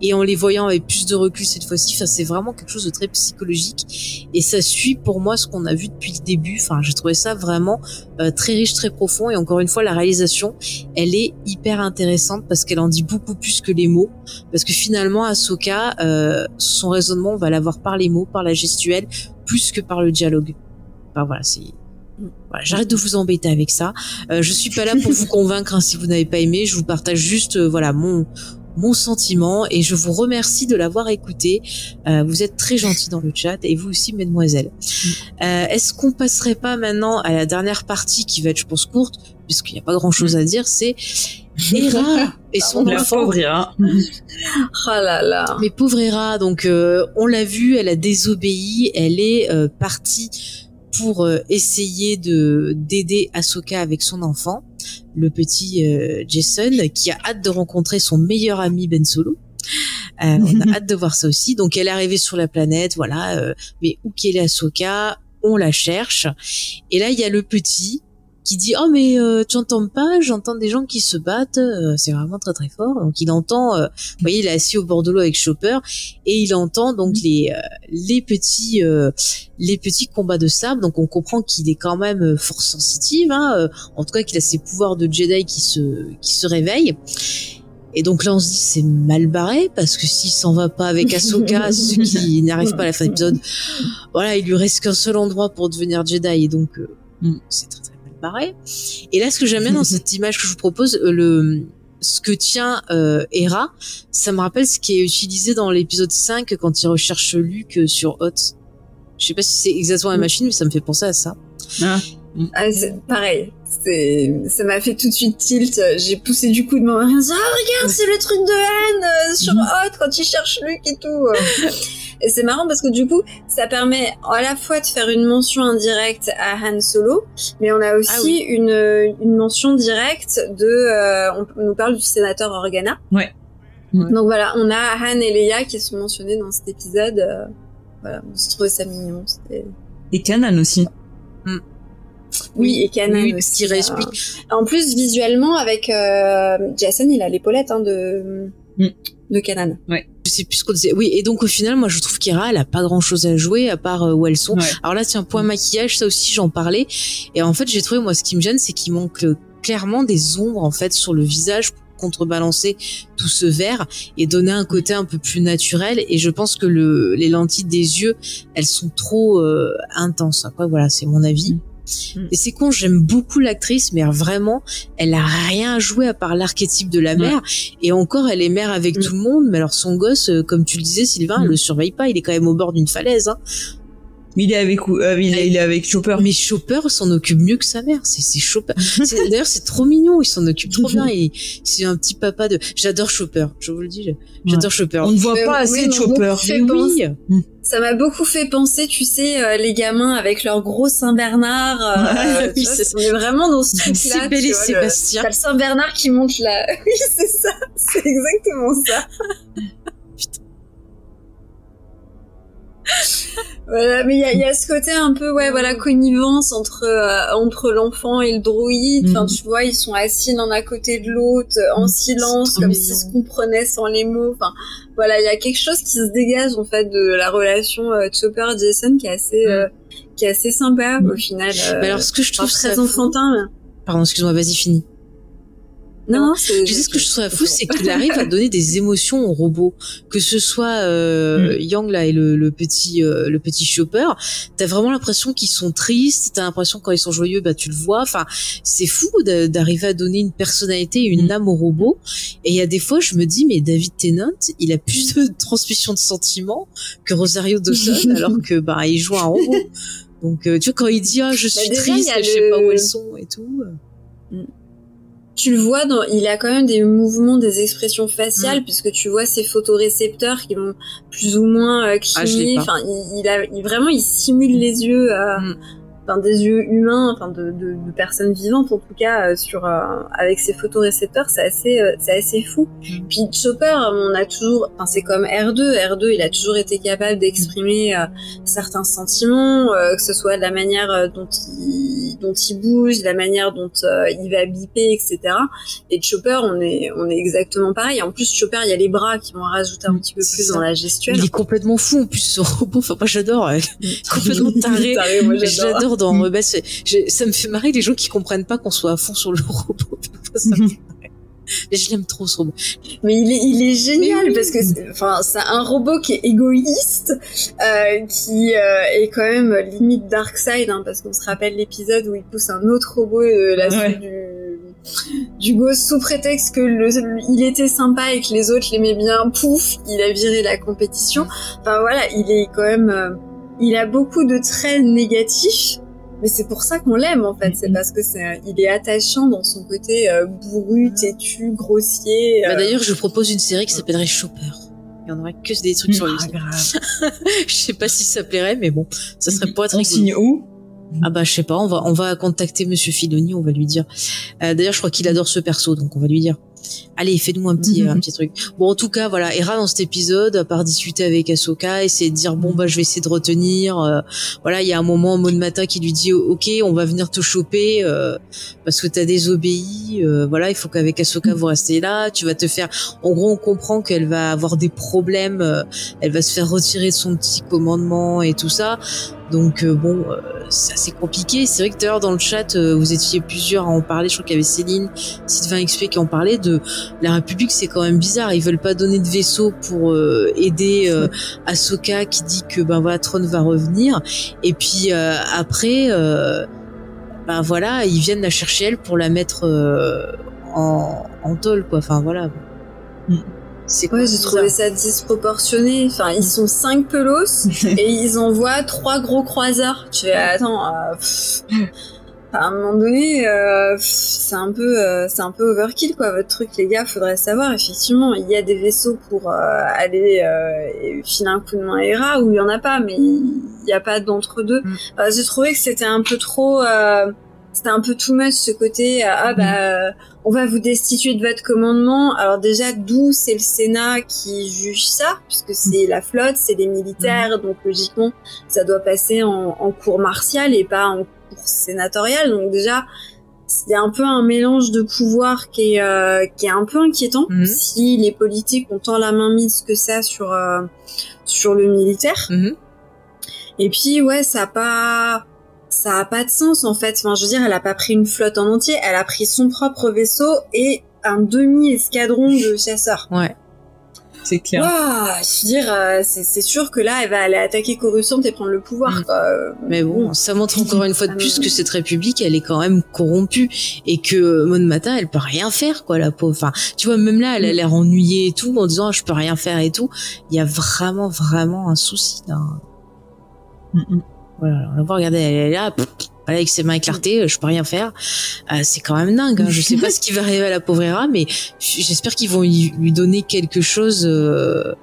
et en les voyant avec plus de recul cette fois-ci. Enfin c'est vraiment quelque chose de très psychologique et ça suit pour moi ce qu'on a vu depuis le début. Enfin j'ai trouvé ça vraiment euh, très riche très profond et encore une fois la réalisation elle est hyper intéressante parce qu'elle en dit beaucoup plus que les mots. Parce que finalement Ahsoka euh, son raisonnement on va l'avoir par les mots par la gestuelle plus que par le dialogue. Enfin voilà c'est voilà, J'arrête de vous embêter avec ça. Euh, je suis pas là pour vous convaincre hein, si vous n'avez pas aimé. Je vous partage juste euh, voilà mon mon sentiment et je vous remercie de l'avoir écouté. Euh, vous êtes très gentil dans le chat et vous aussi, mesdemoiselles. Euh, Est-ce qu'on passerait pas maintenant à la dernière partie qui va être, je pense, courte, puisqu'il n'y a pas grand-chose à dire, c'est Hera et son La enfant. pauvre Hera. Oh là là. Mais pauvre Hera, donc euh, on l'a vu, elle a désobéi, elle est euh, partie pour euh, essayer de d'aider Ahsoka avec son enfant, le petit euh, Jason, qui a hâte de rencontrer son meilleur ami Ben Solo. Euh, on a hâte de voir ça aussi. Donc elle est arrivée sur la planète, voilà. mais où qu'elle est Ahsoka On la cherche. Et là il y a le petit qui dit oh mais euh, tu entends pas j'entends des gens qui se battent euh, c'est vraiment très très fort. Donc il entend euh, vous voyez il est assis au bord de l'eau avec Chopper et il entend donc les les petits les petits combats de sable donc on comprend qu'il est quand même fort sensitive hein, en tout cas qu'il a ses pouvoirs de Jedi qui se qui se réveillent. Et donc là, on se dit c'est mal barré parce que s'il s'en va pas avec Ahsoka, ceux qui n'arrivent pas à la fin de l'épisode, voilà, il lui reste qu'un seul endroit pour devenir Jedi. Et donc c'est très très pareil. Et là, ce que j'aime bien dans cette image que je vous propose, euh, le ce que tient euh, Hera, ça me rappelle ce qui est utilisé dans l'épisode 5 quand il recherche Luke sur Hot. Je sais pas si c'est exactement la machine, mais ça me fait penser à ça. Ah. Ah, pareil, ça m'a fait tout de suite tilt. J'ai poussé du coup de mon mari en disant, ah, regarde, c'est le truc de haine euh, sur mhm. Hot quand il cherche Luke et tout. Et c'est marrant parce que du coup, ça permet à la fois de faire une mention indirecte à Han Solo, mais on a aussi Ah une, une mention directe de, euh, on nous parle du sénateur Organa. Ouais. Donc voilà, on a Han et Leia qui sont mentionnés dans cet épisode. euh, voilà, je trouvais ça mignon. c'était- Et Kanan aussi. Oui, et Kanan Oui, aussi. qui réexplique. euh. En plus, visuellement, avec euh, Jason, il a l'épaulette hein, de Mm. de Kanan. Je sais plus ce qu'on disait. Oui, et donc au final, moi je trouve qu'Hera, elle a pas grand chose à jouer à part euh, où elles sont. Ouais. Alors là, tiens, point maquillage, ça aussi j'en parlais. Et en fait, j'ai trouvé, moi, ce qui me gêne, c'est qu'il manque euh, clairement des ombres en fait sur le visage pour contrebalancer tout ce vert et donner un côté un peu plus naturel et je pense que le, les lentilles des yeux elles sont trop euh, intenses après voilà c'est mon avis Mm. et c'est con j'aime beaucoup l'actrice mais vraiment elle a rien à jouer à part l'archétype de la Ouais. mère et encore elle est mère avec Mm. tout le monde mais alors son gosse euh, comme tu le disais Sylvain elle Mm. le surveille pas il est quand même au bord d'une falaise hein. Mais il est avec, euh, il, est, il est avec Chopper. Mais Chopper s'en occupe mieux que sa mère. C'est c'est Chopper. C'est- D'ailleurs, c'est trop mignon. Il s'en occupe trop bien. Et c'est un petit papa de. J'adore Chopper. Je vous le dis. J'adore Chopper. On ne voit pas oui, assez de Chopper. Mais oui. Ça m'a beaucoup fait penser, tu sais, euh, les gamins avec leur gros Saint-Bernard. euh, Oui, c'est ça. on est vraiment dans ce truc-là. C'est Belle tu et le- Sébastien. T'as le Saint-Bernard qui monte là. Oui, c'est ça. C'est exactement ça. Voilà, mais il y a, il y a ce côté un peu, ouais, voilà, connivence entre euh, entre l'enfant et le droïde. Enfin, Mhm. tu vois, ils sont assis l'un à côté de l'autre, euh, en silence, comme s'ils se comprenaient sans les mots. Enfin, voilà, il y a quelque chose qui se dégage en fait de la relation euh, Chopper-Jason qui est assez euh, qui est assez sympa au final. Mais alors, ce que je trouve très enfantin. mais- Pardon, excuse-moi. Vas-y, finis. Non, non, c'est. Je sais ce que je trouve fou, c'est qu'il arrive à donner des émotions au robot, que ce soit euh, Yang là et le, le petit euh, le petit Chopper. T'as vraiment l'impression qu'ils sont tristes. T'as l'impression quand ils sont joyeux, bah tu le vois. Enfin, c'est fou d'arriver à donner une personnalité, une Mm. âme au robot. Et il y a des fois, je me dis, mais David Tennant, il a plus de transmission de sentiments que Rosario Dawson, alors que bah il joue un robot. Donc euh, tu vois quand il dit ah je suis déjà, triste, je sais le- pas où elles sont et tout. euh. Tu le vois dans, il a quand même des mouvements, des expressions faciales, puisque tu vois ces photorécepteurs qui vont plus ou moins euh, Ah, cligner. enfin, il, il a, il- vraiment, il simule les yeux, euh, Mm. Enfin des yeux humains, enfin de, de, de personnes vivantes en tout cas, euh, sur euh, avec ses photorécepteurs, c'est assez, euh, c'est assez fou. Mm. Puis Chopper, on a toujours, enfin c'est comme R2, R2, il a toujours été capable d'exprimer euh, certains sentiments, euh, que ce soit de la manière euh, dont il, dont il bouge, la manière dont euh, il va biper, etc. Et Chopper, on est, on est exactement pareil. En plus, Chopper, il y a les bras qui vont rajouter un petit peu C'est plus ça. dans la gestuelle. Il est complètement fou en plus ce robot. Enfin moi j'adore. complètement taré. Taré, moi, Mais j'adore. Mm. Ça me fait marrer les gens qui comprennent pas qu'on soit à fond sur le robot. Parfois, ça me fait marrer. Mais je l'aime trop ce robot. Mais il est, il est génial oui. parce que, c'est- enfin, c'est un robot qui est égoïste, euh, qui euh, est quand même limite Darkseid, hein, parce qu'on se rappelle l'épisode où il pousse un autre robot euh, la Ouais. suite du du sous prétexte que le, il était sympa et que les autres l'aimaient bien. Pouf, il a viré la compétition. Enfin voilà, il est quand même, euh, il a beaucoup de traits négatifs. Mais c'est pour ça qu'on l'aime en fait, c'est Mhm. parce que c'est, il est attachant dans son côté euh, bourru, têtu, grossier. Bah, euh, D'ailleurs je propose une série qui s'appellerait Chopper. Il y en aurait que des trucs sur lui. Ah, grave. je sais pas si ça plairait mais bon, ça serait pas être On rigolo. signe où? Ah bah je sais pas, on va on va contacter Monsieur Filoni, on va lui dire. Euh, D'ailleurs je crois qu'il adore ce perso, donc on va lui dire. Allez, fais-nous un petit Mhm. un petit truc. Bon en tout cas voilà, Hera dans cet épisode, à part discuter avec Ahsoka, essayer de dire bon bah je vais essayer de retenir. euh, voilà, il y a un moment en mode matin qui lui dit ok on va venir te choper euh, parce que t'as désobéi. euh, voilà, il faut qu'avec Ahsoka vous restez là. Tu vas te faire. En gros on comprend qu'elle va avoir des problèmes. euh, elle va se faire retirer de son petit commandement et tout ça. Donc euh, bon, euh, c'est assez compliqué. C'est vrai que d'ailleurs dans le chat, euh, vous étiez plusieurs à en parler. Je crois qu'il y avait Céline, Sylvain XP qui en parlait de la République. C'est quand même bizarre. Ils veulent pas donner de vaisseau pour euh, aider euh, Ahsoka qui dit que ben voilà Tron va revenir. Et puis euh, après, euh, ben voilà, ils viennent la chercher elle pour la mettre euh, en, en tôle quoi. Enfin voilà. Mm. C'est Ouais, j'ai trouvé ça disproportionné. Enfin, ils sont cinq pelos et ils envoient trois gros croiseurs. Tu fais, attends, euh, pff, à un moment donné, euh, c'est un peu, euh, c'est un peu overkill quoi. Votre truc, les gars, faudrait savoir. Effectivement, il y a des vaisseaux pour euh, aller euh, filer un coup de main à Hera ou il y en a pas, mais il n'y a pas d'entre deux. Mm. Euh, j'ai trouvé que c'était un peu trop. Euh, c'était un peu too much ce côté euh, ah bah on va vous destituer de votre commandement. Alors déjà, d'où c'est le Sénat qui juge ça, puisque c'est la flotte, c'est les militaires, donc logiquement, ça doit passer en, en cour martiale et pas en cour sénatoriale. Donc déjà, a un peu un mélange de pouvoir qui est, euh, qui est un peu inquiétant Mhm. si les politiques ont tant la main mise que ça sur, euh, sur le militaire. Mhm. Et puis ouais, ça a pas ça a pas de sens en fait. Enfin, je veux dire, elle a pas pris une flotte en entier, elle a pris son propre vaisseau et un demi escadron de chasseurs. Ouais c'est clair. je veux dire, euh, c'est sûr que là, elle va aller attaquer Coruscant et prendre le pouvoir. Mm. Mais bon, ça montre encore une fois de plus que cette république, elle est quand même corrompue et que Mon Matin, elle peut rien faire, quoi, la pauvre. Enfin, tu vois, même là, elle a l'air ennuyée et tout, en disant, je peux rien faire et tout. Il y a vraiment, vraiment un souci. Là. Mm, mm. Voilà, on va regarder, elle est là avec ses mains éclatées, euh, je peux rien faire. Euh, c'est quand même dingue. Hein. Je sais pas ce qui va arriver à la pauvre Hera, mais j'espère qu'ils vont lui donner quelque chose. Euh,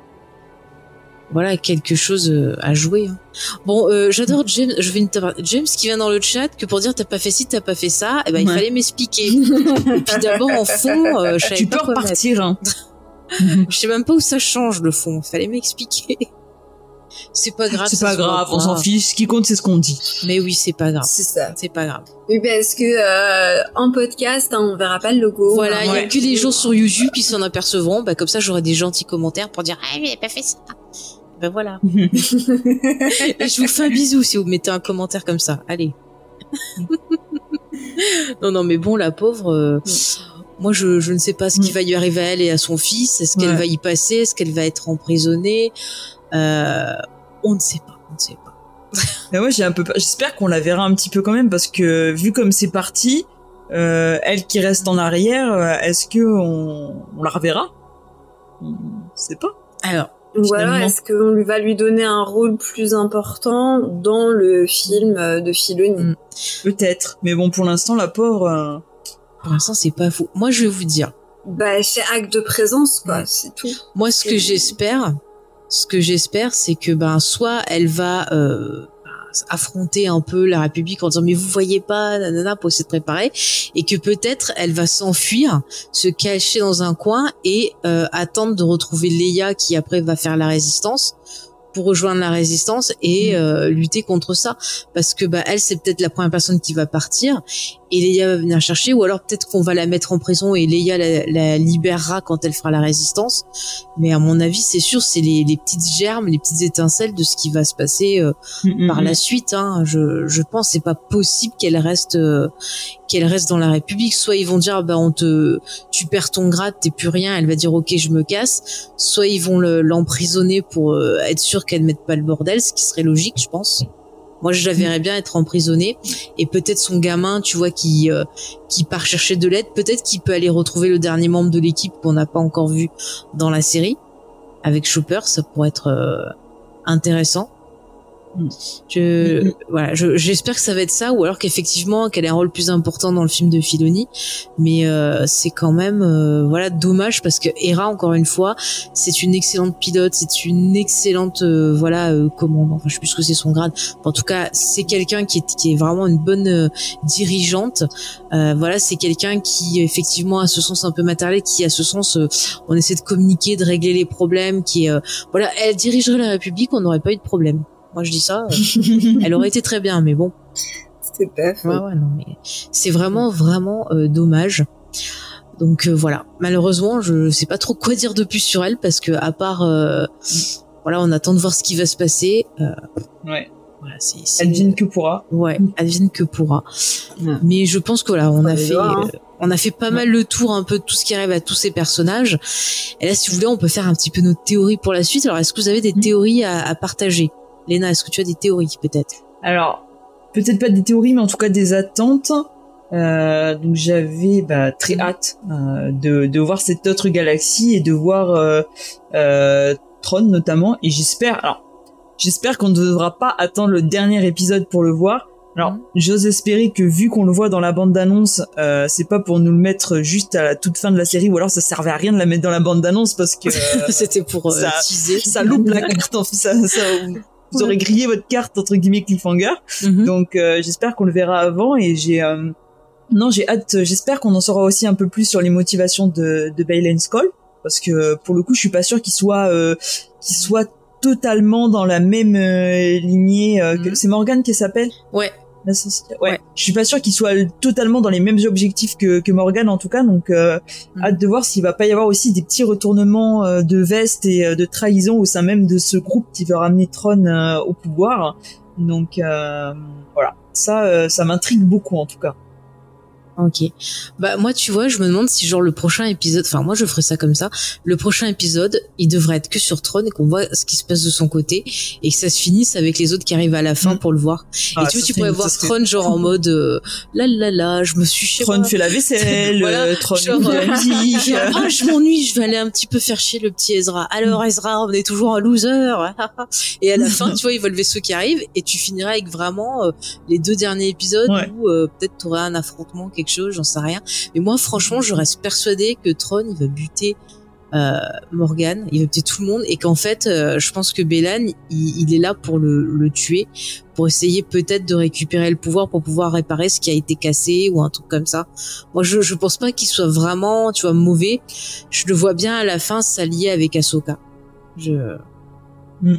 voilà, quelque chose à jouer. Hein. Bon, j'adore James. Je vais James qui vient dans le chat que pour dire t'as pas fait ci, t'as pas fait ça. Et eh ben il fallait m'expliquer. Et puis d'abord en fond, je savais tu peux repartir. Hein. je sais même pas où ça change le fond. Il fallait m'expliquer. C'est pas grave. C'est pas grave, on s'en fiche. Ce qui compte, c'est ce qu'on dit. Mais oui, c'est pas grave. C'est ça. C'est pas grave. Oui, parce que euh, en podcast, hein, on verra pas le logo. Voilà, il y a que les gens sur YouTube qui s'en apercevront. Bah comme ça, j'aurai des gentils commentaires pour dire ah mais pas fait ça. Ben voilà. je vous fais un bisou si vous mettez un commentaire comme ça. Allez. non non mais bon la pauvre. Euh, moi, je, je ne sais pas ce qui mm. va lui arriver à elle et à son fils. Est-ce qu'elle va y passer? Est-ce qu'elle va être emprisonnée? euh, on ne sait pas, on ne sait pas. Mais moi j'ai un peu j'espère qu'on la verra un petit peu quand même parce que vu comme c'est parti, euh, elle qui reste en arrière, euh, est-ce que on, la reverra? On sait pas. Alors, ou alors est-ce qu'on lui va lui donner un rôle plus important dans le film de Filoni? Hmm. Peut-être, mais bon pour l'instant la pauvre. Pour l'instant c'est pas fou. Moi je vais vous dire. Bah c'est acte de présence quoi, c'est tout. Moi ce que j'espère, ce que j'espère, c'est que ben soit elle va euh, affronter un peu la République en disant mais vous voyez pas nanana pour essayer de préparer et que peut-être elle va s'enfuir, se cacher dans un coin et euh, attendre de retrouver Leia qui après va faire la résistance pour rejoindre la résistance et mm. euh, lutter contre ça. Parce que bah elle c'est peut-être la première personne qui va partir et Leia va venir chercher ou alors peut-être qu'on va la mettre en prison et Leia la, libérera quand elle fera la résistance. Mais à mon avis c'est sûr c'est les, les, petites germes les petites étincelles de ce qui va se passer euh, mm, mm, par la suite hein. je, je pense c'est pas possible qu'elle reste euh, qu'elle reste dans la République. Soit ils vont dire bah on te tu perds ton grade t'es plus rien. Elle va dire ok je me casse. Soit ils vont l'emprisonner pour être sûr qu'elle mette pas le bordel, ce qui serait logique, je pense. Moi, je la verrais bien être emprisonnée et peut-être son gamin, tu vois, qui euh, qui part chercher de l'aide, peut-être qu'il peut aller retrouver le dernier membre de l'équipe qu'on n'a pas encore vu dans la série avec Chopper, ça pourrait être euh, intéressant. Je, mm-hmm. voilà, j'espère que ça va être ça, ou alors qu'effectivement qu'elle ait un rôle plus important dans le film de Filoni. Mais euh, c'est quand même, euh, voilà, dommage parce que Hera, encore une fois, c'est une excellente pilote, c'est une excellente, euh, voilà, commande. Enfin, je sais plus ce que c'est son grade. En tout cas, c'est quelqu'un qui est, qui est vraiment une bonne dirigeante. voilà, c'est quelqu'un qui effectivement a ce sens un peu matériel, qui a ce sens, on essaie de communiquer, de régler les problèmes, qui, voilà, elle dirigerait la République, on n'aurait pas eu de problème. Moi, je dis ça. Euh, elle aurait été très bien, mais bon. C'est pas Ouais, ouais, non, mais c'est vraiment, vraiment euh, dommage. Donc euh, voilà. Malheureusement, je sais pas trop quoi dire de plus sur elle parce que à part, voilà, on attend de voir ce qui va se passer. ouais. Voilà, Advienne que pourra. Ouais, advienne que pourra. Mais je pense que voilà, on a fait, hein. on a fait pas mal le tour un peu de tout ce qui arrive à tous ces personnages. Et là, si vous voulez, on peut faire un petit peu notre théorie pour la suite. Alors, est-ce que vous avez des mm. théories à, à partager? Léna, est-ce que tu as des théories peut-être? Alors, peut-être pas des théories, mais en tout cas des attentes. Euh, donc j'avais bah, très hâte euh, de, de voir cette autre galaxie et de voir euh, Tron notamment. Et j'espère, alors j'espère qu'on ne devra pas attendre le dernier épisode pour le voir. Alors, mhm. j'ose espérer que vu qu'on le voit dans la bande d'annonce, euh, c'est pas pour nous le mettre juste à la toute fin de la série, ou alors ça servait à rien de la mettre dans la bande d'annonce parce que c'était pour ça, teaser. ça loupe la carte. Ça, ça, vous aurez grillé votre carte entre guillemets cliffhanger. Mhm. Donc euh, j'espère qu'on le verra avant et j'ai euh, non j'ai hâte. J'espère qu'on en saura aussi un peu plus sur les motivations de de Bale Skull parce que pour le coup je suis pas sûr qu'il soit euh, qu'il soit totalement dans la même lignée que mhm. c'est Morgan qui s'appelle? Ouais. Ouais. Je suis pas sûr qu'il soit totalement dans les mêmes objectifs que, que Morgan en tout cas, donc euh, mm. hâte de voir s'il va pas y avoir aussi des petits retournements euh, de veste et euh, de trahison au sein même de ce groupe qui veut ramener Tron au pouvoir. Donc euh, voilà, ça, euh, ça m'intrigue beaucoup en tout cas. Ok. Bah moi tu vois, je me demande si genre le prochain épisode, enfin moi je ferais ça comme ça, le prochain épisode, il devrait être que sur Tron et qu'on voit ce qui se passe de son côté et que ça se finisse avec les autres qui arrivent à la fin Mm. pour le voir. Ah, et tu vois, tu pourrais voir Tron genre en mode euh, là là là, je me suis chez Tron fait la vaisselle, Voilà, euh, Tron genre, écoute de la musique. Genre, ah, je m'ennuie, je vais aller un petit peu faire chier le petit Ezra. Alors Ezra, on est toujours un loser. Et à la fin, tu vois, il voit le vaisseau qui arrive et tu finiras avec vraiment euh, les deux derniers épisodes Ouais. où euh, peut-être t'aurais un affrontement, quelque chose, j'en sais rien. Mais moi, franchement, je reste persuadée que Tron, il va buter euh, Morgan, il va buter tout le monde et qu'en fait, euh, je pense que Bélan, il, est là pour le, tuer, pour essayer peut-être de récupérer le pouvoir pour pouvoir réparer ce qui a été cassé ou un truc comme ça. Moi, je, pense pas qu'il soit vraiment, tu vois, mauvais. Je le vois bien à la fin s'allier avec Ahsoka. Je, Hmm.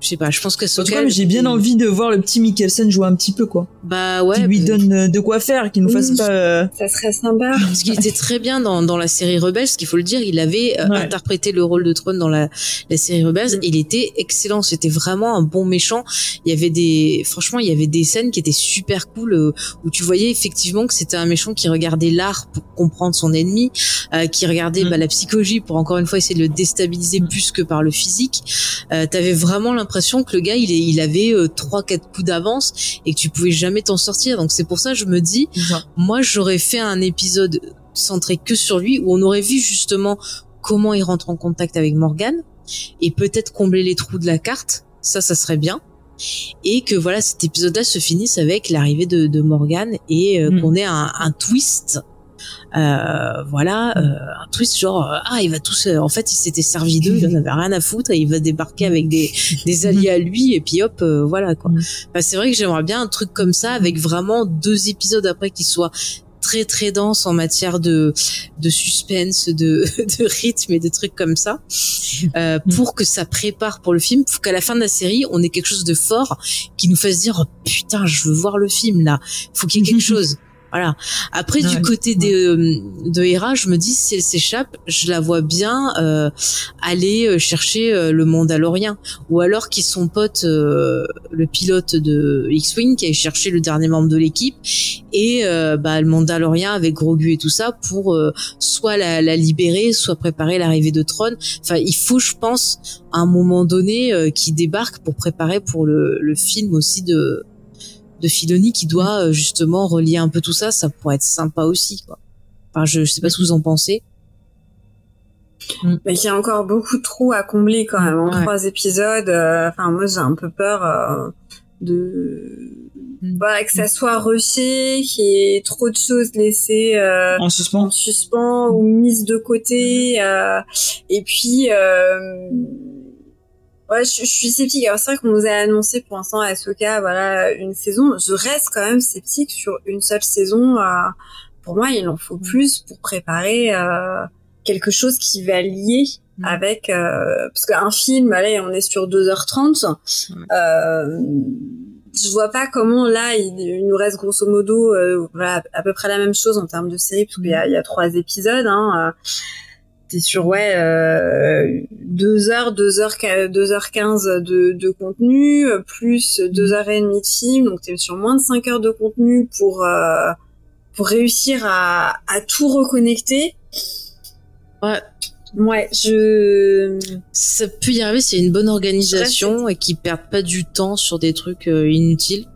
Je sais pas. Je pense En tout qu'Ahsoka. cas, j'ai bien envie de voir le petit Mikkelsen jouer un petit peu quoi. Bah ouais. qui lui bah, donne euh, de quoi faire, qui nous fasse pas. euh, Ça serait sympa. Parce qu'il était très bien dans, dans la série Rebels, ce qu'il faut le dire, il avait euh, Ouais. interprété le rôle de Throne dans la, la série Rebels, Mm. et il était excellent, c'était vraiment un bon méchant. Il y avait des, franchement, il y avait des scènes qui étaient super cool, euh, où tu voyais effectivement que c'était un méchant qui regardait l'art pour comprendre son ennemi, euh, qui regardait Mm. bah, la psychologie pour encore une fois essayer de le déstabiliser Mm. plus que par le physique. Euh, T'avais vraiment l'impression que le gars, il, est, il avait euh, trois, quatre coups d'avance, et que tu pouvais jamais t'en sortir. Donc c'est pour ça je me dis, moi, j'aurais fait un épisode centré que sur lui où on aurait vu justement comment il rentre en contact avec Morgan et peut-être combler les trous de la carte. Ça, ça serait bien. Et que voilà, cet épisode-là se finisse avec l'arrivée de, de Morgan et euh, Mm. qu'on ait un, un twist. Euh, voilà, euh, un twist genre euh, ah il va tous en fait il s'était servi d'eux il en avait rien à foutre et il va débarquer avec des, des alliés à lui et puis hop euh, voilà quoi. Mm. Bah, c'est vrai que j'aimerais bien un truc comme ça avec vraiment deux épisodes après qui soient très très denses en matière de de suspense, de de rythme et de trucs comme ça, euh, Mm. pour que ça prépare pour le film, pour qu'à la fin de la série on ait quelque chose de fort qui nous fasse dire oh, putain je veux voir le film là, faut qu'il y ait quelque chose. Voilà. Après, du Ouais. côté des, euh, de Hera, je me dis, si elle s'échappe, je la vois bien euh, aller euh, chercher euh, le Mandalorien. Ou alors qu'ils sont potes, euh, le pilote de X-Wing qui a cherché le dernier membre de l'équipe, et euh, bah, le Mandalorien avec Grogu et tout ça, pour euh, soit la, la libérer, soit préparer l'arrivée de Tron. Enfin, il faut, je pense, à un moment donné, euh, qui débarque pour préparer pour le, le film aussi de de Filoni qui doit euh, justement relier un peu tout ça, ça pourrait être sympa aussi quoi. Enfin, je, je sais pas ce que vous en pensez. Mais il y a encore beaucoup de trous à combler quand même en Ouais. trois épisodes. euh, Enfin, moi, j'ai un peu peur euh, de voilà, que ça soit rushé, qu'il y ait trop de choses laissées euh, En suspens. en suspens ou mises de côté. euh, et puis, euh, ouais, je, je suis sceptique. Alors c'est vrai qu'on nous a annoncé pour l'instant à Ahsoka, voilà, une saison. Je reste quand même sceptique sur une seule saison. euh, pour moi, il en faut plus pour préparer euh, quelque chose qui va lier Mm. avec euh, parce qu'un film, allez, on est sur 2h30. Euh, je vois pas comment là il, il nous reste grosso modo euh, voilà à peu près la même chose en termes de série parce qu'il y a, il y a trois épisodes hein, euh, t'es sur ouais euh, deux heures deux heures deux heures quinze de, de contenu euh, plus deux heures et demie de film donc t'es sur moins de cinq heures de contenu pour euh, pour réussir à, à tout reconnecter Ouais. ouais je Ça peut y arriver, c'est une bonne organisation et qu'ils perdent pas du temps sur des trucs euh, inutiles.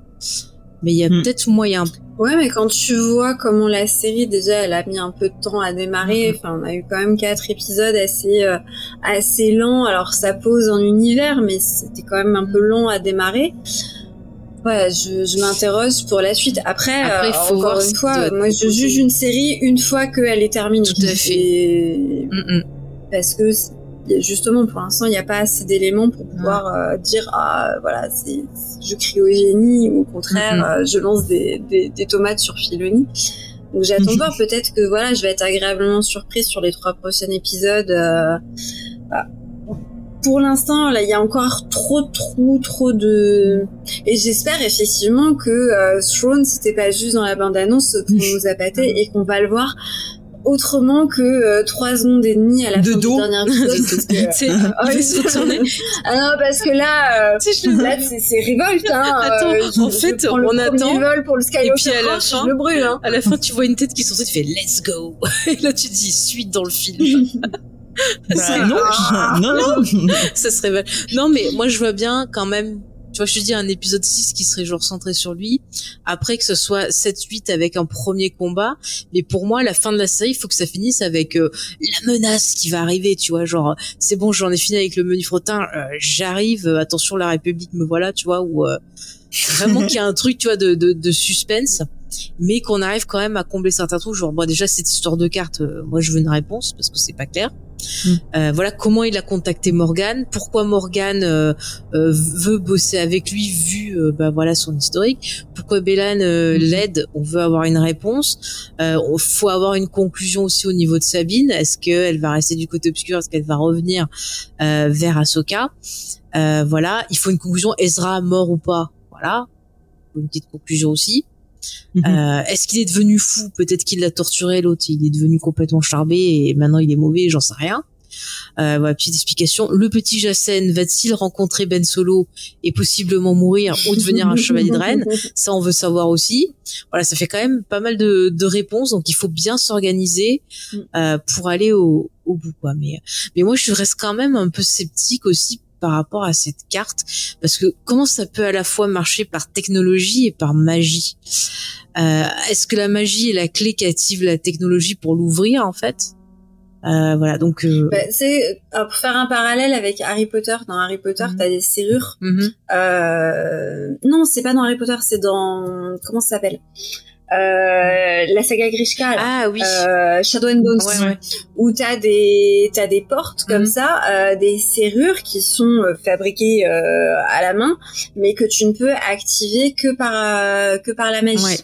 Mais il y a Mm. peut-être moyen. Ouais, mais quand tu vois comment la série déjà, elle a mis un peu de temps à démarrer. Mhm. Enfin, on a eu quand même quatre épisodes assez euh, assez lents. Alors ça pose un univers, mais c'était quand même un peu long à démarrer. Ouais, je, je m'interroge pour la suite. Après, Après, euh, il faut encore une fois, moi je juge une série une fois qu'elle est terminée. Tout à fait. Et- Mm, mm. parce que justement pour l'instant il n'y a pas assez d'éléments pour pouvoir euh, dire ah voilà c'est je crie au génie ou au contraire Mhm. euh, je lance des, des, des tomates sur Filoni donc j'attends Mhm. voir peut-être que voilà je vais être agréablement surprise sur les trois prochains épisodes euh, voilà. pour l'instant là il y a encore trop de trous trop de et j'espère effectivement que Throne c'était pas juste dans la bande annonce pour nous appâter et qu'on va le voir autrement que euh, trois secondes et demie à la De fin dos. du dernier épisode. parce que, C'est- euh, retourner. ah non, parce que là, euh, Tu sais, je le là c'est révolte. Hein. Attends, Euh, je- en je fait, le on attend, vol pour le et puis à la fin- je le brûle. Hein. À la fin, tu vois une tête qui est censée te faire Let's go. Et là, tu te dis suite dans le film. Bah, non, non, non. ça serait mal. Non, mais moi, je vois bien quand même. Tu vois, je te dis un épisode 6 qui serait genre centré sur lui. Après que ce soit 7-8 avec un premier combat. Mais pour moi, la fin de la série, il faut que ça finisse avec euh, la menace qui va arriver. Tu vois, genre, c'est bon, j'en ai fini avec le menu frottin. euh, J'arrive. euh, attention, la République me voilà. Tu vois, ou vraiment qu'il y a un truc, tu vois, de, suspense. Mais qu'on arrive quand même à combler certains trucs. Genre, bon, déjà, cette histoire de carte, euh, moi, je veux une réponse parce que c'est pas clair. Euh, voilà comment il a contacté Morgan, pourquoi Morgan euh, euh, veut bosser avec lui vu euh, bah voilà son historique, pourquoi Bélan euh, l'aide, on veut avoir une réponse. Euh, on- faut avoir une conclusion aussi au niveau de Sabine, est-ce qu'elle va rester du côté obscur, est-ce qu'elle va revenir euh, vers Ahsoka Euh, Voilà, il faut une conclusion, Ezra mort ou pas, voilà, une petite conclusion aussi. Mhm. Euh, Est-ce qu'il est devenu fou? Peut-être qu'il l'a torturé, l'autre il est devenu complètement charbé et maintenant il est mauvais, j'en sais rien. Euh, voilà, petite explication. Le petit Jacen va-t-il rencontrer Ben Solo et possiblement mourir ou devenir un chevalier de reine? Ça, on veut savoir aussi. Voilà, ça fait quand même pas mal de, de réponses, donc il faut bien s'organiser Mm. euh, pour aller au, au bout. Quoi. Mais, mais moi, je reste quand même un peu sceptique aussi par rapport à cette carte, parce que comment ça peut à la fois marcher par technologie et par magie? Euh, Est-ce que la magie est la clé qui active la technologie pour l'ouvrir en fait? Euh, Voilà, donc. Euh, Bah, c'est euh, pour faire un parallèle avec Harry Potter. Dans Harry Potter, Mhm. t'as des serrures. mhm. Non, c'est pas dans Harry Potter, c'est dans comment ça s'appelle? Euh, La saga Grishka. là. Ah oui. Euh, Shadow and Bones, Ouais, ouais. où t'as des t'as des portes comme Mhm. ça, euh, des serrures qui sont euh, fabriquées euh, à la main, mais que tu ne peux activer que par euh, que par la magie. Ouais.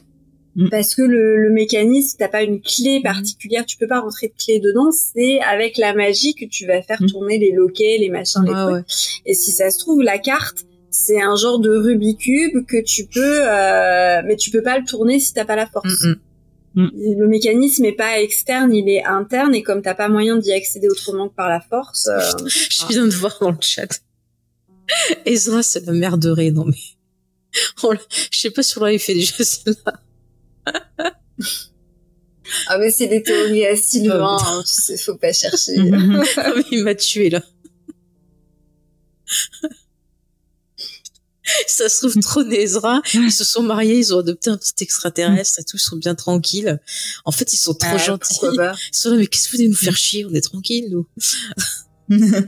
Mhm. Parce que le, le mécanisme, t'as pas une clé particulière, tu peux pas rentrer de clé dedans. C'est avec la magie que tu vas faire Mhm. tourner les loquets, les machins, les trucs. ouais. Et si ça se trouve, la carte, c'est un genre de Rubik's Cube que tu peux, euh, mais tu peux pas le tourner si t'as pas la force. Mm, mm. Le mécanisme est pas externe, il est interne, et comme t'as pas moyen d'y accéder autrement que par la force, euh, Je viens de voir dans le chat. Ezra, c'est la mère de Ré, non mais. Je sais pas si on l'avait fait déjà celle-là. ah mais c'est des théories à Sylvain, Oh, hein, tu sais, faut pas chercher. Mhm. Ah, mais il m'a tué là. Ça se trouve, Tron et Ezra, ils se sont mariés, ils ont adopté un petit extraterrestre et tout, ils sont bien tranquilles. En fait, ils sont trop Ah, gentils. Ils sont là, mais qu'est-ce que vous venez nous faire chier? On est tranquilles, nous.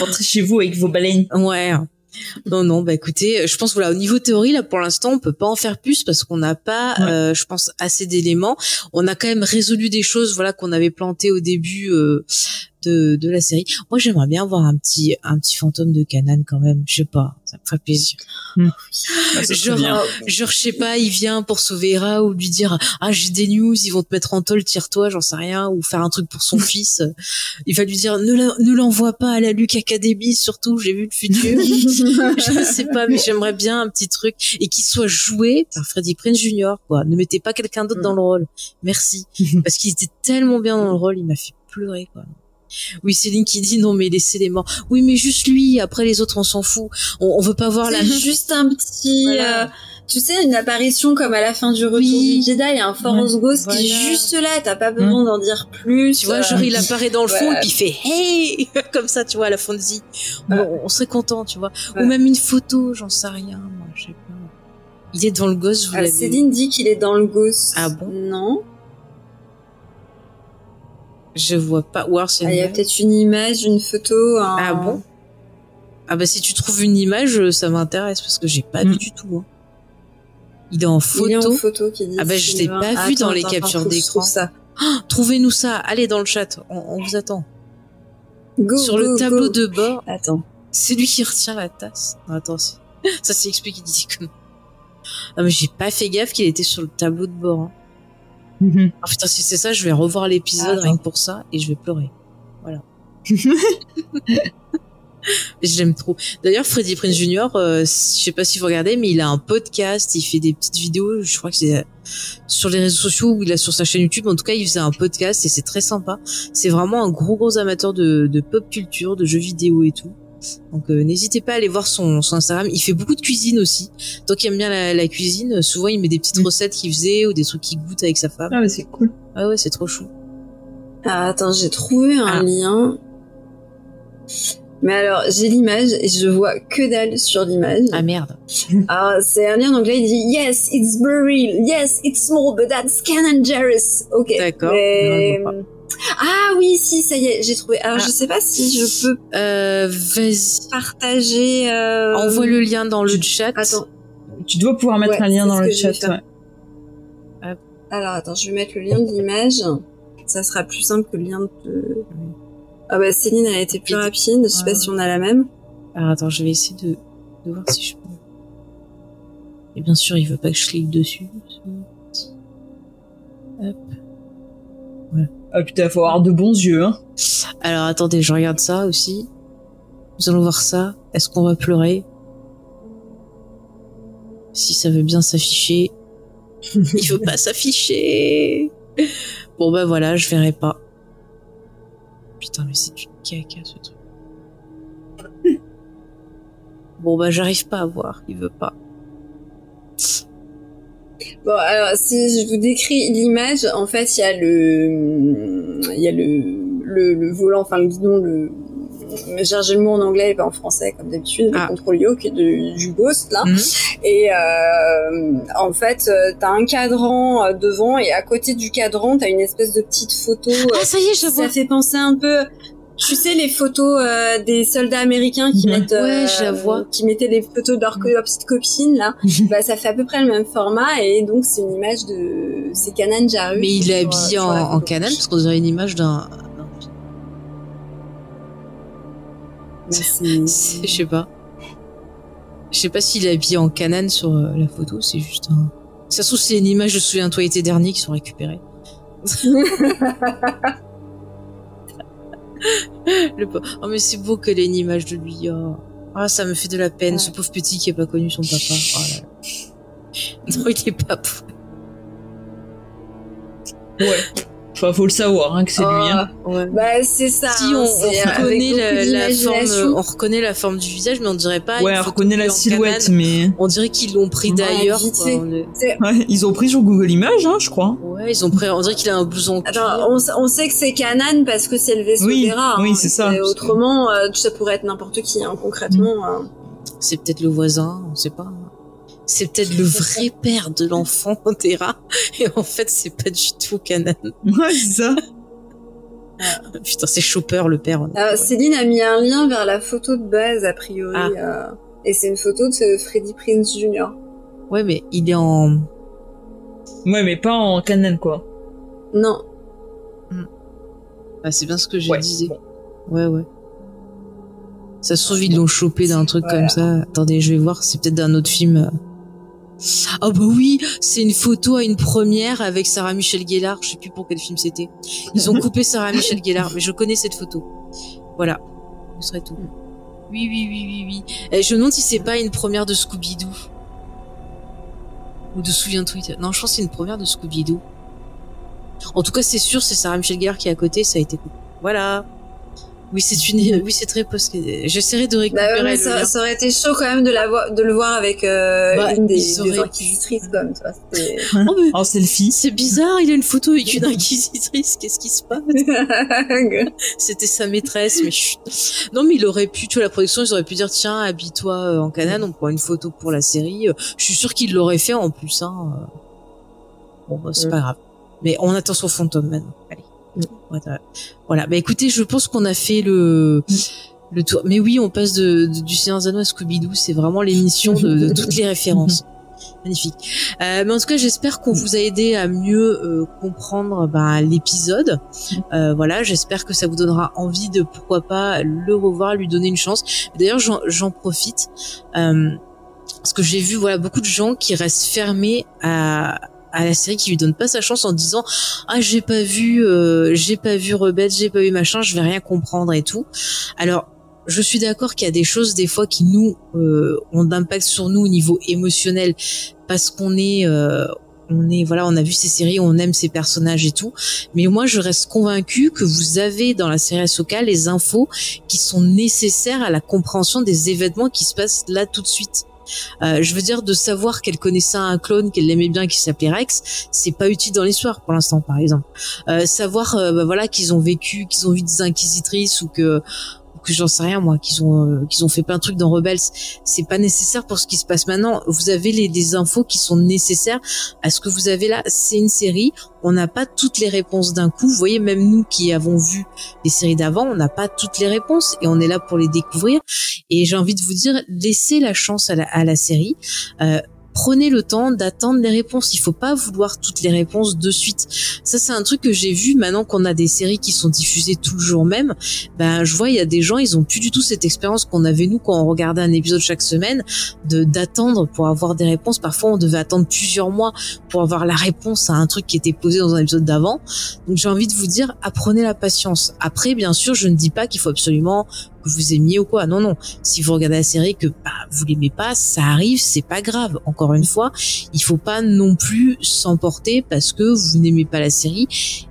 Rentrez chez vous avec vos baleines. Ouais. Non, non, bah écoutez, je pense voilà, au niveau théorie, là, pour l'instant, on peut pas en faire plus parce qu'on n'a pas, Ouais. euh, je pense, assez d'éléments. On a quand même résolu des choses, voilà, qu'on avait plantées au début euh, de, de la série. Moi, j'aimerais bien voir un petit, un petit fantôme de Canaan quand même. Je sais pas, ça me ferait plaisir. Ah, ça serait Genre, bien. genre, je sais pas, il vient pour sauver Hera ou lui dire ah j'ai des news, ils vont te mettre en tôle, tire-toi, j'en sais rien, ou faire un truc pour son fils. Il va lui dire ne l'envoie pas à la Luke Academy, surtout j'ai vu le futur. je sais pas, mais j'aimerais bien un petit truc et qu'il soit joué par Freddie Prinze Jr. Quoi, ne mettez pas quelqu'un d'autre Mm. dans le rôle. Merci, parce qu'il était tellement bien dans le rôle, il m'a fait pleurer quoi. Oui, Céline qui dit non mais laissez les morts. Oui, mais juste lui. Après les autres, on s'en fout. On, on veut pas voir la. Juste un petit, Voilà. euh, tu sais, une apparition comme à la fin du Retour Oui. du Jedi, il y a un Force Ghost qui est juste là, t'as pas besoin d'en dire plus. Tu vois, euh, genre il apparaît dans le fond et puis il fait hey comme ça, tu vois, à la fantasy. Bon, on serait content, tu vois. Ou même une photo, j'en sais rien, moi, je sais pas. Il est dans le gosse, vous ah. Céline dit qu'il est dans le Ghost. Ah bon? Non. Je vois pas. Ou alors c'est. Ah, Il y a une- peut-être une image, une photo. un- Ah bon? Ah bah si tu trouves une image, euh, ça m'intéresse parce que j'ai pas vu du tout. hein. Il est en Il est en photo. photo qui dit. Ah bah, je l'ai pas vu dans les captures d'écran. trouve Ça. Ah, Trouvez-nous ça. Allez dans le chat. On, on vous attend. Go, Sur go, le tableau go. de bord, Attends. c'est lui qui retient la tasse. Non, attends, c'est- ça c'est expliqué. Il dit comme. Ah mais j'ai pas fait gaffe qu'il était sur le tableau de bord. hein. Mhm. Ah putain, si c'est ça, je vais revoir l'épisode Attends. rien que pour ça et je vais pleurer. Voilà. J'aime trop. D'ailleurs, Freddy Prince Jr., euh, je sais pas si vous regardez, mais il a un podcast, il fait des petites vidéos, je crois que c'est sur les réseaux sociaux ou il a sur sa chaîne YouTube. En tout cas, il faisait un podcast et c'est très sympa. C'est vraiment un gros gros amateur de, de pop culture, de jeux vidéo et tout. Donc euh, n'hésitez pas à aller voir son, son Instagram. Il fait beaucoup de cuisine aussi. Donc il aime bien la, la cuisine, souvent il met des petites Mm. recettes qu'il faisait ou des trucs qu'il goûte avec sa femme. Ah, mais c'est cool. Ah ouais, c'est trop chou. Ah, attends, j'ai trouvé un Ah. lien. Mais alors, j'ai l'image et je vois que dalle sur l'image. Ah merde. Alors, c'est un lien en anglais, il dit Yes, it's very real. Yes, it's small, but that's Ken and Jarrus. Ok. D'accord. Mais- Ah oui, si, ça y est, j'ai trouvé. Alors, Ah. je sais pas si je peux Euh, vas-y. partager. Euh... Envoie le lien dans le chat. Attends. Tu dois pouvoir mettre Ouais, un lien dans le chat. Ouais. Alors, attends, je vais mettre le lien de l'image. Ça sera plus simple que le lien de. Ah bah Céline, elle a été plus Et- rapide. Je sais pas Ouais. si on a la même. Alors attends, je vais essayer de, de voir si je peux. Et bien sûr, il veut pas que je clique dessus. Ah putain, faut avoir de bons yeux, hein. Alors attendez, je regarde ça aussi. Nous allons voir ça. Est-ce qu'on va pleurer? Si ça veut bien s'afficher. Il veut pas s'afficher. Bon bah voilà, je verrai pas. Putain, mais c'est du caca ce truc. Bon bah j'arrive pas à voir, il veut pas. Bon, alors si je vous décris l'image, en fait, il y a le, il y a le, le, le volant, enfin le guidon, le, j'ai le mot en anglais et pas en français comme d'habitude, Ah. le contrôle yoke de, du Ghost là. Mhm. Et euh, en fait, euh, t'as un cadran euh, devant et à côté du cadran, t'as une espèce de petite photo. Ah ça y est, je vois. ça fait penser un peu. Tu sais les photos euh, des soldats américains qui Mhm. mettent, euh, Ouais, je la vois. qui mettaient les photos de leurs copines là. bah ça fait à peu près le même format et donc c'est une image de c'est Canan Jarus. Mais il est habillé en, en parce qu'on dirait une image d'un. Bah, Je sais pas. Je sais pas s'il est habillé en canane sur euh, la photo, c'est juste un. Ça se trouve, c'est une image de Souviens-toi été dernier qui sont récupérées. Le Oh, mais c'est beau qu'elle ait une image de lui. oh. Ah, ça me fait de la peine, Ouais. ce pauvre petit qui a pas connu son papa. Oh là là. Non, il est pas pauvre. Ouais. Enfin, faut le savoir, hein, que c'est lui, hein. Ouais. Bah c'est ça. Si hein, on, avec reconnaît la, la forme, on reconnaît la forme du visage, mais on dirait pas. Ouais, on reconnaît la silhouette, canane. mais... On dirait qu'ils l'ont pris Ouais, d'ailleurs. vite quoi. fait. On est- Ouais, ils ont pris sur Google Images, hein, je crois. Ouais, ils ont pris. On dirait qu'il a un blouson. Attends, on, sait que c'est Canan parce que c'est le vaisseau Oui, d'Hera. oui, hein. c'est ça. Autrement, euh, ça pourrait être n'importe qui, hein, concrètement. hein. C'est peut-être le voisin, on sait pas. C'est peut-être le vrai père de l'enfant Terra. Et en fait, c'est pas du tout Canan. Ouais, c'est ça. Putain, c'est Chopper le père. Euh, ouais. Céline a mis un lien vers la photo de base, a priori. Ah. euh, et c'est une photo de Freddie Prince Jr. Ouais, mais il est en. Ouais, mais pas en canon, quoi. Non. Ah, c'est bien ce que je Ouais, disais. bon. Ouais, ouais. Ça se trouve, ils l'ont chopé d'un truc Voilà. comme ça. Attendez, je vais voir. C'est peut-être d'un autre film. Ah bah oui, c'est une photo à une première avec Sarah Michelle Gellar. Je sais plus pour quel film c'était. Ils ont coupé Sarah Michelle Gellar, mais je connais cette photo. Voilà, ce serait tout. Oui, oui, oui, oui, oui. Eh, je me demande si c'est pas une première de Scooby-Doo ou de Souviens-toi. Non, je pense que c'est une première de Scooby-Doo. En tout cas, c'est sûr, c'est Sarah Michelle Gellar qui est à côté. Ça a été coupé. Voilà. Oui, c'est une. Oui, c'est très post. J'essaierai de Bah, récupérer ouais, mais le ça, aurait été chaud quand même de, la voir, de le voir avec euh, Bah, une des, des inquisitrices, comme tu vois. c'était- Oh, mais En selfie. c'est bizarre, il a une photo avec une inquisitrice. Qu'est-ce qui se passe? C'était sa maîtresse, mais chut. Non, mais il aurait pu, tu vois, la production, ils auraient pu dire, tiens, habille-toi euh, en Canane, on prend une photo pour la série. Euh, Je suis sûr qu'il l'aurait fait en plus, hein. euh. Bon, bah, c'est Mm. pas grave. Mais on attend son fantôme maintenant. Allez. Voilà. Voilà. Bah, écoutez, je pense qu'on a fait le, le tour. Mais oui, on passe de, de- du Seigneur Anneaux à Scooby-Doo. C'est vraiment l'émission de, de toutes les références. Magnifique. Euh, mais en tout cas, j'espère qu'on vous a aidé à mieux euh, comprendre bah, l'épisode. Euh, voilà, j'espère que ça vous donnera envie de pourquoi pas le revoir, lui donner une chance. D'ailleurs, j'en- j'en profite euh, parce que j'ai vu voilà beaucoup de gens qui restent fermés à à la série qui lui donne pas sa chance en disant ah j'ai pas vu euh, j'ai pas vu Rebelle j'ai pas vu machin je vais rien comprendre et tout alors je suis d'accord qu'il y a des choses des fois qui nous euh, ont d'impact sur nous au niveau émotionnel parce qu'on est euh, on est voilà on a vu ces séries on aime ces personnages et tout. Mais moi je reste convaincue que vous avez dans la série Ahsoka les infos qui sont nécessaires à la compréhension des événements qui se passent là tout de suite euh, je veux dire de savoir qu'elle connaissait un clone qu'elle aimait bien qui s'appelait Rex c'est pas utile dans l'histoire pour l'instant par exemple. Euh, savoir euh, bah, voilà qu'ils ont vécu qu'ils ont vu des inquisitrices ou que que j'en sais rien moi qu'ils ont euh, qu'ils ont fait plein de trucs dans Rebels. C'est pas nécessaire pour ce qui se passe maintenant. Vous avez les des infos qui sont nécessaires à ce que vous avez là. C'est une série. On n'a pas toutes les réponses d'un coup. Vous voyez même nous qui avons vu les séries d'avant on n'a pas toutes les réponses et on est là pour les découvrir. Et j'ai envie de vous dire laissez la chance à la, à la série. Euh, prenez le temps d'attendre les réponses. Il faut pas vouloir toutes les réponses de suite. Ça, c'est un truc que j'ai vu maintenant qu'on a des séries qui sont diffusées tout le jour même. Ben, je vois, il y a des gens, ils ont plus du tout cette expérience qu'on avait nous quand on regardait un épisode chaque semaine, de d'attendre pour avoir des réponses. Parfois, on devait attendre plusieurs mois pour avoir la réponse à un truc qui était posé dans un épisode d'avant. Donc, j'ai envie de vous dire, apprenez la patience. Après, bien sûr, je ne dis pas qu'il faut absolument que vous aimiez ou quoi. Non, non. Si vous regardez la série que bah, vous l'aimez pas, ça arrive, c'est pas grave. Encore une fois, il faut pas non plus s'emporter parce que vous n'aimez pas la série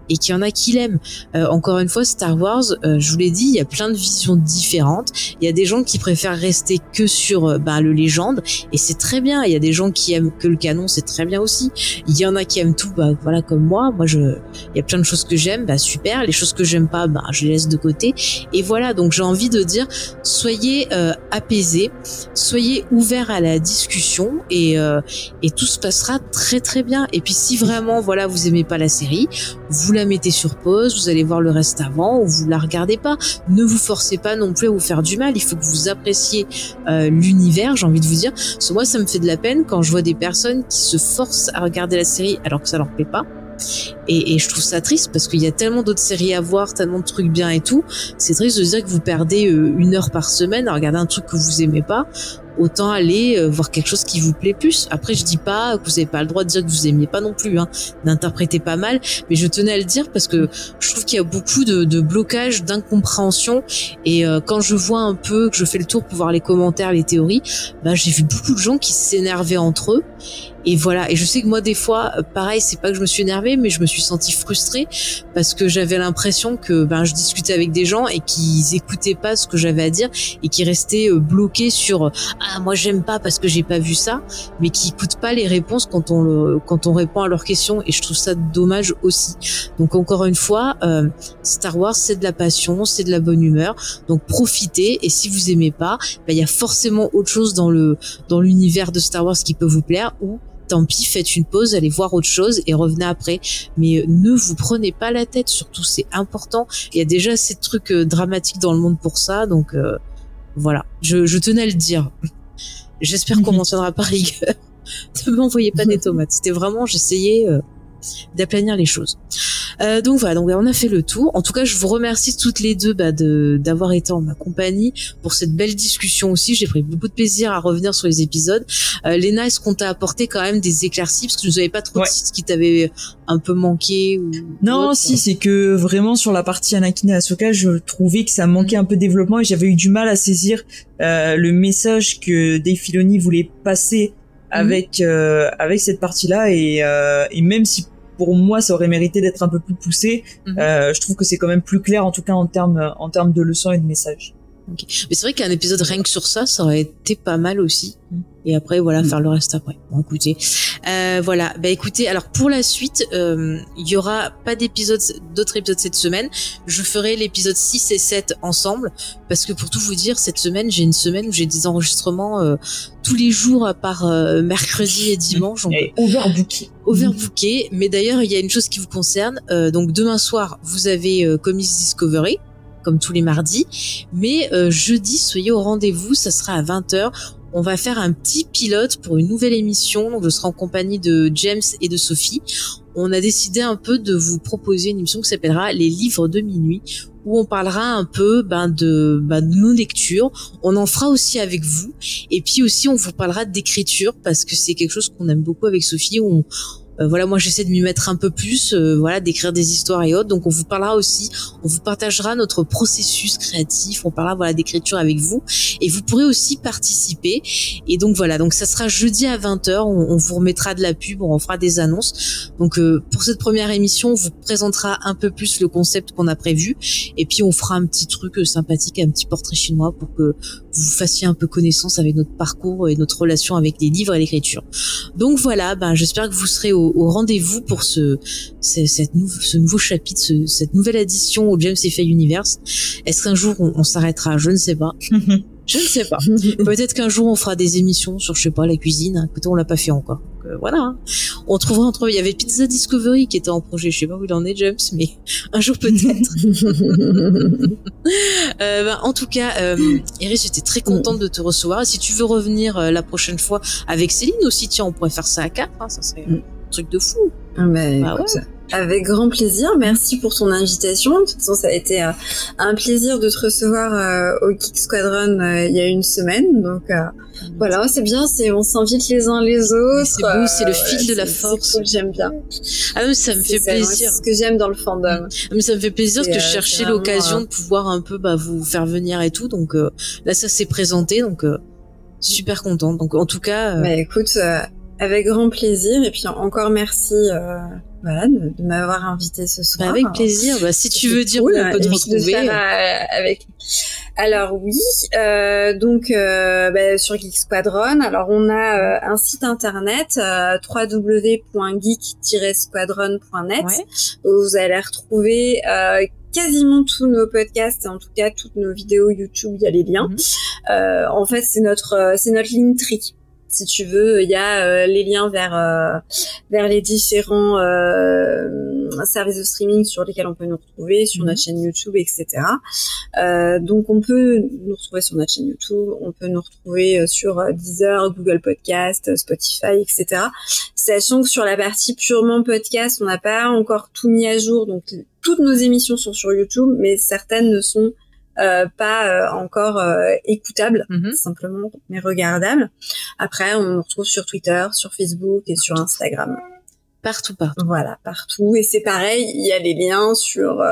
et qu'il y en a qui l'aiment. Euh, encore une fois, Star Wars, euh, je vous l'ai dit, il y a plein de visions différentes. Il y a des gens qui préfèrent rester que sur euh, bah, le légende et c'est très bien. Il y a des gens qui aiment que le canon, c'est très bien aussi. Il y en a qui aiment tout, bah voilà comme moi. Moi, je, il y a plein de choses que j'aime, bah super. Les choses que j'aime pas, bah je les laisse de côté. Et voilà. Donc j'ai envie de dire, soyez euh, apaisés, soyez ouverts à la discussion et euh, et tout se passera très très bien. Et puis si vraiment voilà vous aimez pas la série, vous la mettez sur pause, vous allez voir le reste avant ou vous la regardez pas. Ne vous forcez pas non plus à vous faire du mal. Il faut que vous appréciez euh, l'univers. J'ai envie de vous dire, parce que moi ça me fait de la peine quand je vois des personnes qui se forcent à regarder la série alors que ça leur plaît pas. Et, et je trouve ça triste parce qu'il y a tellement d'autres séries à voir, tellement de trucs bien et tout. C'est triste de dire que vous perdez euh, une heure par semaine à regarder un truc que vous aimez pas autant aller euh, voir quelque chose qui vous plaît plus. Après, je dis pas que vous avez pas le droit de dire que vous aimiez pas non plus, hein, d'interpréter pas mal, mais je tenais à le dire parce que je trouve qu'il y a beaucoup de, de blocages, d'incompréhension, et euh, quand je vois un peu, que je fais le tour pour voir les commentaires, les théories, bah j'ai vu beaucoup de gens qui s'énervaient entre eux. Et voilà. Et je sais que moi, des fois, euh, pareil, c'est pas que je me suis énervée, mais je me suis sentie frustrée parce que j'avais l'impression que ben je discutais avec des gens et qu'ils écoutaient pas ce que j'avais à dire et qui restaient euh, bloqués sur ah moi j'aime pas parce que j'ai pas vu ça, mais qui écoutent pas les réponses quand on le, quand on répond à leurs questions. Et je trouve ça dommage aussi. Donc encore une fois, euh, Star Wars c'est de la passion, c'est de la bonne humeur. Donc profitez. Et si vous aimez pas, ben, il y a forcément autre chose dans le dans l'univers de Star Wars qui peut vous plaire ou tant pis, faites une pause, allez voir autre chose et revenez après. Mais euh, ne vous prenez pas la tête, surtout c'est important. Il y a déjà ces trucs euh, dramatiques dans le monde pour ça, donc euh, voilà. Je, je, tenais à le dire. J'espère qu'on mentionnera pas rigueur. ne m'envoyez pas des tomates. C'était vraiment, j'essayais euh, d'aplanir les choses. Euh, donc voilà, donc on a fait le tour. En tout cas, je vous remercie toutes les deux bah, de d'avoir été en ma compagnie pour cette belle discussion aussi. J'ai pris beaucoup de plaisir à revenir sur les épisodes. Euh, Léna, est-ce qu'on t'a apporté quand même des éclaircies? Parce que tu nous avais pas trop Ouais. ce qui t'avait un peu manqué ou Non, autre si, c'est que vraiment sur la partie Anakin et Ahsoka, je trouvais que ça manquait un peu de développement et j'avais eu du mal à saisir euh, le message que Dave Filoni voulait passer avec euh, avec cette partie-là et, euh, et même si pour moi ça aurait mérité d'être un peu plus poussé, Mhm. euh, je trouve que c'est quand même plus clair en tout cas en termes en termes de leçons et de messages. Ok. Mais c'est vrai qu'un épisode rien que sur ça, ça aurait été pas mal aussi. Mm. Et après, voilà, Mm. faire le reste après. Bon, écoutez, euh, voilà. Bah écoutez, alors pour la suite, euh, il y aura pas d'épisode, d'autres épisodes cette semaine. Je ferai l'épisode 6 et 7 ensemble, parce que pour tout vous dire, cette semaine, j'ai une semaine où j'ai des enregistrements euh, tous les jours à part euh, mercredi et dimanche. Donc, Et overbooké. overbooké. Mais d'ailleurs, il y a une chose qui vous concerne. Euh, donc demain soir, vous avez euh, Comics Discovery, tous les mardis. Mais euh, jeudi, soyez au rendez-vous, ça sera à 20h. On va faire un petit pilote pour une nouvelle émission. Donc je serai en compagnie de James et de Sophie. On a décidé un peu de vous proposer une émission qui s'appellera Les livres de minuit où on parlera un peu ben, de, ben, de nos lectures. On en fera aussi avec vous. Et puis aussi, on vous parlera d'écriture parce que c'est quelque chose qu'on aime beaucoup avec Sophie. On, voilà, moi j'essaie de m'y mettre un peu plus, voilà, d'écrire des histoires et autres. Donc on vous parlera aussi, on vous partagera notre processus créatif, on parlera voilà d'écriture avec vous et vous pourrez aussi participer. Et donc voilà, donc ça sera jeudi à 20h, on, on vous remettra de la pub, on fera des annonces. Donc pour cette première émission, on vous présentera un peu plus le concept qu'on a prévu et puis on fera un petit truc sympathique, un petit portrait chinois pour que vous fassiez un peu connaissance avec notre parcours et notre relation avec les livres et l'écriture. Donc voilà, ben j'espère que vous serez au, rendez-vous pour ce, cette ce nouveau chapitre, cette nouvelle addition au James Fay Universe. Est-ce qu'un jour on, on s'arrêtera? Je ne sais pas. Je ne sais pas. Peut-être qu'un jour on fera des émissions sur, je sais pas, la cuisine. Écoutez, on l'a pas fait encore. Euh, voilà. Hein. On trouvera entre. Il y avait Pizza Discovery qui était en projet. Je sais pas où il en est, James, mais un jour peut-être. euh, ben, en tout cas, euh, Iris, j'étais très contente de te recevoir. si tu veux revenir euh, la prochaine fois avec Céline aussi, tiens, on pourrait faire ça à quatre. Hein, ça serait un truc de fou. Ah, bah, bah avec grand plaisir. Merci pour ton invitation. De toute façon, ça a été euh, un plaisir de te recevoir euh, au Kick Squadron euh, il y a une semaine. Donc voilà, c'est bien. C'est on s'invite les uns les autres. C'est beau, c'est le fil de la force. J'aime bien. Ah oui, ça me fait plaisir. C'est ce que j'aime dans le fandom. Ah, mais ça me fait plaisir que je cherchais l'occasion de pouvoir un peu bah, vous faire venir et tout. Donc là, ça s'est présenté. Donc super contente. Donc en tout cas. Bah écoute. Avec grand plaisir et puis encore merci voilà, de, de m'avoir invité ce soir. Bah avec plaisir. Bah, si tu veux dire où on peut te retrouver. Euh, avec. Alors oui, euh, donc euh, bah, sur Geek Squadron. Alors on a euh, un site internet euh, www.geek-squadron.net où vous allez retrouver euh, quasiment tous nos podcasts et en tout cas toutes nos vidéos YouTube. Il y a les liens. Mhm. en fait, c'est notre c'est notre ligne tri si tu veux, il y a euh, les liens vers euh, vers les différents euh, services de streaming sur lesquels on peut nous retrouver, sur notre mhm. chaîne YouTube, etc. donc on peut nous retrouver sur notre chaîne YouTube, on peut nous retrouver sur Deezer, Google Podcast, Spotify, etc. Sachant que sur la partie purement podcast, on n'a pas encore tout mis à jour, donc toutes nos émissions sont sur YouTube, mais certaines ne sont euh, pas euh, encore euh, écoutable mhm. simplement, mais regardable. Après, on nous retrouve sur Twitter, sur Facebook et sur Instagram. Partout, partout. Voilà, partout. Et c'est pareil, il y a les liens sur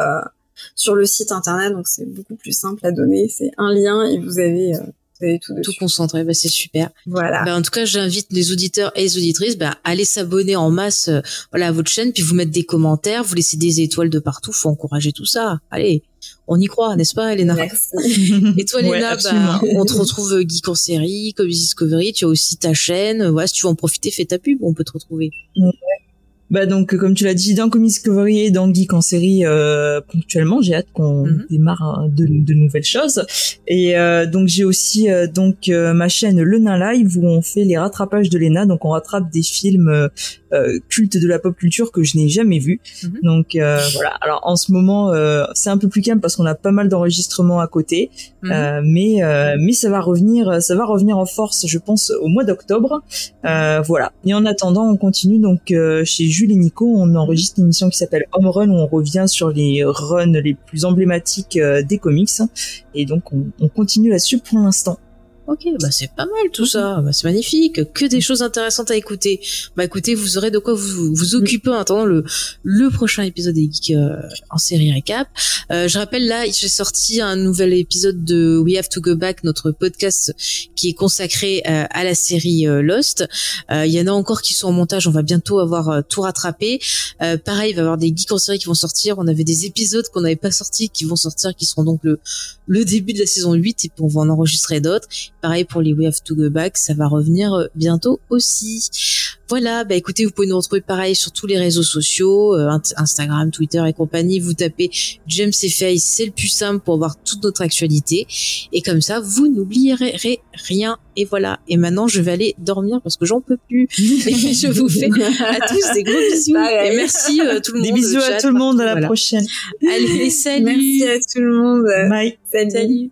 sur le site internet, donc c'est beaucoup plus simple à donner. C'est un lien et vous avez tout, tout concentré, bah c'est super. Voilà. Bah, en tout cas, j'invite les auditeurs et les auditrices bah, à aller s'abonner en masse voilà, à votre chaîne, puis vous mettre des commentaires, vous laisser des étoiles de partout, faut encourager tout ça. Allez, on y croit, n'est-ce pas, Elena? Merci. Et toi, Elena, bah, on te retrouve Geek en série, comme Discovery. Tu as aussi ta chaîne. Voilà, si tu veux en profiter, fais ta pub. On peut te retrouver. Bah donc comme tu l'as dit dans Comics Discovery et dans Geek en série euh, ponctuellement j'ai hâte qu'on mhm. démarre hein, de, de, nouvelles choses. Et euh, donc j'ai aussi euh, donc ma chaîne Le Nain Live où on fait les rattrapages de Lena. Donc on rattrape des films cultes de la pop culture que je n'ai jamais vus. Mhm. donc voilà. Alors en ce moment c'est un peu plus calme parce qu'on a pas mal d'enregistrements à côté. Mhm. mais mais ça va revenir ça va revenir en force je pense au mois d'octobre. Voilà. Et en attendant on continue donc chez Jules et Nico, on enregistre une émission qui s'appelle Home Run où on revient sur les runs les plus emblématiques euh, des comics. Et donc on, on continue là-dessus pour l'instant. Ok, bah c'est pas mal tout ça, bah, c'est magnifique, que des choses intéressantes à écouter. Bah écoutez, vous aurez de quoi vous vous occuper en attendant le le prochain épisode des Geeks euh, en série récap. Euh, je rappelle là, j'ai sorti un nouvel épisode de We Have to Go Back, notre podcast qui est consacré euh, à la série Lost. Il y en a encore qui sont en montage, on va bientôt avoir tout rattrapé. pareil, il va y avoir des Geeks en série qui vont sortir. On avait des épisodes qu'on n'avait pas sortis qui vont sortir, qui seront donc le le début de la saison 8 et puis on va en enregistrer d'autres. Pareil pour les We Have to Go Back, ça va revenir euh, bientôt aussi. Voilà, bah écoutez, vous pouvez nous retrouver pareil sur tous les réseaux sociaux, euh, Instagram, Twitter et compagnie. Vous tapez James et Face, c'est le plus simple pour voir toute notre actualité. Et comme ça, vous n'oublierez rien. Et voilà. Et maintenant, je vais aller dormir parce que j'en peux plus. Et je vous fais à tous des gros bisous. Et merci euh, tout le monde. Des bisous à tout le monde. À la prochaine. Allez, salut. Merci à tout le monde. Bye. salut.